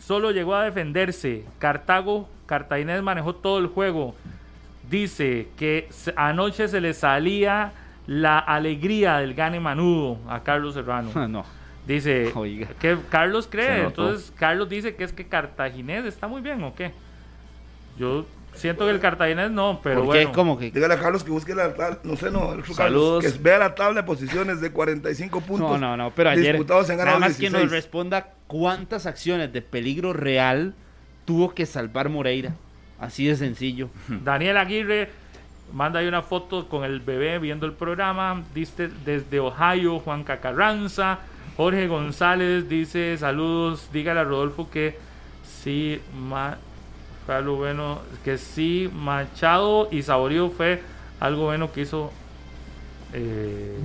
Speaker 5: solo llegó a defenderse. Cartago, Cartaginés manejó todo el juego. Dice que anoche se le salía la alegría del gane manudo a Carlos Serrano.
Speaker 4: no.
Speaker 5: Dice que Carlos cree, entonces Carlos dice que es que Cartaginés está muy bien o qué. Yo Siento que el Cartaginés no, pero bueno.
Speaker 4: ¿Cómo que?
Speaker 3: Dígale a Carlos que busque la tabla, no sé, no, Saludos. que vea la tabla de posiciones de 45 puntos.
Speaker 4: No, no, no, pero ayer disputados en nada más que nos responda cuántas acciones de peligro real tuvo que salvar Moreira. Así de sencillo.
Speaker 5: Daniel Aguirre manda ahí una foto con el bebé viendo el programa. Dice desde Ohio, Juan Cacarranza. Jorge González dice saludos, dígale a Rodolfo que sí, ma algo bueno, que sí, Machado y Saborío fue algo bueno que hizo
Speaker 3: eh,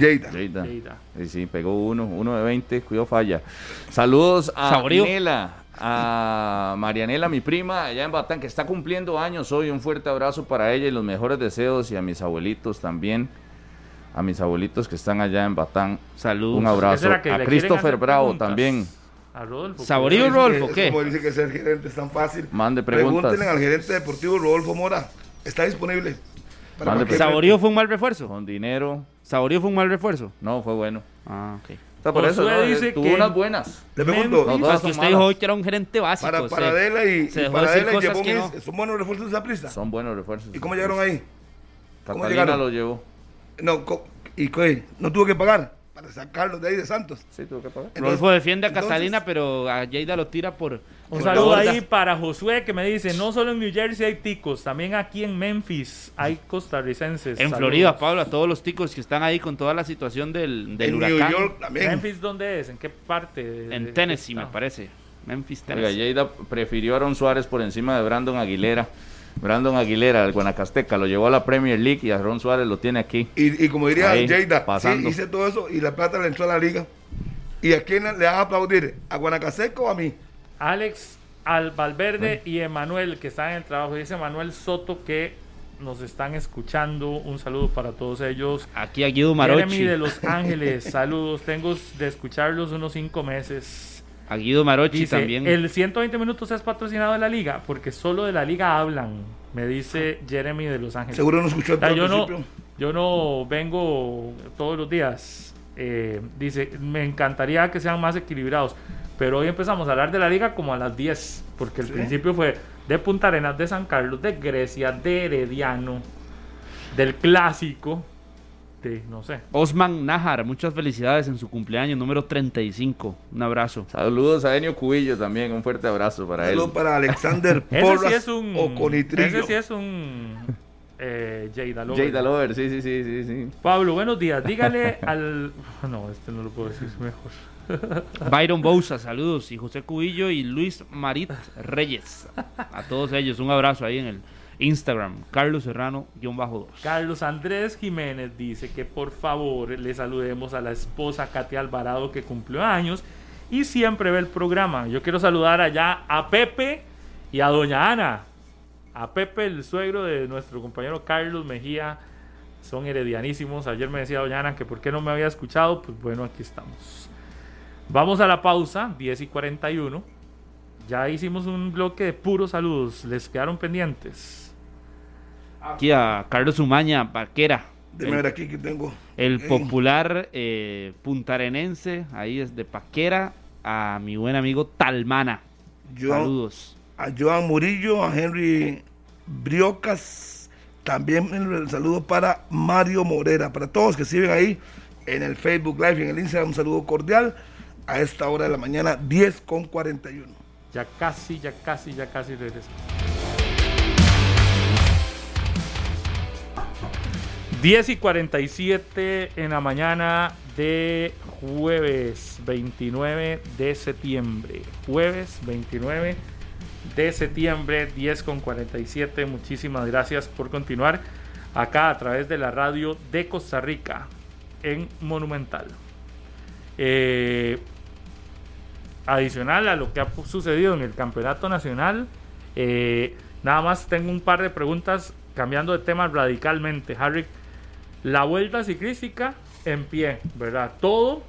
Speaker 2: Sí, pegó uno, uno de 20, cuidado falla. Saludos a Marianela, a Marianela, mi prima, allá en Batán, que está cumpliendo años hoy. Un fuerte abrazo para ella y los mejores deseos y a mis abuelitos también. A mis abuelitos que están allá en Batán.
Speaker 4: Saludos.
Speaker 2: Un abrazo. A Christopher Bravo también.
Speaker 5: A Rodolfo.
Speaker 4: ¿Saborío Rodolfo qué?
Speaker 3: Como dice que ser gerente es tan fácil.
Speaker 2: Mande preguntas.
Speaker 3: Pregúntenle al gerente deportivo Rodolfo Mora. Está disponible.
Speaker 4: ¿Saborío fue un mal refuerzo?
Speaker 2: Con dinero.
Speaker 4: ¿Saborío fue un mal refuerzo?
Speaker 2: No, fue bueno.
Speaker 4: Ah, ok.
Speaker 2: Está por eso dice tuvo unas buenas.
Speaker 3: Le pregunto.
Speaker 4: No, que usted dijo hoy que era un gerente básico.
Speaker 3: Para, para Adela y, y para Adela y ¿Son buenos refuerzos de esa prisa?
Speaker 2: Son buenos refuerzos.
Speaker 3: ¿Y cómo llegaron ahí?
Speaker 2: ¿Cómo llegaron? lo llevó.
Speaker 3: No, ¿y qué? ¿No tuvo que pagar? Para sacarlo de ahí de Santos.
Speaker 4: Sí, tuvo que pagar. Rodolfo defiende a Catalina, pero a Lleida lo tira por.
Speaker 5: Un saludo ahí para Josué que me dice: no solo en New Jersey hay ticos, también aquí en Memphis hay costarricenses.
Speaker 4: En Florida, Pablo, a todos los ticos que están ahí con toda la situación del, del en huracán. New York
Speaker 5: también. ¿Memphis dónde es? ¿En qué parte?
Speaker 4: en Tennessee, me parece. Memphis,
Speaker 2: Tennessee. Oiga, Lleida prefirió a Aaron Suárez por encima de Brandon Aguilera. Brandon Aguilera, el Guanacasteca, lo llevó a la Premier League y a Ron Suárez lo tiene aquí.
Speaker 3: Y, como diría Jada, hice todo eso y la plata le entró a la liga. ¿Y a quién le vas a aplaudir? ¿A Guanacasteca o a mí?
Speaker 5: Alex Al Valverde y Emanuel, que están en el trabajo. Dice Manuel Soto que nos están escuchando. Un saludo para todos ellos.
Speaker 4: Aquí a Guido Marochi.
Speaker 5: Jeremy de Los Ángeles, saludos. Tengo de escucharlos unos cinco meses.
Speaker 4: A Guido Marochi también.
Speaker 5: El 120 minutos es patrocinado de la liga porque solo de la liga hablan, me dice Jeremy de Los Ángeles.
Speaker 3: Seguro no escuchó
Speaker 5: el yo no, yo no vengo todos los días. Eh, dice, me encantaría que sean más equilibrados. Pero hoy empezamos a hablar de la liga como a las 10, porque el principio fue de Punta Arenas, de San Carlos, de Grecia, de Herediano, del Clásico, no sé.
Speaker 4: Osman Najar, muchas felicidades en su cumpleaños número 35. Un abrazo.
Speaker 2: Saludos a Enio Cubillo también, un fuerte abrazo para
Speaker 3: Saludos
Speaker 2: él.
Speaker 3: para Alexander
Speaker 5: Porras sí es un, Ese sí es un eh, Jada Lover.
Speaker 2: Jada Lover, sí, sí, sí, sí, sí.
Speaker 5: Pablo, buenos días. Dígale al... No, este no lo puedo decir mejor.
Speaker 4: Byron Bouza, saludos. Y José Cubillo y Luis Marit Reyes. A todos ellos, un abrazo ahí en el Instagram, Carlos Serrano-2.
Speaker 5: Carlos Andrés Jiménez dice que por favor le saludemos a la esposa Katia Alvarado que cumplió años y siempre ve el programa. Yo quiero saludar allá a Pepe y a Doña Ana. A Pepe, el suegro de nuestro compañero Carlos Mejía, son heredianísimos. Ayer me decía Doña Ana que por qué no me había escuchado. Pues bueno, aquí estamos. Vamos a la pausa, 10 y 41. Ya hicimos un bloque de puros saludos. ¿Les quedaron pendientes?
Speaker 4: Aquí a Carlos Umaña, Vaquera.
Speaker 3: Déjame ver aquí que tengo.
Speaker 4: El popular eh, puntarenense, ahí es de Paquera, a mi buen amigo Talmana. Saludos.
Speaker 3: A Joan Murillo, a Henry Briocas, también el saludo para Mario Morera, para todos que siguen ahí en el Facebook Live y en el Instagram, un saludo cordial a esta hora de la mañana, 10 con 41.
Speaker 5: Ya casi, ya casi, ya casi regresamos. 10 y 47 en la mañana de jueves 29 de septiembre. Jueves 29 de septiembre, 10 con 47. Muchísimas gracias por continuar acá a través de la radio de Costa Rica en Monumental. Eh, adicional a lo que ha sucedido en el campeonato nacional, eh, nada más tengo un par de preguntas cambiando de tema radicalmente. Harry la vuelta ciclística en pie, ¿verdad? Todo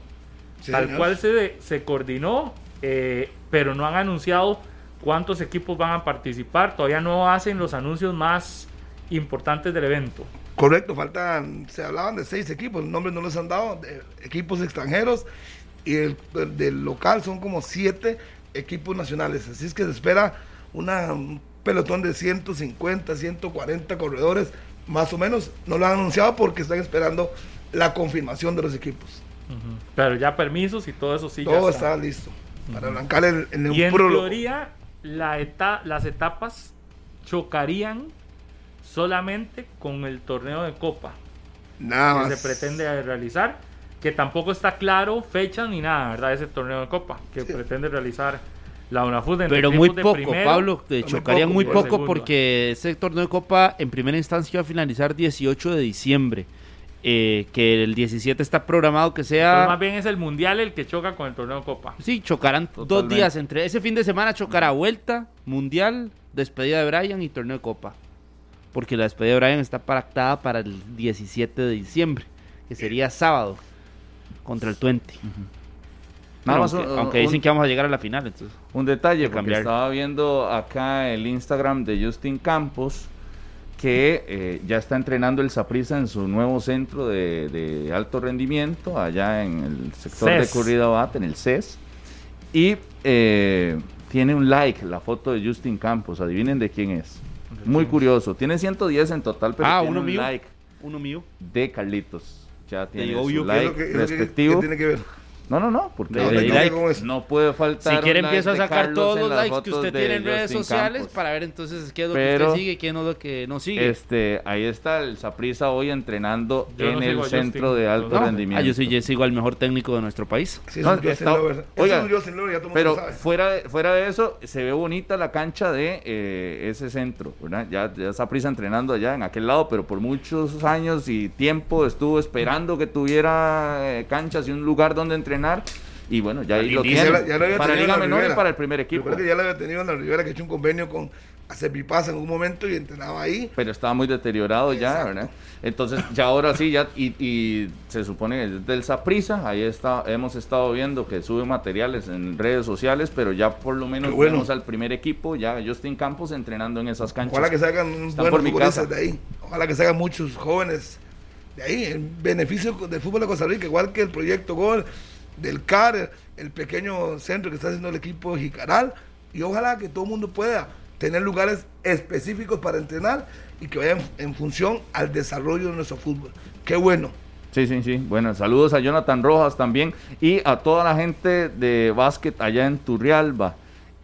Speaker 5: tal cual se, se coordinó, eh, pero no han anunciado cuántos equipos van a participar. Todavía no hacen los anuncios más importantes del evento.
Speaker 3: Correcto, faltan, se hablaban de seis equipos, los nombres no les han dado, de equipos extranjeros y el, del local son como siete equipos nacionales. Así es que se espera una, un pelotón de 150, 140 corredores más o menos. No lo han anunciado porque están esperando la confirmación de los equipos.
Speaker 5: Pero ya permisos y todo eso sí.
Speaker 3: Todo está. listo. Para arrancar el,
Speaker 5: el y en teoría, la las etapas chocarían solamente con el torneo de Copa.
Speaker 3: Nada
Speaker 5: que se pretende realizar. Que tampoco está claro fecha ni nada, ¿verdad? Ese torneo de Copa que pretende realizar la UNAFUT
Speaker 4: Pero muy poco, Pablo, te chocaría muy poco, porque ese torneo de Copa en primera instancia va a finalizar 18 de diciembre. Eh, que el 17 está programado que sea...
Speaker 5: más bien es el Mundial el que choca con el torneo de Copa.
Speaker 4: Sí, chocarán dos días entre... Ese fin de semana chocará Vuelta, Mundial, despedida de Brian y torneo de Copa. Porque la despedida de Brian está pactada para el 17 de diciembre, que sería sábado, contra el 20 aunque, dicen que vamos a llegar a la final. Entonces,
Speaker 2: un detalle, porque estaba viendo acá el Instagram de Justin Campos que eh, ya está entrenando el Saprisa en su nuevo centro de, alto rendimiento, allá en el sector de Curridabat, en el CES. Y eh, tiene un like la foto de Justin Campos. Adivinen de quién es. Muy curioso. Tiene 110 en total, pero
Speaker 4: ah,
Speaker 2: tiene
Speaker 4: uno
Speaker 2: un
Speaker 4: mío.
Speaker 2: like.
Speaker 4: Uno mío.
Speaker 2: De Carlitos. ya tiene su like respectivo. tiene que ver? No, no, no, porque no, puede faltar.
Speaker 4: Si quiere, empiezo a sacar todos los likes que usted tiene en redes sociales para ver entonces qué es lo que usted sigue y qué es lo que no sigue.
Speaker 2: Este, ahí está el Saprisa hoy entrenando en el centro de alto rendimiento.
Speaker 4: Ah, yo soy sigo al mejor técnico de nuestro país.
Speaker 2: Sí, oiga, pero fuera de, fuera de eso, se ve bonita la cancha de eh, ese centro, ¿verdad? Ya, ya Saprisa entrenando allá en aquel lado, pero por muchos años y tiempo estuvo esperando que tuviera eh, canchas y un lugar donde entrenar y bueno, ya ahí lo tiene. para Liga Menor y para el primer equipo.
Speaker 3: que ya lo había tenido en la Rivera, que ha hecho un convenio con Acepipasa en un momento y entrenaba ahí.
Speaker 2: Pero estaba muy deteriorado ya, ¿verdad? Entonces, ya ahora sí, ya, y, se supone que es del Saprisa, ahí está, hemos estado viendo que sube materiales en redes sociales, pero ya por lo menos vemos al primer equipo, ya Justin Campos entrenando en esas canchas.
Speaker 3: Ojalá que se hagan buenos futbolistas de ahí, ojalá que se hagan muchos jóvenes de ahí, en beneficio del fútbol de Costa Rica, igual que el proyecto Gol del CAR, el pequeño centro que está haciendo el equipo de Jicaral, y ojalá que todo el mundo pueda tener lugares específicos para entrenar y que vayan en función al desarrollo de nuestro fútbol. Qué bueno.
Speaker 2: Sí, sí, sí. Bueno, saludos a Jonathan Rojas también y a toda la gente de básquet allá en Turrialba.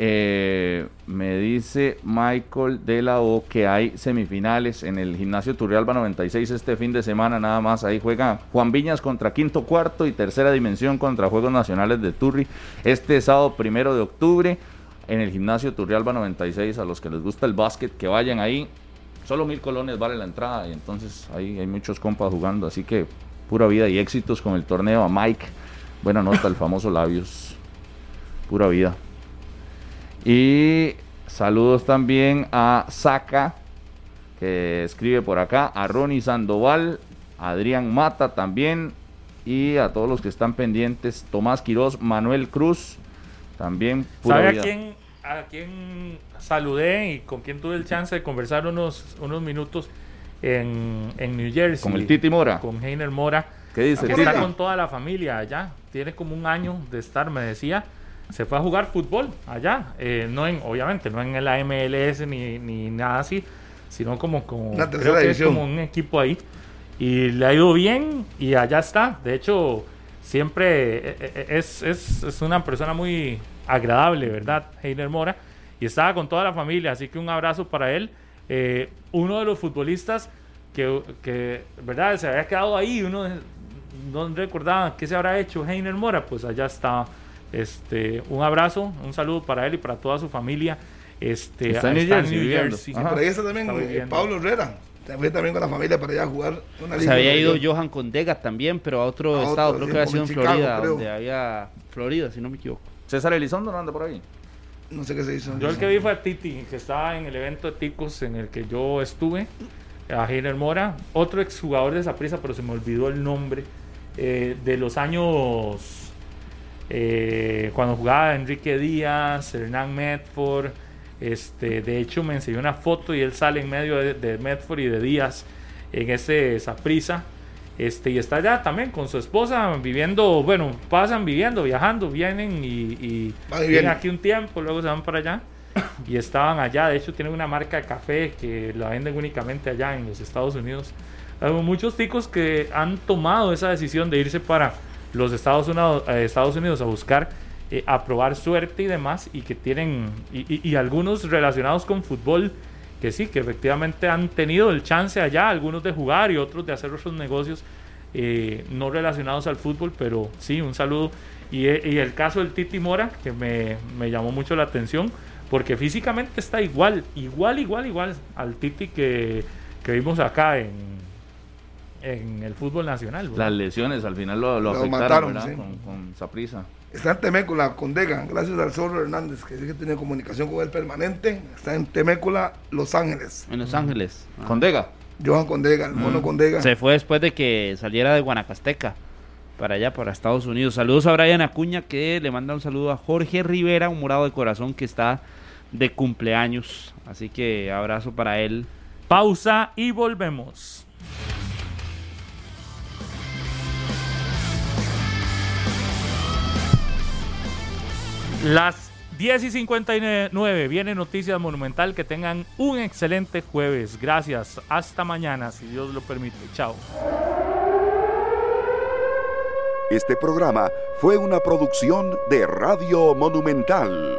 Speaker 2: Eh, me dice Michael de la O que hay semifinales en el gimnasio Turrialba 96 este fin de semana nada más. Ahí juega Juan Viñas contra Quinto Cuarto y Tercera Dimensión contra Juegos Nacionales de Turri este sábado primero de octubre en el gimnasio Turrialba 96. A los que les gusta el básquet, que vayan ahí. Solo mil colones vale la entrada y entonces ahí hay muchos compas jugando. Así que pura vida y éxitos con el torneo a Mike. Buena nota, el famoso Labios. Pura vida. Y saludos también a Saca, que escribe por acá, a Ronnie Sandoval, a Adrián Mata también, y a todos los que están pendientes, Tomás Quiroz, Manuel Cruz, también.
Speaker 5: ¿Sabe a quién, a quién saludé y con quién tuve el chance de conversar unos, unos minutos en, en New Jersey?
Speaker 2: Con el Titi Mora.
Speaker 5: Con Heiner Mora.
Speaker 2: ¿Qué dice?
Speaker 5: Que está con toda la familia allá. Tiene como un año de estar, me decía se fue a jugar fútbol allá, eh, no en, obviamente, no en la MLS ni, ni nada así, sino como, como creo que es como un equipo ahí. Y le ha ido bien y allá está. De hecho, siempre eh, eh, es, es, es una persona muy agradable, ¿verdad? Heiner Mora. Y estaba con toda la familia, así que un abrazo para él. uno de los futbolistas que, que, ¿verdad? Se había quedado ahí, uno no recordaba qué se habrá hecho Heiner Mora, pues allá está este, un abrazo, un saludo para él y para toda su familia. Este,
Speaker 2: está en New
Speaker 3: Jersey. por ahí está también eh, Pablo Herrera. Fue también con la familia para allá a jugar
Speaker 4: una Se había ido Johan Condega también, pero a otro estado, creo que había sido en Florida, donde había Florida, si no me equivoco.
Speaker 2: César Elizondo no anda por ahí.
Speaker 3: No sé qué se hizo.
Speaker 5: Yo el que vi fue a Titi, que estaba en el evento de Ticos en el que yo estuve, a Heiner Mora, otro exjugador de prisa pero se me olvidó el nombre, eh, de los años eh, cuando jugaba Enrique Díaz, Hernán Medford, este, de hecho me enseñó una foto y él sale en medio de, Medford y de Díaz en ese prisa Este, y está allá también con su esposa viviendo, bueno, pasan viviendo, viajando, vienen y, vienen aquí un tiempo, luego se van para allá y estaban allá. De hecho, tienen una marca de café que la venden únicamente allá en los Estados Unidos. Hay muchos chicos que han tomado esa decisión de irse para los Estados Unidos, eh, Estados Unidos a buscar eh, a suerte y demás y que tienen y, algunos relacionados con fútbol que sí, que efectivamente han tenido el chance allá, algunos de jugar y otros de hacer otros negocios eh, no relacionados al fútbol, pero sí, un saludo. Y, el caso del Titi Mora, que me, me, llamó mucho la atención, porque físicamente está igual, igual, igual, igual al Titi que, que vimos acá en, en el fútbol nacional.
Speaker 2: Las lesiones al final lo, lo, afectaron mataron, con, con Saprisa.
Speaker 3: Está en Temécula, con Dega, gracias al Zorro Hernández, que dice que tiene comunicación con él permanente. Está en Temécula, Los Ángeles.
Speaker 4: En Los Ángeles.
Speaker 2: Ah. ¿Con Dega?
Speaker 3: Johan Condega, el mono mm. Condega.
Speaker 4: Se fue después de que saliera de Guanacasteca para allá, para Estados Unidos. Saludos a Brian Acuña, que le manda un saludo a Jorge Rivera, un morado de corazón que está de cumpleaños. Así que abrazo para él.
Speaker 5: Pausa y volvemos. Las 10 y 59 viene Noticias Monumental. Que tengan un excelente jueves. Gracias. Hasta mañana, si Dios lo permite. Chao.
Speaker 1: Este programa fue una producción de Radio Monumental.